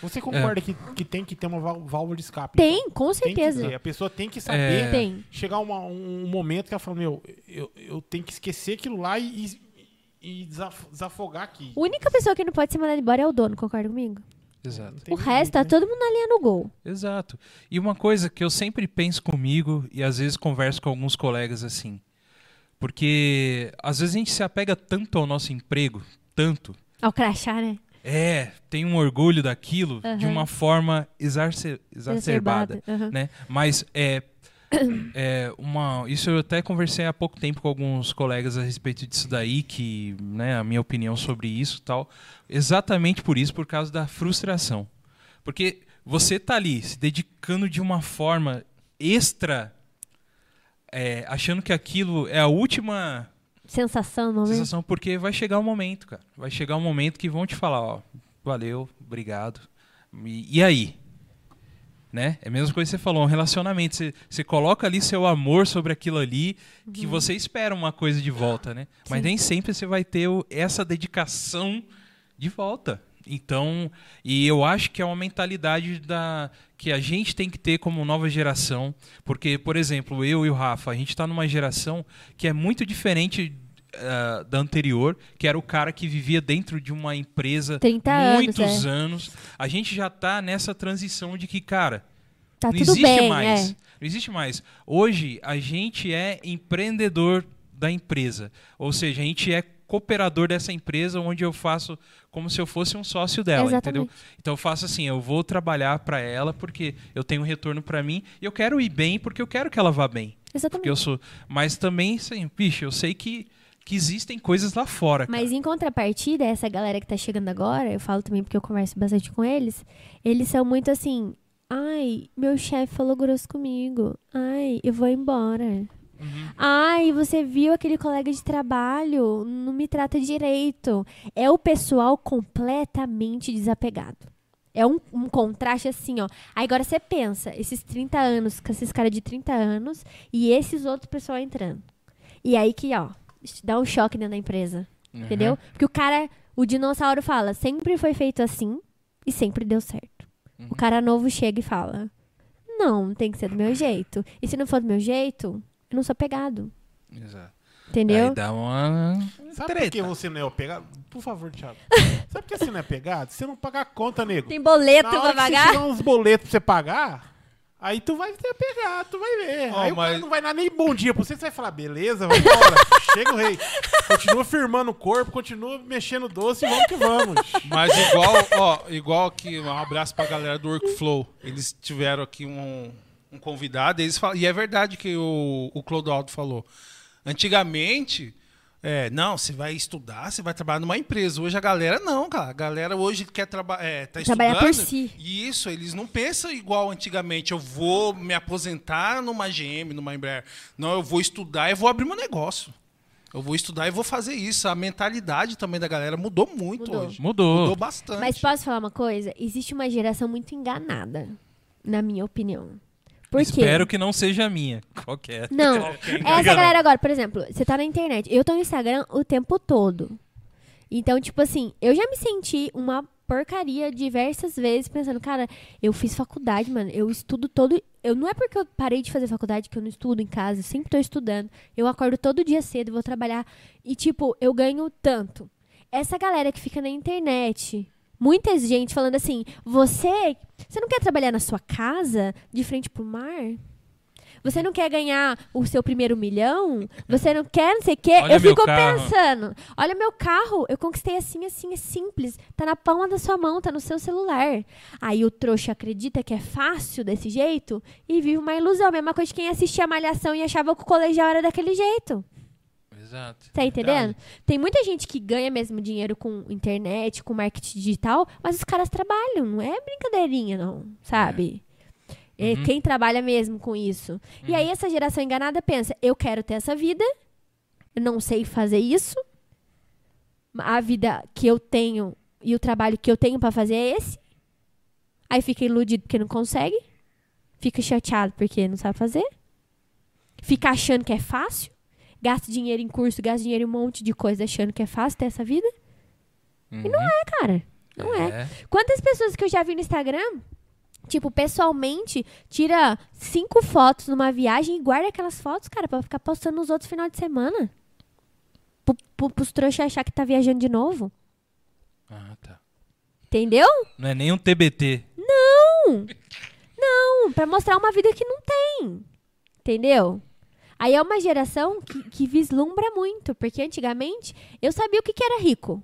Você concorda que, que tem que ter uma vál- válvula de escape? Tem, então? com Tem certeza. ter. A pessoa tem que saber É. Tem. chegar uma- um momento que ela fala, meu, eu, eu tenho que esquecer aquilo lá e, e desaf- desafogar aqui. A única pessoa que não pode ser mandada embora é o dono, concorda comigo? Exato. O resto, tá né? todo mundo na linha no gol. Exato. E uma coisa que eu sempre penso comigo e às vezes converso com alguns colegas assim. Porque às vezes a gente se apega tanto ao nosso emprego, tanto. Ao crachá, né? É, tem um orgulho daquilo de Aham. uma forma exacerbada. Aham. né? Mas é, [COUGHS] é uma. Isso eu até conversei há pouco tempo com alguns colegas a respeito disso daí, que, né, a minha opinião sobre isso tal. Exatamente por isso, por causa da frustração. Porque você tá ali se dedicando de uma forma extra, é, achando que aquilo é a última Sensação momento. sensação, porque vai chegar um momento, cara. Vai chegar um momento que vão te falar, ó, valeu, obrigado. E, e aí? Né? É a mesma coisa que você falou, um relacionamento. Você, você coloca ali seu amor sobre aquilo ali, que você espera uma coisa de volta, né? Mas Sim. nem sempre você vai ter essa dedicação de volta. Então, e eu acho que é uma mentalidade da que a gente tem que ter como nova geração, porque, por exemplo, eu e o Rafa, a gente está numa geração que é muito diferente ah, da anterior, que era o cara que vivia dentro de uma empresa 30 anos, muitos é. anos. A gente já tá nessa transição de que, cara, Tá não existe bem, mais. é. Não existe mais. Hoje a gente é empreendedor da empresa. Ou seja, a gente é cooperador dessa empresa onde eu faço como se eu fosse um sócio dela, Exatamente. entendeu? Então eu faço assim, eu vou trabalhar para ela porque eu tenho um retorno para mim e eu quero ir bem porque eu quero que ela vá bem. Exatamente. Porque eu sou, mas também, assim, bicho, eu sei que que existem coisas lá fora, cara. Mas em contrapartida, essa galera que tá chegando agora, eu falo também porque eu converso bastante com eles, eles são muito assim, ai, meu chefe falou grosso comigo, ai, eu vou embora. Uhum. Ai, você viu aquele colega de trabalho, não me trata direito. É o pessoal completamente desapegado. É um, um contraste assim, ó. Aí agora você pensa, esses 30 anos, com esses caras de 30 anos e esses outros pessoal entrando. E aí que, ó, dá um choque dentro da empresa. Uhum. Entendeu? Porque o cara, o dinossauro fala, sempre foi feito assim e sempre deu certo. Uhum. O cara novo chega e fala, não, tem que ser do meu jeito. E se não for do meu jeito, eu não sou pegado. Exato. Entendeu? Aí dá uma Sabe treta. por que você não é pegado? Por favor, Thiago. [LAUGHS] Sabe por que você não é pegado? Você não paga a conta, nego. Tem boleto Na pra hora você pagar? tirar uns boletos pra você pagar, aí tu vai ter pegado, tu vai ver. Ó, aí o cara mas- não vai dar nem bom dia pra você, você vai falar, beleza, vai embora. [LAUGHS] Chega o rei. Continua firmando o corpo, continua mexendo o doce e vamos que vamos. Mas igual, ó, igual aqui, um abraço pra galera do Workflow. Eles tiveram aqui um, um convidado, eles falam, e é verdade que o, o Clodoaldo falou. Antigamente, é, não, você vai estudar, você vai trabalhar numa empresa. Hoje a galera não, cara. A galera hoje quer traba é, tá Trabalhar por si. E isso, eles não pensam igual antigamente. Eu vou me aposentar numa GM, numa Embraer. Não, eu vou estudar e vou abrir meu negócio. Eu vou estudar e vou fazer isso. A mentalidade também da galera mudou muito Mudou. hoje. Mudou. Mudou bastante. Mas posso falar uma coisa? Existe uma geração muito enganada, na minha opinião. Por quê? Espero que não seja a minha. [LAUGHS] Qualquer. Não. Liga Essa galera agora, por exemplo, você tá na internet. Eu tô no Instagram o tempo todo. Então, tipo assim, eu já me senti uma porcaria diversas vezes pensando, cara, eu fiz faculdade, mano. Eu estudo todo. Eu não é porque eu parei de fazer faculdade que eu não estudo em casa, eu sempre tô estudando. Eu acordo todo dia cedo, vou trabalhar e tipo, eu ganho tanto. Essa galera que fica na internet, muita gente falando assim: "Você, você não quer trabalhar na sua casa, de frente pro mar?" Você não quer ganhar o seu primeiro milhão? Você não quer não sei o quê? Olha eu fico carro. pensando. Olha meu carro, eu conquistei assim, assim, é simples. Tá na palma da sua mão, tá no seu celular. Aí o trouxa acredita que é fácil desse jeito e vive uma ilusão. Mesma coisa de quem assistia a Malhação e achava que o colegial era daquele jeito. Exato. Tá entendendo? Tem muita gente que ganha mesmo dinheiro com internet, com marketing digital, mas os caras trabalham, não é brincadeirinha, não, sabe? É Uhum. Quem trabalha mesmo com isso. E aí essa geração enganada pensa, eu quero ter essa vida, eu não sei fazer isso, a vida que eu tenho e o trabalho que eu tenho pra fazer é esse. Aí fica iludido porque não consegue, fica chateado porque não sabe fazer, fica achando que é fácil, gasta dinheiro em curso, gasta dinheiro em um monte de coisa achando que é fácil ter essa vida. Uhum. E não é, cara. Não é. Quantas pessoas que eu já vi no Instagram, tipo, pessoalmente, tira cinco fotos numa viagem e guarda aquelas fotos, cara, pra ficar postando nos outros final de semana. Pro, pro, pros trouxas achar que tá viajando de novo. Ah, tá. Entendeu? Não é nem um TBT. Não! Não, pra mostrar uma vida que não tem. Entendeu? Aí é uma geração que, que vislumbra muito, porque antigamente eu sabia o que, que era rico.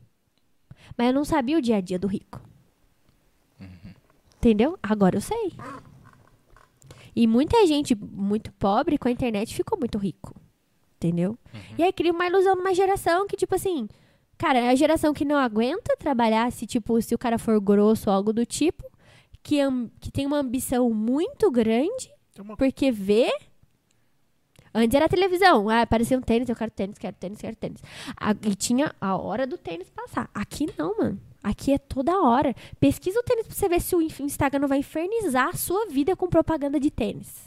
Mas eu não sabia o dia a dia do rico. Entendeu? Agora eu sei. E muita gente muito pobre com a internet ficou muito rico. Entendeu? E aí cria uma ilusão numa geração que, tipo assim, cara, é a geração que não aguenta trabalhar se, tipo, se o cara for grosso ou algo do tipo, que, que tem uma ambição muito grande, uma- porque vê. Antes era televisão. Ah, aparecia um tênis, eu quero tênis, quero tênis, quero tênis. E tinha a hora do tênis passar. Aqui não, mano. Aqui é toda hora. Pesquisa o tênis pra você ver se o Instagram não vai infernizar a sua vida com propaganda de tênis.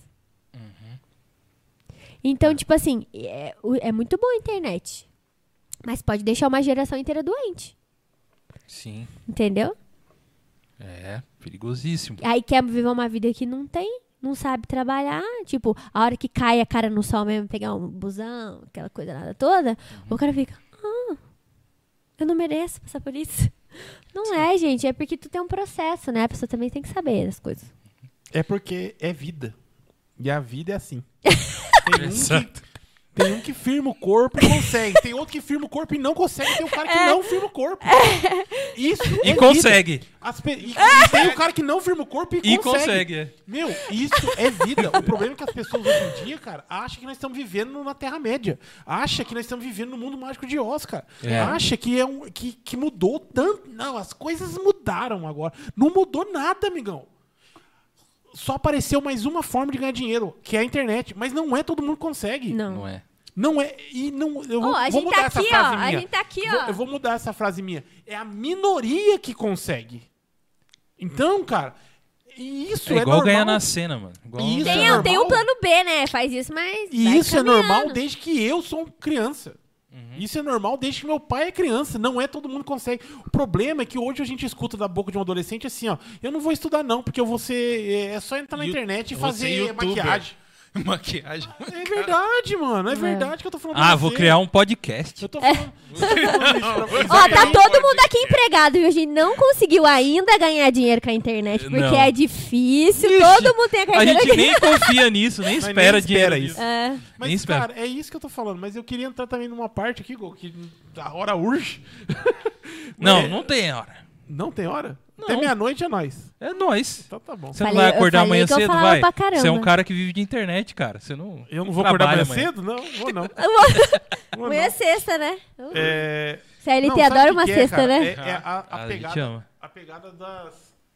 Então, tipo assim, é, é muito bom a internet. Mas pode deixar uma geração inteira doente. Sim. Entendeu? É, perigosíssimo. Aí quer viver uma vida que não tem, não sabe trabalhar. Tipo, a hora que cai a cara no sol mesmo, pegar um busão, aquela coisa nada toda, o cara fica, ah, eu não mereço passar por isso. [LAUGHS] Não é, gente, é porque tu tem um processo, né? A pessoa também tem que saber das coisas. É porque é vida. E a vida é assim. [LAUGHS] Tem um, que. Tem um que firma o corpo e consegue. Tem outro que firma o corpo e não consegue. Tem o cara que não firma o corpo. Isso é E vida. consegue. Pe- e, e tem o cara que não firma o corpo e, E consegue. consegue. é. Meu, isso é vida. O problema é que as pessoas hoje em dia, cara, acham que nós estamos vivendo na Terra-média. Acha que nós estamos vivendo no mundo mágico de Oz, cara. É. Acha que, é um, que, que mudou tanto. Não, as coisas mudaram agora. Não mudou nada, amigão. Só apareceu mais uma forma de ganhar dinheiro, que é a internet. Mas não é todo mundo que consegue. Não. Não é. Não é. E não. Eu vou, Ó, a vou gente mudar tá essa aqui, frase ó. A minha. gente tá aqui, Vou- ó. eu vou mudar essa frase minha. É a minoria que consegue. Então, cara, e isso É é, igual normal. ganhar na cena, mano. Igual Isso ganhar- é Tem, tem um plano B, né? Faz isso, mas. E isso é caminhando. normal desde que eu sou criança. Uhum. Isso é normal desde que meu pai é criança. Não é todo mundo que consegue. O problema é que hoje a gente escuta da boca de um adolescente assim, ó. Eu não vou estudar, não, porque eu vou ser. É só entrar na internet e ser fazer youtuber. maquiagem. [LAUGHS] Maquiagem. É verdade, mano. É, É. verdade que eu tô falando pra Ah, vou você. criar um podcast. Eu tô [LAUGHS] falando, eu tô falando [LAUGHS] isso pra você. Ó, tá todo mundo aqui empregado e a gente não conseguiu ainda ganhar dinheiro com a internet, porque Não. é difícil, Ixi, todo mundo tem a A carteira gente nem confia nisso, nem espera nem dinheiro espera disso. isso. É. Nem Mas, espero. cara, é isso que eu tô falando. Mas eu queria entrar também numa parte aqui, Gol, que a hora urge. Não, É, não tem hora. Não tem hora? Não. Até meia-noite é nós. É nóis. Então tá bom. Você não Falei- vai eu acordar falei amanhã que eu cedo, falava vai? pra caramba. Você é um cara que vive de internet, cara. Você não. Eu não vou acordar trabalha amanhã. cedo? Não, [LAUGHS] vou não. Vou Amanhã é não. sexta, né? É... CLT não, sabe adora o que uma que é, cara? né? É, é a, a A gente pegada, ama. a pegada das,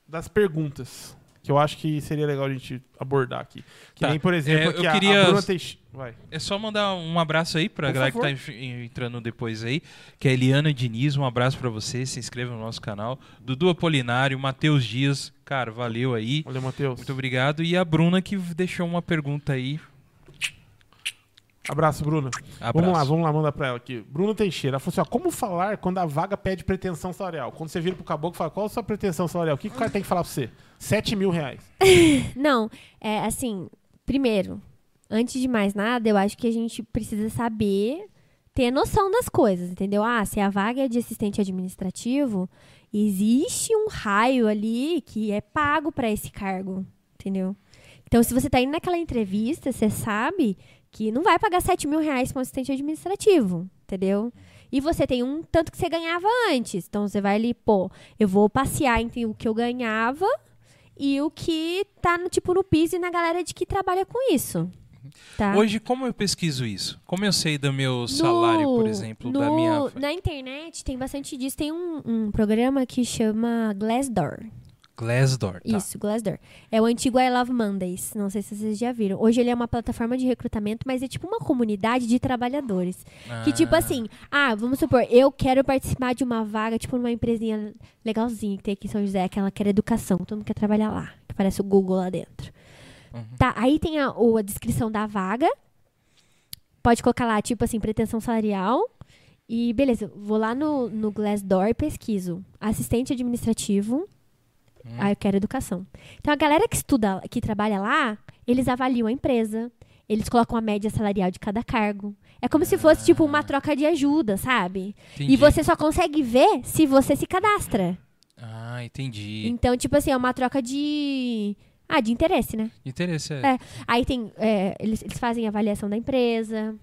das perguntas. Que eu acho que seria legal a gente abordar aqui. Que Tá. nem, por exemplo, É, eu a- queria- a Bruna Teix... Vai. É só mandar um abraço aí pra Por galera favor. que tá en- entrando depois aí, que é a Eliana Diniz, um abraço pra você, se inscreva no nosso canal. Dudu Apolinário, Matheus Dias, cara, valeu aí. Valeu, Matheus. Muito obrigado. E a Bruna que deixou uma pergunta aí. Abraço, Bruna. Abraço. Vamos lá, vamos lá, mandar pra ela aqui. Bruna Teixeira, ela falou assim, ó, como falar quando a vaga pede pretensão salarial? Quando você vira pro caboclo e fala, qual a sua pretensão salarial? O que, que o cara tem que falar pra você? 7 mil reais. [LAUGHS] Não, é assim, primeiro, antes de mais nada, eu acho que a gente precisa saber ter noção das coisas, entendeu? Ah, se a vaga é de assistente administrativo, existe um raio ali que é pago para esse cargo, entendeu? Então, se você tá indo naquela entrevista, você sabe que não vai pagar 7 mil reais para um assistente administrativo, entendeu? E você tem um tanto que você ganhava antes. Então, você vai ali, pô, eu vou passear entre o que eu ganhava e o que tá no tipo no piso e na galera de que trabalha com isso. Tá? Hoje, como eu pesquiso isso? Como eu sei do meu salário, por exemplo, da no- minha. Na internet tem bastante disso. Tem um, um programa que chama Glassdoor. Glassdoor. Tá. Isso, Glassdoor. É o antigo I Love Mondays. Não sei se vocês já viram. Hoje ele é uma plataforma de recrutamento, mas é tipo uma comunidade de trabalhadores. Que tipo Ah, assim, ah, vamos supor, eu quero participar de uma vaga, tipo numa empresinha legalzinha que tem aqui em São José, que era educação, todo mundo quer trabalhar lá, que parece o Google lá dentro. Uhum. Tá, aí tem a, a descrição da vaga. Pode colocar lá, tipo assim, pretensão salarial. E beleza, vou lá no, no Glassdoor e pesquiso. Assistente administrativo. Hum. Ah, eu quero educação. Então a galera que estuda, que trabalha lá, eles avaliam a empresa. Eles colocam a média salarial de cada cargo. É como se fosse, tipo, uma troca de ajuda, sabe? entendi. E você só consegue ver se você se cadastra. Ah, entendi. Então, tipo assim, é uma troca de. Ah, de interesse, né? Interesse é. É. Aí tem. é, eles, eles fazem avaliação da empresa,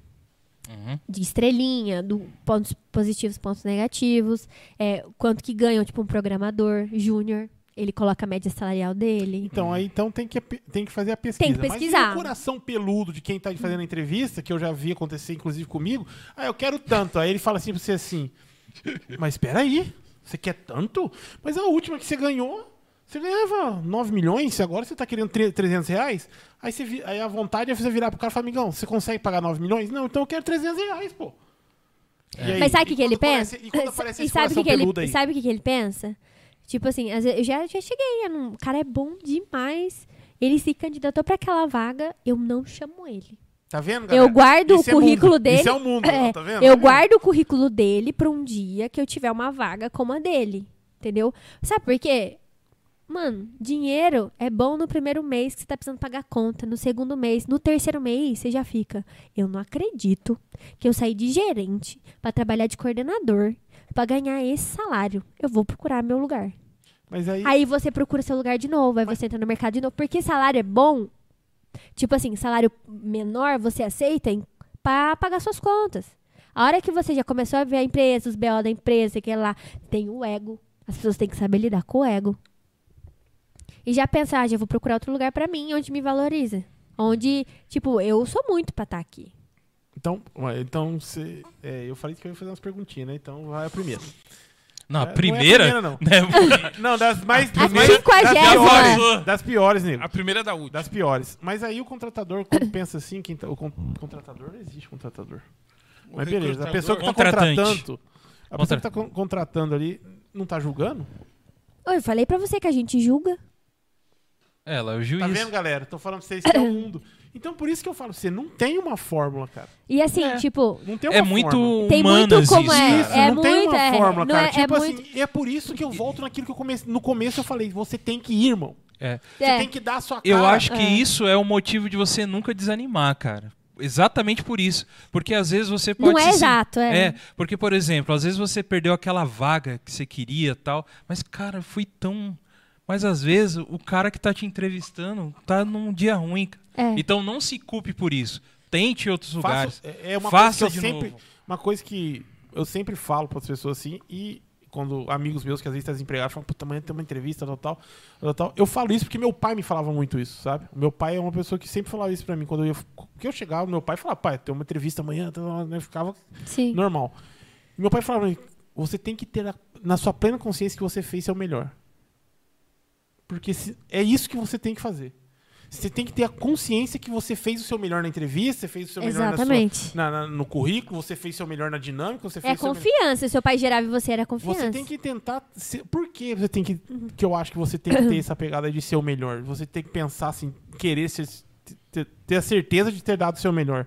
Uhum. de estrelinha, do pontos positivos, pontos negativos, é, quanto que ganham, tipo, um programador júnior. Ele coloca a média salarial dele. Então, aí então tem que, tem que fazer a pesquisa. Tem que Mas pesquisar. e o coração peludo de quem tá fazendo a entrevista, que eu já vi acontecer, inclusive, comigo. Ah, eu quero tanto. Aí ele fala assim pra você assim, mas espera aí, você quer tanto? Mas a última que você ganhou, você ganhava 9 milhões, agora você tá querendo tre- 300 reais? Aí, você aí a vontade é você virar pro cara e falar, amigão, você consegue pagar 9 milhões? Não, então eu quero 300 reais, pô. E aí, Mas sabe o que, e que ele aparece- pensa? E quando aparece E esse sabe o que, que ele, peludo aí? sabe o que, que ele pensa? Tipo assim, eu já, já cheguei, não- o cara é bom demais. Ele se candidatou pra aquela vaga, eu não chamo ele. Tá vendo, galera? Eu guardo o Isso é currículo mundo. dele. Isso é o mundo, É, tá vendo? Eu Tá vendo? guardo o currículo dele pra um dia que eu tiver uma vaga como a dele. Entendeu? Sabe por quê? Mano, dinheiro é bom no primeiro mês que você tá precisando pagar conta. No segundo mês, no terceiro mês, você já fica. Eu não acredito que eu saí de gerente pra trabalhar de coordenador pra ganhar esse salário. Eu vou procurar meu lugar. Mas aí, Aí você procura seu lugar de novo, aí você entra no mercado de novo. Porque salário é bom. Tipo assim, salário menor você aceita pra pagar suas contas. A hora que você já começou a ver a empresa, os BO da empresa, que lá tem o ego. As pessoas têm que saber lidar com o ego. E já pensar, ah, já vou procurar outro lugar pra mim, onde me valoriza. Onde, tipo, eu sou muito pra estar aqui. Então, então você, é, eu falei que eu ia fazer umas perguntinhas, né? Então vai a primeira. Não, É, a não é a primeira? primeira, não. [LAUGHS] Né? [LAUGHS] Não, das mais. A das mais- das piores, das piores, nego. A primeira da última. Das piores. Mas aí o contratador, pensa assim, quem tá- o con- contratador não existe contratador. O Mas beleza, a pessoa que tá Contratante. contratando. A pessoa que tá con- contratando ali não tá julgando? Eu falei pra você que a gente julga. Ela é o juiz. Tá vendo, galera? Tô falando pra vocês que é o mundo. Então por isso que eu falo você, não tem uma fórmula, cara. E assim, É. tipo, Não tem uma É muito fórmula. Tem muito como isso, é- cara. Isso, é não tem muito, uma é, fórmula, cara. é- é tipo assim, muito- e é por isso que eu volto naquilo que eu comecei. No começo eu falei, você tem que ir, irmão. É. Você é, tem que dar a sua cara. Eu acho que É. isso é o motivo de você nunca desanimar, cara. Exatamente por isso. Porque às vezes você pode não é se exato, é. É, porque, por exemplo, às vezes você perdeu aquela vaga que você queria tal, mas, cara, foi tão. Mas às vezes o cara que tá te entrevistando tá num dia ruim. É. Então não se culpe por isso. Tente outros Faça- lugares. é é uma Faça coisa que eu de sempre, novo. uma coisa que eu sempre falo para as pessoas assim e quando amigos meus que às vezes estão desempregados falam, puta, amanhã tem uma entrevista, tal, tal, tal, tal. Eu falo isso porque meu pai me falava muito isso, sabe? Meu pai é uma pessoa que sempre falava isso pra mim. Quando eu, ia, que eu chegava, meu pai falava, pai, tem uma entrevista amanhã, tal, eu ficava Sim. normal. E meu pai falava, você tem que ter na sua plena consciência que você fez seu melhor. Porque se- é isso que você tem que fazer. Você tem que ter a consciência que você fez o seu melhor na entrevista, você fez o seu melhor na sua- na- na- no currículo, você fez o seu melhor na dinâmica, você É fez seu melhor... confiança. Seu pai gerava em você era confiança. Você tem que tentar. ser- Por que você tem que. Que eu acho que você tem que ter [COUGHS] essa pegada de ser o melhor. Você tem que pensar assim, querer ser, ter, ter a certeza de ter dado o seu melhor.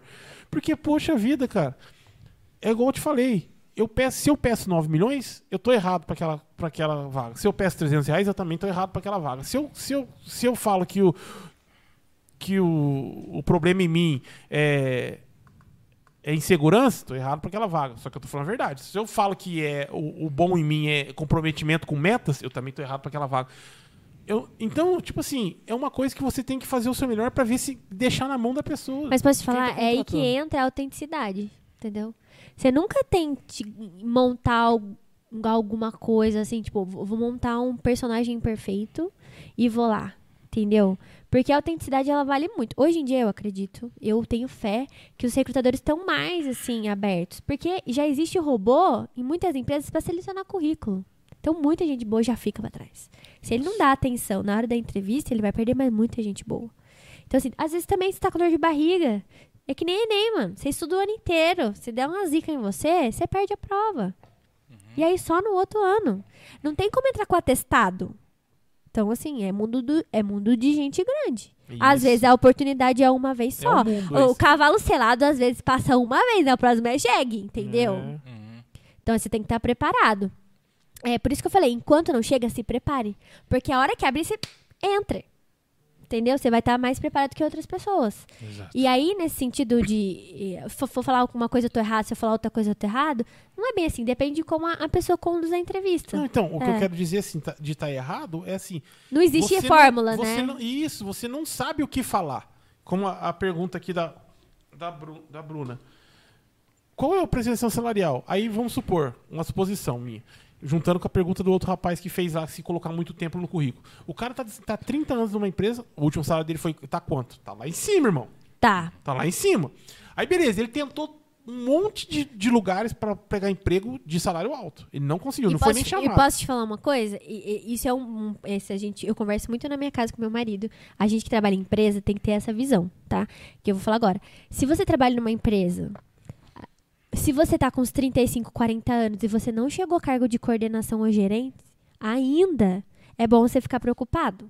Porque, poxa vida, cara. É igual eu te falei. Eu peço, se eu peço 9 milhões, eu tô errado para aquela, pra aquela vaga. Se eu peço 300 reais, eu também tô errado para aquela vaga. Se eu, se, eu, se eu falo que o, que o, o problema em mim é, é insegurança, tô errado para aquela vaga. Só que eu tô falando a verdade. Se eu falo que é o, o bom em mim é comprometimento com metas, eu também tô errado para aquela vaga. Eu, então, tipo assim, é uma coisa que você tem que fazer o seu melhor para ver se deixar na mão da pessoa. Mas posso te tá falar, é aí que entra a autenticidade, entendeu? Você nunca tente montar al- alguma coisa assim, tipo, vou montar um personagem perfeito e vou lá, entendeu? Porque a autenticidade ela vale muito. Hoje em dia eu acredito, eu tenho fé que os recrutadores estão mais assim abertos, porque já existe robô em muitas empresas para selecionar currículo. Então muita gente boa já fica para trás. Se ele não dá atenção na hora da entrevista, ele vai perder mais muita gente boa. Então, assim, às vezes também você tá com dor de barriga. É que nem Enem, mano. Você estuda o ano inteiro. Se der uma zica em você, você perde a prova. E aí só no outro ano. Não tem como entrar com atestado. Então, assim, é mundo, do, é mundo de gente grande. Às Isso. vezes a oportunidade é uma vez É só. o mundo o cavalo selado, às vezes, passa uma vez, na próxima é jegue, entendeu? É. Então você tem que estar preparado. É por isso que eu falei, enquanto não chega, se prepare. Porque a hora que abrir, você entra. Entendeu? Você vai estar mais preparado que outras pessoas. Exato. E aí, nesse sentido de eh, for, for falar alguma coisa eu tô errado, se eu falar outra coisa eu tô errado, não é bem assim. Depende de como a, a pessoa conduz a entrevista. Não, então, o que É. eu quero dizer assim, tá- de estar errado é assim. Não existe fórmula, não- né? não- isso, você não sabe o que falar. Como a, a pergunta aqui da, da, Bru- da Bruna. Qual é a pretensão salarial? Aí vamos supor, uma suposição minha. Juntando com a pergunta do outro rapaz que fez lá, se colocar muito tempo no currículo. O cara tá, tá 30 anos numa empresa, o último salário dele foi. Tá quanto? Tá lá em cima, irmão. Tá. Tá lá em cima. Aí, beleza, ele tentou um monte de, de lugares para pegar emprego de salário alto. Ele não conseguiu, E não posso, foi nem e chamado. posso te falar uma coisa? E- e- isso é um, um- esse a gente, eu converso muito na minha casa com meu marido. A gente que trabalha em empresa tem que ter essa visão, tá? Que eu vou falar agora. Se você trabalha numa empresa, se você tá com uns 35, 40 anos e você não chegou a cargo de coordenação ou gerente, ainda é bom você ficar preocupado.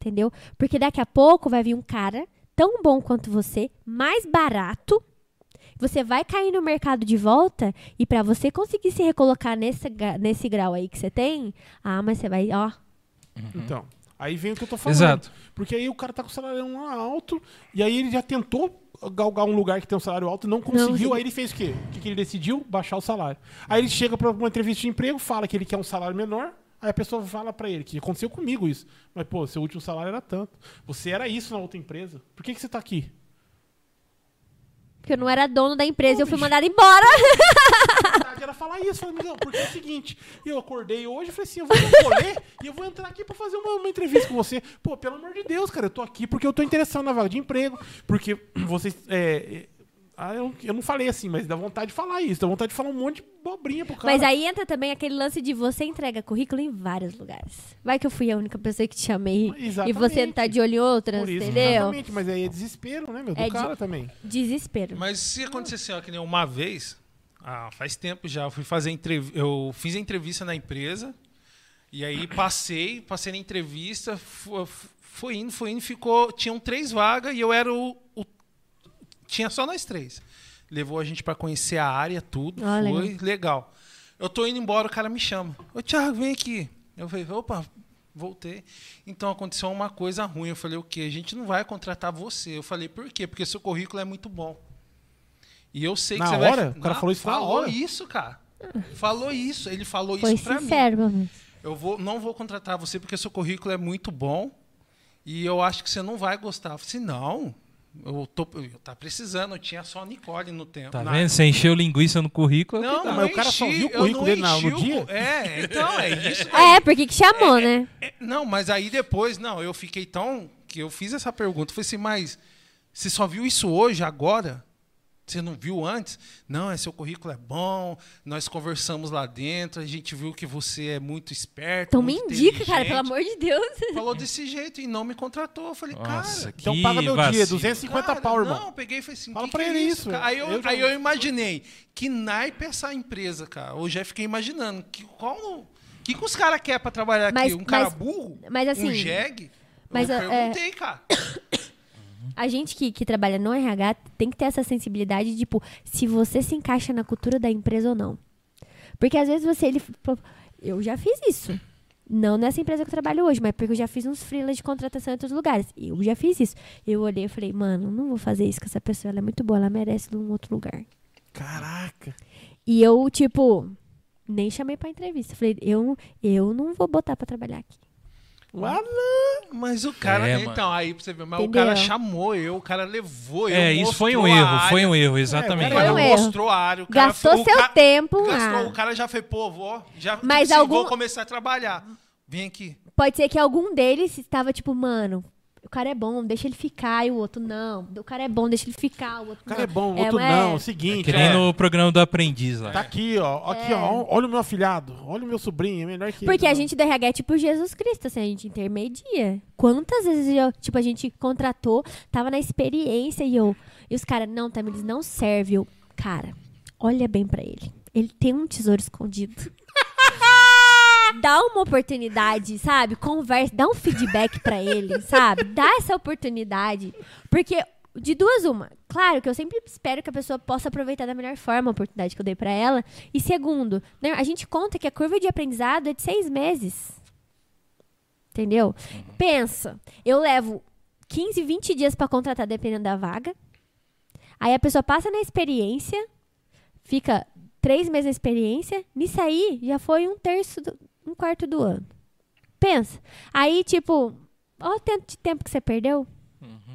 Entendeu? Porque daqui a pouco vai vir um cara tão bom quanto você, mais barato, você vai cair no mercado de volta e pra você conseguir se recolocar nesse, nesse grau aí que você tem, ah, mas você vai, ó, Então, aí vem o que eu tô falando. Exato. Porque aí o cara tá com o salário lá alto, e aí ele já tentou galgar um lugar que tem um salário alto, não conseguiu, sim. aí ele fez o quê? O que, que ele decidiu? Baixar o salário. Aí ele chega pra uma entrevista de emprego, fala que ele quer um salário menor, aí a pessoa fala pra ele, que aconteceu comigo isso. Mas, pô, seu último salário era tanto. Você era isso na outra empresa. Por que, que você tá aqui? porque eu não era dono da empresa, Pô, eu fui bicho. mandada embora. [LAUGHS] Era falar isso. Falei, amigão, porque é o seguinte, eu acordei hoje e falei assim, eu vou rolê e eu vou entrar aqui pra fazer uma, uma entrevista com você. Pô, pelo amor de Deus, cara, eu tô aqui porque eu tô interessado na vaga de emprego, porque [CLEARS THROAT] vocês... é, é, ah, eu, eu não falei assim, mas dá vontade de falar isso, dá vontade de falar um monte de bobrinha pro cara. Mas aí entra também aquele lance de você entrega currículo em vários lugares. Vai que eu fui a única pessoa que te chamei e Exatamente. você não tá de olho em outras, Por isso, entendeu? Exatamente, mas aí é desespero, né, meu? Do É de- cara também. Desespero. Mas se acontecer assim, ó, que nem uma vez, ah, faz tempo já, eu fui fazer entrev... eu fiz a entrevista na empresa e aí passei, passei na entrevista, foi indo, foi indo, ficou, tinham três vagas e eu era o, o- tinha só nós três. Levou a gente para conhecer a área, tudo, foi legal. Eu tô indo embora, o cara me chama. Ô, Thiago, vem aqui. Eu falei, opa, voltei. Então aconteceu uma coisa ruim. Eu falei, o quê? A gente não vai contratar você. Eu falei, por quê? Porque seu currículo é muito bom. E eu sei Na que você hora? vai. O cara falou isso na falou hora? isso, cara. Falou isso. Ele falou Foi isso pra mim. sincero, mano. Eu vou, não vou contratar você porque seu currículo é muito bom e eu acho que você não vai gostar. Eu falei assim, não. Eu tô, eu tá precisando. Eu tinha só a Nicole no tempo. Tá na- vendo? Você encheu linguiça no currículo. é Não, mas o cara só enchi, viu o currículo dele na- no dia? É, então, é isso. É, porque que chamou, né? É, não, mas aí depois, não, eu fiquei tão. que eu fiz essa pergunta. Eu falei assim, mas você só viu isso hoje, agora? Você não viu antes? Não, é, seu currículo é bom, nós conversamos lá dentro, a gente viu que você é muito esperto. Então me muito indica, cara, pelo inteligente." amor de Deus. Falou desse jeito e não me contratou. Eu falei, Nossa, cara. que Então paga meu dia, vacilo. 250 cara, pau, irmão. Não, peguei e falei assim, Fala que pra que ele é isso, cara? Aí eu, eu já- aí eu imaginei, que naipe é essa empresa, cara? Hoje já fiquei imaginando, que, qual, o que, que os caras querem pra trabalhar Mas- aqui? Um cara mas- burro? mas assim- Um jegue? mas, eu é- perguntei, cara. [COUGHS] A gente que, que trabalha no RH tem que ter essa sensibilidade de, tipo, se você se encaixa na cultura da empresa ou não. Porque às vezes você. Ele, eu já fiz isso. Não nessa empresa que eu trabalho hoje, mas porque eu já fiz uns freelas de contratação em outros lugares. Eu já fiz isso. Eu olhei e falei, mano, não vou fazer isso com essa pessoa. Ela é muito boa, ela merece num outro lugar. Caraca. E eu, tipo, nem chamei pra entrevista. Falei, eu, eu não vou botar pra trabalhar aqui. Não. Mas o cara. É, então, aí pra você ver, mas Entendeu? o cara chamou eu, o cara levou eu. É, isso foi um erro, área. foi um erro, O exatamente. cara Foi um erro. mostrou a área. O cara, Gastou o seu ca- tempo. Gastou, ah. o cara já foi, pô, vó, já Mas algum- vou começar a trabalhar. Vem aqui. Pode ser que algum deles estava tipo, mano, cara é bom, deixa ele ficar, e o outro não. O cara é bom, deixa ele ficar, o outro O cara é não. bom, o outro é, não. é. Seguinte, Que nem no programa do aprendiz lá. tá aqui, ó. Aqui, ó. Olha o meu afilhado. Olha o meu sobrinho. É melhor que Porque ele, a gente do RH é tipo Jesus Cristo, assim, a gente intermedia. Quantas vezes eu, tipo, a gente contratou, tava na experiência e eu. E os caras, não, Tamiris, não serve. Eu, cara, olha bem pra ele. Ele tem um tesouro escondido. Dá uma oportunidade, sabe? Conversa, dá um feedback pra ele, [LAUGHS] sabe? Dá essa oportunidade. Porque, de duas, uma. Claro que eu sempre espero que a pessoa possa aproveitar da melhor forma a oportunidade que eu dei pra ela. E segundo, né, a gente conta que a curva de aprendizado é de seis meses. Entendeu? Pensa, eu levo 15, 20 dias pra contratar, dependendo da vaga. Aí a pessoa passa na experiência, fica três meses na experiência, nisso aí já foi um terço, do- um quarto do ano. Pensa. Aí, tipo, olha o tanto de tempo que você perdeu.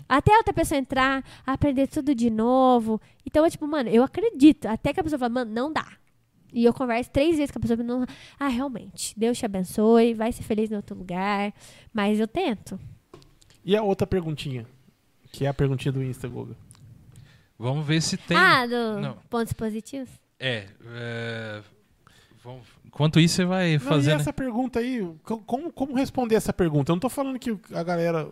Até a outra pessoa entrar, aprender tudo de novo. Então, é tipo, mano, eu acredito. Até que a pessoa fala, mano, não dá. E eu converso três vezes com a pessoa, não. Ah, realmente. Deus te abençoe, vai ser feliz em outro lugar. Mas eu tento. E a outra perguntinha? Que é a perguntinha do Insta, Goga. Vamos ver se tem. Ah, do Não. pontos positivos? É. é, vamos- Enquanto isso, você vai Não, e fazendo. essa pergunta aí, co- como, como responder essa pergunta? Eu não tô falando que a galera.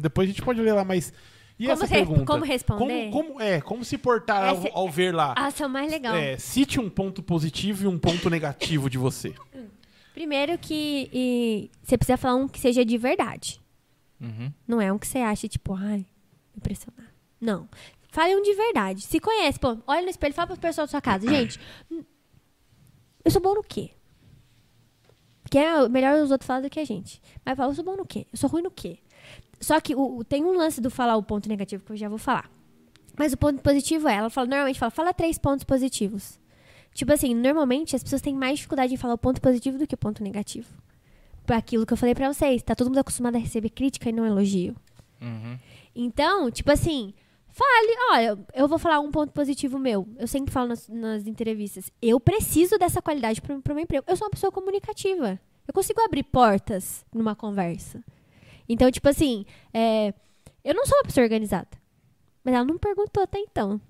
Depois a gente pode ler lá, mas. E Como essa re- pergunta? como responder? Como, como- é, como se portar ao, Essa- ao ver lá? Ah, são mais legal. É, cite um ponto positivo e um ponto negativo de você. [LAUGHS] Primeiro que e, você precisa falar um que seja de verdade. Uhum. Não é um que você acha, tipo, ai, impressionar. Não. Fale um de verdade. Se conhece, pô, olha no espelho e fala pro pessoal da sua casa. Gente, eu sou bom no quê? Que é melhor os outros falar do que a gente. Mas fala, eu sou bom no quê? Eu sou ruim no quê? Só que o, tem um lance do falar o ponto negativo que eu já vou falar. Mas o ponto positivo é, ela fala, normalmente fala, fala três pontos positivos. Tipo assim, normalmente as pessoas têm mais dificuldade em falar o ponto positivo do que o ponto negativo. Por aquilo que eu falei pra vocês, tá todo mundo acostumado a receber crítica e não elogio. Uhum. Então, tipo assim, fale, olha, eu vou falar um ponto positivo meu. Eu sempre falo nas, nas entrevistas. Eu preciso dessa qualidade pro, pro meu emprego. Eu sou uma pessoa comunicativa. Eu consigo abrir portas numa conversa. Então, tipo assim, é, eu não sou uma pessoa organizada. Mas ela não perguntou até então.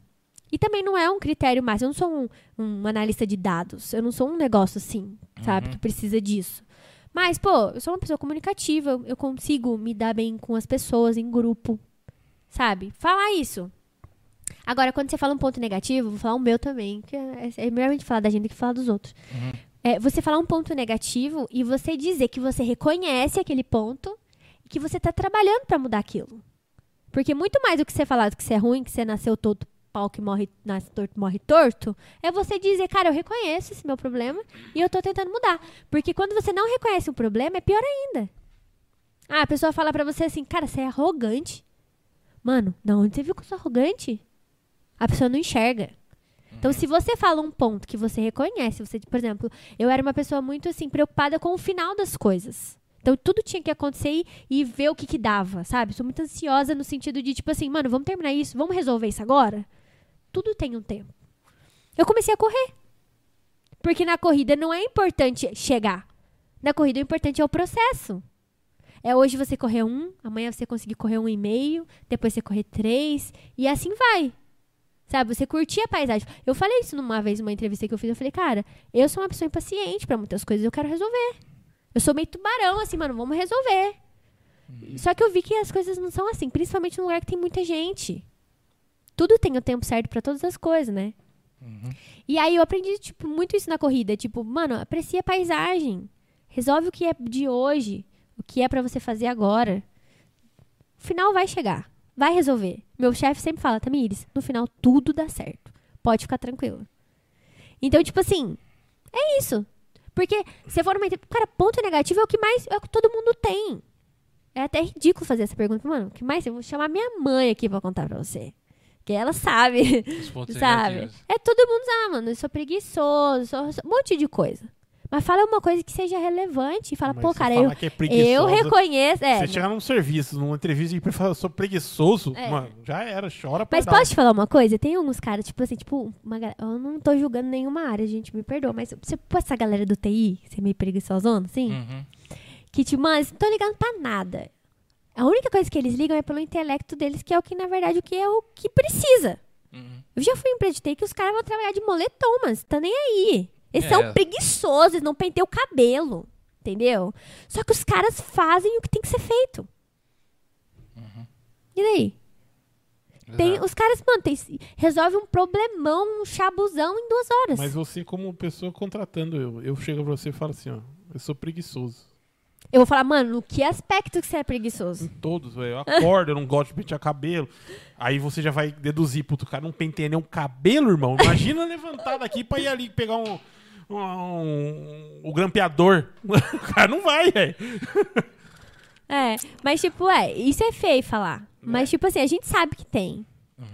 E também não é um critério mais. Eu não sou um, um analista de dados. Eu não sou um negócio assim, sabe? Uhum. Que precisa disso. Mas, pô, eu sou uma pessoa comunicativa. Eu consigo me dar bem com as pessoas em grupo. Sabe? Falar isso. Agora, quando você fala um ponto negativo, vou falar o meu também. Que é, é melhor a gente falar da gente do que falar dos outros. Uhum. É, você falar um ponto negativo e você dizer que você reconhece aquele ponto e que você tá trabalhando pra mudar aquilo. Porque muito mais do que você falar que você é ruim, que você nasceu todo pau que morre, nasce torto, morre torto, é você dizer, cara, eu reconheço esse meu problema e eu tô tentando mudar. Porque quando você não reconhece o problema, é pior ainda. Ah, a pessoa fala pra você assim, cara, você é arrogante. Mano, da onde você viu que eu sou arrogante? A pessoa não enxerga. Então, se você fala um ponto que você reconhece, você, por exemplo, eu era uma pessoa muito assim preocupada com o final das coisas. Então, tudo tinha que acontecer e, e ver o que que dava, sabe? Sou muito ansiosa no sentido de tipo assim, mano, vamos terminar isso, vamos resolver isso agora. Tudo tem um tempo. Eu comecei a correr. Porque na corrida não é importante chegar. Na corrida o importante é o processo. É hoje você correr um, amanhã você conseguir correr um e meio, depois você correr três, e assim vai. Sabe? Você curtir a paisagem. Eu falei isso numa vez, numa entrevista que eu fiz. Eu falei, cara, eu sou uma pessoa impaciente pra muitas coisas, eu quero resolver. Eu sou meio tubarão, assim, mano, vamos resolver. Só que eu vi que as coisas não são assim, principalmente num lugar que tem muita gente. Tudo tem o tempo certo pra todas as coisas, né? E aí eu aprendi, tipo, muito isso na corrida. Tipo, mano, aprecia a paisagem. Resolve o que é de hoje. O que é pra você fazer agora. O final vai chegar. Vai resolver. Meu chefe sempre fala, Tamires, no final tudo dá certo. Pode ficar tranquilo. Então, tipo assim, é isso. Porque se for uma. Cara, ponto negativo é o que mais. É o que todo mundo tem. É até ridículo fazer essa pergunta. Mano, o que mais? Eu vou chamar minha mãe aqui pra contar pra você. Que ela sabe. [LAUGHS] Sabe? negativos. É todo mundo, ah, mano, eu sou preguiçoso, sou, sou- um monte de coisa. Mas fala uma coisa que seja relevante e fala, Mas pô, cara, eu, é eu reconheço. É, Você não. chegar num serviço, numa entrevista e falar, eu sou preguiçoso, É. mano, já era, chora pra Mas dar. posso te falar uma coisa? Tem alguns caras, tipo assim, tipo, uma eu não tô julgando nenhuma área, gente, me perdoa, mas você, pô, essa galera do TI, você é meio preguiçosona, assim, Uhum. que tipo, mano, eles não estão ligando pra nada. A única coisa que eles ligam é pelo intelecto deles, que é o que, na verdade, o que é o que precisa. Uhum. Eu já fui em empresa de TI que os caras vão trabalhar de moletom, mas tá nem aí. Eles É. são preguiçosos, eles não penteiam o cabelo, entendeu? Só que os caras fazem o que tem que ser feito. E daí? Tem, os caras, mano, tem, resolve um problemão, um chabuzão em duas horas. Mas você, como pessoa contratando eu, eu chego pra você e falo assim, ó, eu sou preguiçoso. Eu vou falar, mano, no que aspecto que você é Em preguiçoso? todos, velho. Eu acordo, eu não gosto de pentear cabelo. Aí você já vai deduzir, puto, o cara não penteia nem o cabelo, irmão. Imagina [LAUGHS] levantar daqui pra ir ali pegar um. Um, um- o grampeador. [LAUGHS] O cara não vai, velho. É, mas tipo, é, isso é feio falar. Mas tipo assim, a gente sabe que tem.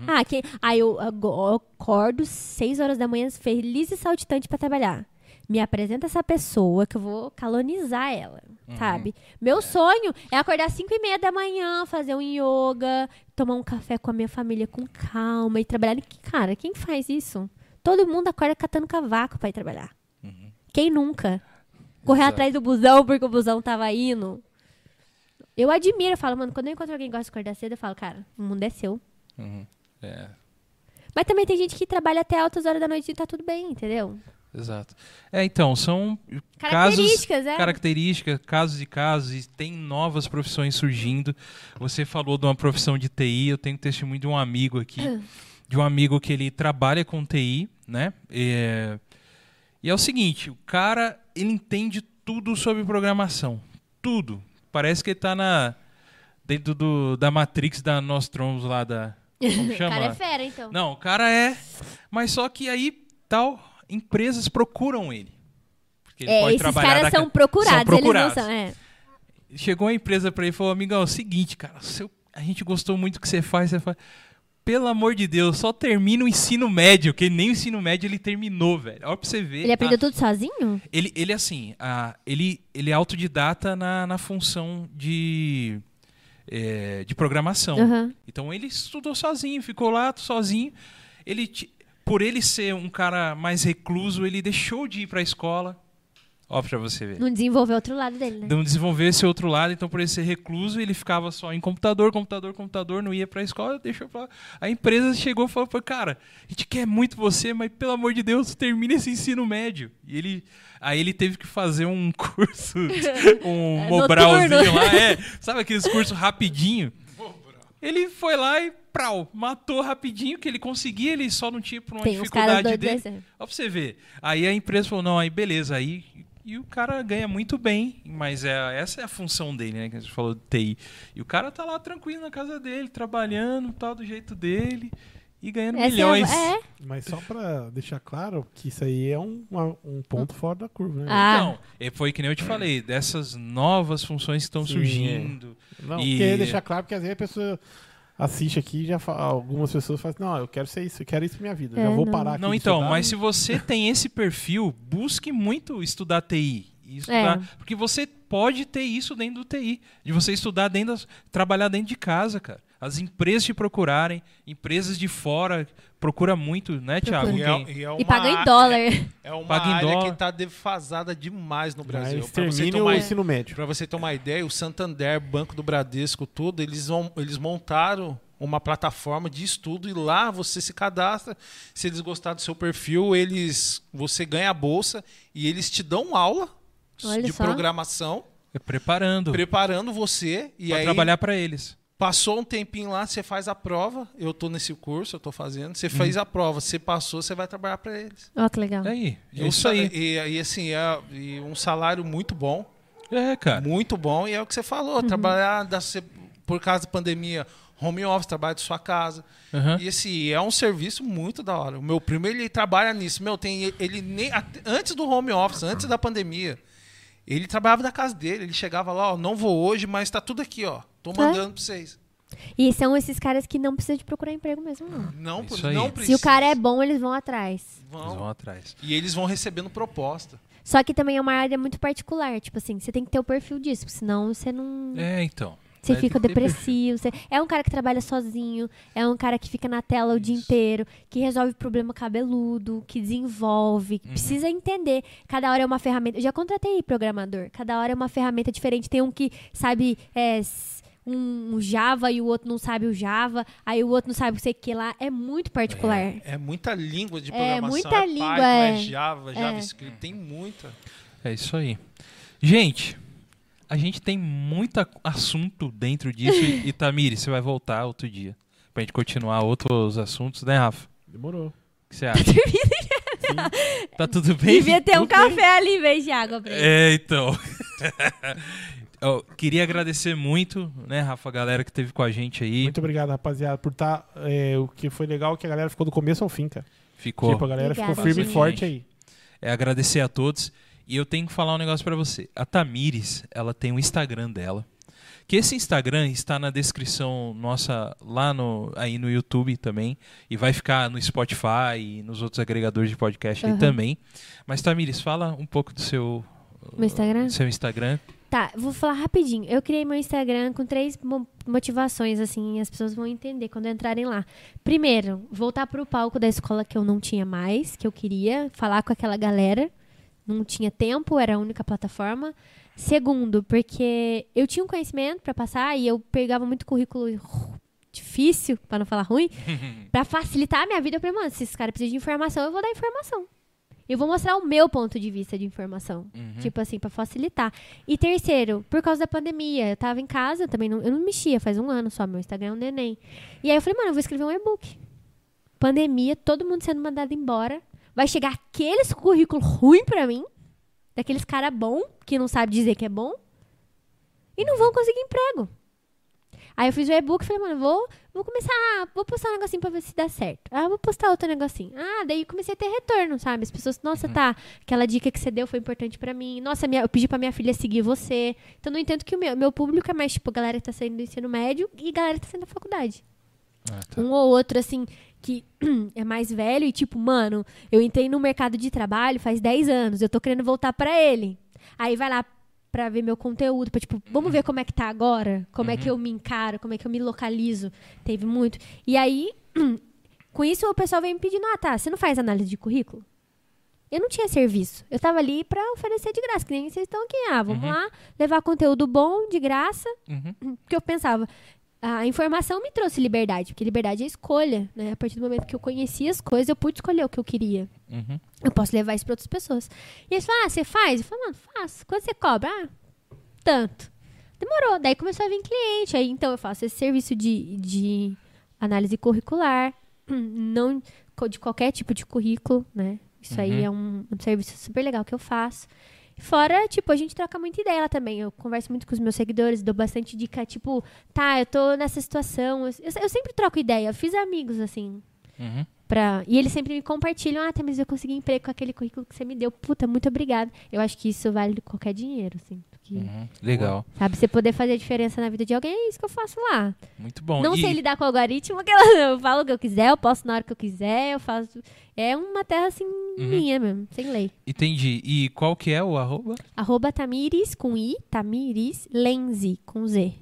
Ah, que, aí eu, eu acordo 6 horas da manhã feliz e saltitante pra trabalhar. Me apresenta essa pessoa que eu vou calonizar ela, sabe? Meu sonho é acordar 5 e meia da manhã, fazer um yoga, tomar um café com a minha família com calma e trabalhar. Cara, quem faz isso? Todo mundo acorda catando cavaco pra ir trabalhar. Quem nunca? Correr Exato. atrás do busão porque o busão tava indo. Eu admiro, eu falo, mano, quando eu encontro alguém que gosta de acordar cedo, eu falo, cara, o mundo é seu. Uhum. É, Mas também tem gente que trabalha até altas horas da noite e tá tudo bem, entendeu? exato. É, então, são casos, Características, é. características, casos e casos, e tem novas profissões surgindo. Você falou de uma profissão de TI, eu tenho testemunho de um amigo aqui, [CLEARS THROAT] de um amigo que ele trabalha com TI, né? É, E é o seguinte, o cara, ele entende tudo sobre programação, tudo. Parece que ele tá na dentro do, da Matrix da Nostromos lá da como [LAUGHS] O chama? cara é fera, então. Não, o cara é. Mas só que aí tal empresas procuram ele. Porque ele é, pode esses trabalhar caras são procurados, são procurados. eles não são. É. Chegou a empresa pra ele e falou: "Amigão, é o seguinte, cara, seu- a gente gostou muito do que você faz, você faz pelo amor de Deus, só termina o ensino médio, que nem o ensino médio ele terminou, velho. Olha pra você ver. Ele aprendeu a- tudo sozinho? ele, ele assim, a- ele, ele é autodidata na, na função de, é, de programação. Aham. Então ele estudou sozinho, ficou lá sozinho. Ele, por ele ser um cara mais recluso, ele deixou de ir pra escola. Ó, pra você ver. Não desenvolveu outro lado dele, né? Não desenvolveu esse outro lado, então por ele ser recluso, ele ficava só em computador, computador, computador, não ia pra escola, deixou pra... A empresa chegou e falou, falou, cara, a gente quer muito você, mas pelo amor de Deus, termina esse ensino médio. E ele... Aí ele teve que fazer um [LAUGHS] curso, [LAUGHS] um É, mobralzinho noturno. lá, é, sabe aqueles cursos rapidinho? Ele foi lá e prau, matou rapidinho, que ele conseguia, ele só não tinha por uma Tem dificuldade dele. Ó pra você ver. Aí a empresa falou, não, aí beleza, aí. E o cara ganha muito bem, mas é, essa é a função dele, né? Que a gente falou de TI. E o cara tá lá tranquilo na casa dele, trabalhando, tal, do jeito dele, e ganhando Essa milhões. É, é. Mas só pra deixar claro que isso aí é um, um ponto fora da curva, né? Ah. Então, é, foi que nem eu te falei, dessas novas funções que estão surgindo. Não, E- porque deixar claro porque às vezes a pessoa assiste aqui e já fala, algumas pessoas falam assim, não, eu quero ser isso, eu quero isso pra minha vida. É, já vou não. parar aqui. Não, então, estudar, mas se você tem esse perfil, busque muito estudar TI. E estudar, É. Porque você pode ter isso dentro do TI. De você estudar dentro, das- trabalhar dentro de casa, cara. As empresas te procurarem, empresas de fora procura muito, né, Thiago? E Procura. é, e é uma E paga em dólar. É uma Paga em área dólar. [LAUGHS] que tá defasada demais no Brasil. Mas Pra você, ensino médio. você ter uma ideia, o Santander, Banco do Bradesco, tudo, eles, vão, eles montaram uma plataforma de estudo e lá você se cadastra. Se eles gostarem do seu perfil, eles você ganha a bolsa e eles te dão aula Olha de só. programação, É preparando preparando você e pra aí trabalhar pra eles. Passou um tempinho lá, você faz a prova. Eu tô nesse curso, eu tô fazendo. Uhum. Você fez a prova, você passou, você vai trabalhar para eles. Ó, que legal. Aí, é isso aí. E, e assim, é e um salário muito bom. É, cara. Muito bom. E é o que você falou, Uhum. trabalhar da, por causa da pandemia, home office, trabalho de sua casa. Aham. E assim, é um serviço muito da hora. O meu primo, ele trabalha nisso. Meu, tem ele nem antes do home office, antes da pandemia, ele trabalhava da casa dele. Ele chegava lá, ó, não vou hoje, mas tá tudo aqui, ó. Tô É. mandando pra vocês. E são esses caras que não precisam de procurar emprego mesmo, não. Não, aí. não Se precisa. o cara é bom, eles vão atrás. Vão. Eles vão atrás. E eles vão recebendo proposta. Só que também é uma área muito particular. Tipo assim, você tem que ter o perfil disso, senão você não. É, então. Você É, fica depressivo. você- É um cara que trabalha sozinho. É um cara que fica na tela o dia inteiro. Que resolve problema cabeludo. Que desenvolve. que Uhum. Precisa entender. Cada hora é uma ferramenta. Eu já contratei programador. Cada hora é uma ferramenta diferente. Tem um que sabe é, um, um Java e o outro não sabe o Java. Aí o outro não sabe o sei o que lá. É muito particular. É muita língua de É, programação. muita língua, Python, é. é Java, JavaScript, tem muita. É isso aí. Gente, a gente tem muito assunto dentro disso. [LAUGHS] e, Tamiri, você vai voltar outro dia. Pra gente continuar outros assuntos, né, Rafa? Demorou. O que você acha? [LAUGHS] tá tudo bem? Devia ter um Tudo bem. café ali em vez de água pra ele. É, então. [LAUGHS] Eu queria agradecer muito, né, Rafa, a galera que esteve com a gente aí. Muito obrigado, rapaziada, por estar. o que foi legal é que a galera ficou do começo ao fim, cara. Ficou. Tipo, a galera Obrigada, ficou firme e gente. forte aí. É agradecer a todos. E eu tenho que falar um negócio pra você. A Tamires, ela tem um Instagram dela. Que esse Instagram está na descrição nossa lá no, aí no YouTube também. E vai ficar no Spotify e nos outros agregadores de podcast aí Aham. também. Mas, Tamires, fala um pouco do seu, Meu Instagram? seu Instagram. Tá, vou falar rapidinho. Eu criei meu Instagram com três mo- motivações, assim, as pessoas vão entender quando entrarem lá. Primeiro, voltar pro palco da escola que eu não tinha mais, que eu queria, falar com aquela galera. Não tinha tempo, era a única plataforma. Segundo, porque eu tinha um conhecimento pra passar e eu pegava muito currículo difícil, pra não falar ruim, [LAUGHS] pra facilitar a minha vida. Eu falei, mano, se esse cara precisa de informação, eu vou dar informação. Eu vou mostrar o meu ponto de vista de informação. Uhum. Tipo assim, pra facilitar. E terceiro, por causa da pandemia, eu tava em casa, também não, eu não mexia, faz um ano só, meu Instagram é um neném. E aí eu falei, mano, eu vou escrever um e-book. Pandemia, todo mundo sendo mandado embora. Vai chegar aqueles currículos ruins pra mim, daqueles cara bom, que não sabe dizer que é bom, e não vão conseguir emprego. Aí eu fiz o e-book e falei, mano, vou, vou começar, vou postar um negocinho pra ver se dá certo. Ah, vou postar outro negocinho. Ah, daí comecei a ter retorno, sabe? As pessoas, nossa, tá, aquela dica que você deu foi importante pra mim. Nossa, minha, eu pedi pra minha filha seguir você. Então, no entanto, que o meu, meu público é mais, tipo, galera que tá saindo do ensino médio e galera que tá saindo da faculdade. Ah, tá. Um ou outro, assim, que [CLEARS THROAT] é mais velho e, tipo, mano, eu entrei no mercado de trabalho faz 10 anos, eu tô querendo voltar pra ele. Aí vai lá pra ver meu conteúdo, pra, tipo, vamos ver como é que tá agora, como é que eu me encaro, como é que eu me localizo. Teve muito. E aí, [CLEARS THROAT] com isso, o pessoal vem me pedindo, ah, tá, você não faz análise de currículo? Eu não tinha serviço. Eu tava ali pra oferecer de graça, que nem vocês estão aqui. Ah, vamos Uhum. lá, levar conteúdo bom, de graça, Uhum. [CLEARS THROAT] porque eu pensava, a informação me trouxe liberdade, porque liberdade é escolha, né? A partir do momento que eu conhecia as coisas, eu pude escolher o que eu queria. Uhum. Eu posso levar isso para outras pessoas. E eles falam, ah, você faz? Eu falo, mano, faço. Quanto você cobra? Ah, tanto. Demorou. Daí começou a vir cliente. Aí, então, eu faço esse serviço de, de análise curricular, [CLEARS THROAT] não de qualquer tipo de currículo, né? Isso aí Uhum. é um, um serviço super legal que eu faço. Fora, tipo, a gente troca muita ideia lá também. Eu converso muito com os meus seguidores, dou bastante dica, tipo, tá, eu tô nessa situação. Eu, eu sempre troco ideia. Eu fiz amigos, assim, Uhum. Pra... E eles sempre me compartilham, ah, mas eu consegui emprego com aquele currículo que você me deu. Puta, muito obrigada. Eu acho que isso vale qualquer dinheiro, assim. Porque, Uhum. Legal. Sabe, você poder fazer a diferença na vida de alguém, é isso que eu faço lá. Muito bom. Não E- sei lidar com o algoritmo, que [LAUGHS] eu falo o que eu quiser, eu posso na hora que eu quiser, eu faço. É uma terra assim, Uhum. minha mesmo, sem lei. Entendi. E qual que é o arroba? Arroba Tamires com I, Tamires Lenzi com Z.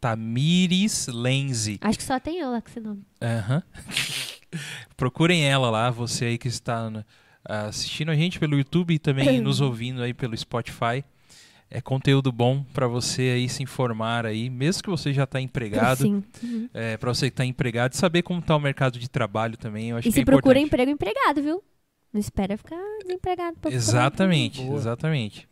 Tamires Lenzi. Acho que só tem eu lá com esse nome. Aham. [LAUGHS] Procurem ela lá, você aí que está né, assistindo a gente pelo YouTube e também [COUGHS] nos ouvindo aí pelo Spotify. É conteúdo bom para você aí se informar aí, mesmo que você já está empregado, Sim. Uhum. é, para você que está empregado, saber como está o mercado de trabalho também. Eu acho E que é se procura importante. emprego empregado, viu? Não espera ficar desempregado. Exatamente, exatamente.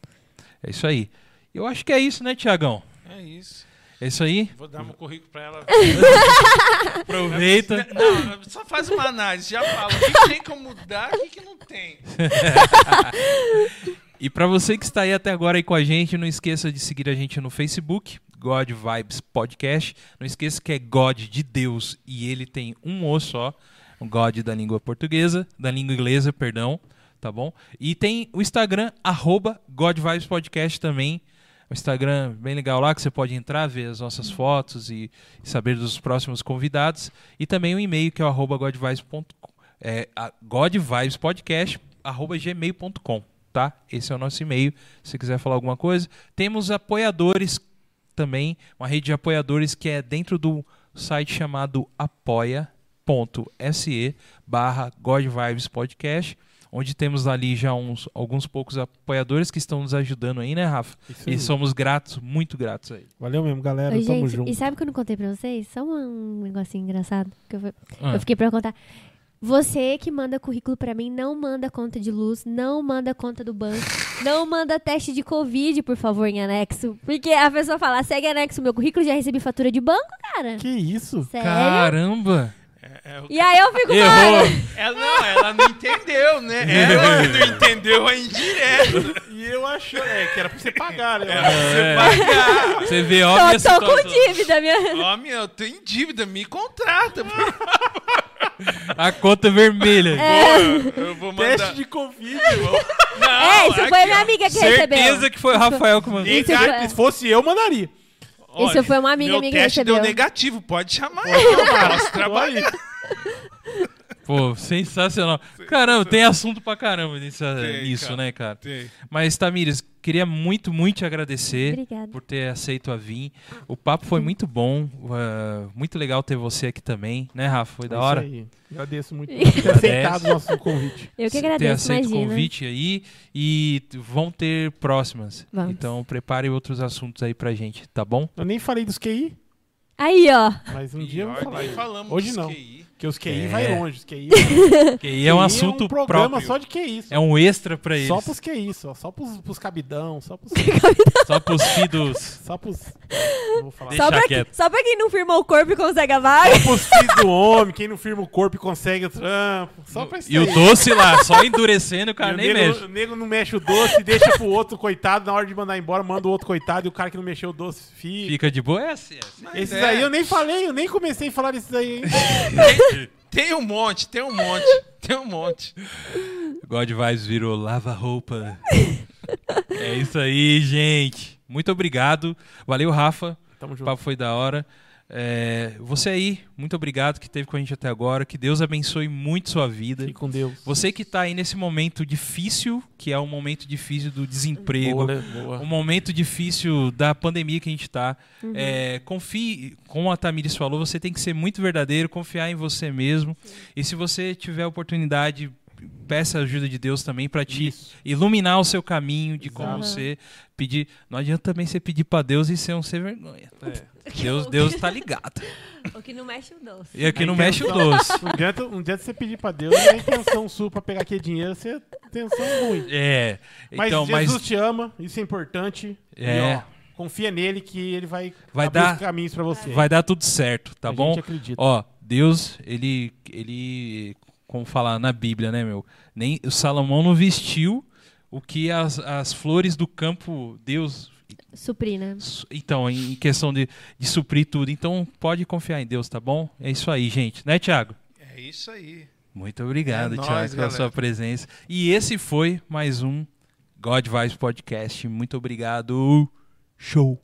É isso aí. Eu acho que é isso, né, Tiagão? É isso. É isso aí. Vou dar meu currículo pra ela. [LAUGHS] Aproveita. Não, só faz uma análise, já fala. O que tem como mudar, o que, que não tem. [LAUGHS] E para você que está aí até agora aí com a gente, não esqueça de seguir a gente no Facebook, God Vibes Podcast. Não esqueça que é God de Deus e ele tem um O só, o God da língua portuguesa, da língua inglesa, perdão, tá bom? E tem o Instagram, arroba God Vibes Podcast também. O Instagram bem legal lá, que você pode entrar, ver as nossas fotos e, e saber dos próximos convidados. E também o e-mail, que é o arroba é, godvibespodcast, arroba gmail.com, tá? Esse é o nosso e-mail, se você quiser falar alguma coisa. Temos apoiadores também, uma rede de apoiadores que é dentro do site chamado apoia.se barra godvibespodcast, onde temos ali já uns, alguns poucos apoiadores que estão nos ajudando aí, né, Rafa? Isso aí. E somos gratos, muito gratos aí. Valeu mesmo, galera. Oi, Tamo gente, junto. e sabe o que eu não contei pra vocês? Só um negocinho engraçado que eu, fui- Ah. eu fiquei pra contar. Você que manda currículo pra mim, não manda conta de luz, não manda conta do banco, não manda teste de Covid, por favor, em anexo. Porque a pessoa fala, segue anexo meu currículo, já recebi fatura de banco, cara. Que isso? Sério? Caramba! É, é o- E aí eu fico, Errou! mano, Ela não, ela não entendeu, né? [LAUGHS] Ela não entendeu a indireta. E eu achei é, que era pra você pagar, né? É. Pagar. Você vê, ó, minha tô, tô com dívida, minha... Ó, meu, eu tô em dívida, me contrata. A conta vermelha. Eu vou mandar. Teste de Covid. Não, É, isso foi aqui, minha ó. amiga que Certeza recebeu. que foi o Rafael que mandou. Isso Cara, foi- se fosse eu, mandaria. Isso foi uma amiga minha que teste recebeu. deu negativo, pode chamar eu, posso trabalhar. Pô, sensacional. Caramba, tem assunto pra caramba nisso, Tem, nisso cara. né, cara? Tem. Mas, Tamires, queria muito, muito te agradecer Obrigada. por ter aceito a vir. O papo foi muito bom. uh, muito legal ter você aqui também, né, Rafa? Foi da Isso hora. aí. Agradeço muito [LAUGHS] por ter aceitado o nosso convite. Eu que ter agradeço, aceito o imagina. convite aí e vão ter próximas. Vamos. Então prepare outros assuntos aí pra gente, tá bom? Eu nem falei dos QI, Aí, ó. mas um dia eu vou falar. Hoje dos não. QI. Porque os QI É. vai longe. Os QI, Que aí é um assunto um programa próprio. só de QI. Só, É um extra pra eles. só pros QI, só, só pros, pros cabidão, só pros. [LAUGHS] Só pros filhos. só pros. Não [LAUGHS] vou falar. Só pra, quieto. só pra quem não firmou o corpo e consegue a vaga. Só pros filhos do homem, quem não firma o corpo e consegue o trampo. Só pra isso E o doce lá, só endurecendo, o E cara o nem nego, mexe. o nego não mexe o doce, deixa pro outro coitado, na hora de mandar embora, manda o outro coitado e o cara que não mexeu o doce fica. Fica de boa. É assim, é assim. Esses é, aí eu nem falei, eu nem comecei a falar desses aí, [LAUGHS] Tem, um monte, tem um monte, tem um monte. God Vibes virou lava-roupa. é isso aí, gente. Muito obrigado. Valeu, Rafa. Tamo O junto. papo foi da hora. É, você aí, muito obrigado que esteve com a gente até agora. Que Deus abençoe muito sua vida. Fique com Deus. Você que está aí nesse momento difícil, que é um momento difícil do desemprego, Boa, né? Boa. um momento difícil da pandemia que a gente está. Uhum. É, confie, como a Tamires falou, você tem que ser muito verdadeiro, confiar em você mesmo. E se você tiver oportunidade, peça a ajuda de Deus também para te Isso. iluminar o seu caminho de como Exato. você pedir. Não adianta também você pedir para Deus e ser um sem vergonha. É. Deus, [LAUGHS] Deus tá ligado. O que não mexe o doce. E aqui A não mexe o doce. Não adianta, não adianta você pedir pra Deus e a intenção sua pra pegar aquele dinheiro ser intenção ruim. É. Mas Então, Jesus mas te ama, isso é importante. É. E, ó, confia nele que ele vai, Vai abrir dar- os caminhos pra você. vai dar tudo certo, tá A bom? gente acredita. Ó, Deus, ele, ele, como falar na Bíblia, né, meu? Nem o Salomão não vestiu o que as, as flores do campo, Deus. Suprir, né? Então, em questão de, de suprir tudo. Então, pode confiar em Deus, tá bom? É isso aí, gente. Né, Thiago? É isso aí. Muito obrigado, É nóis, Thiago, pela galera. sua presença. E esse foi mais um God Vibes Podcast. Muito obrigado. Show.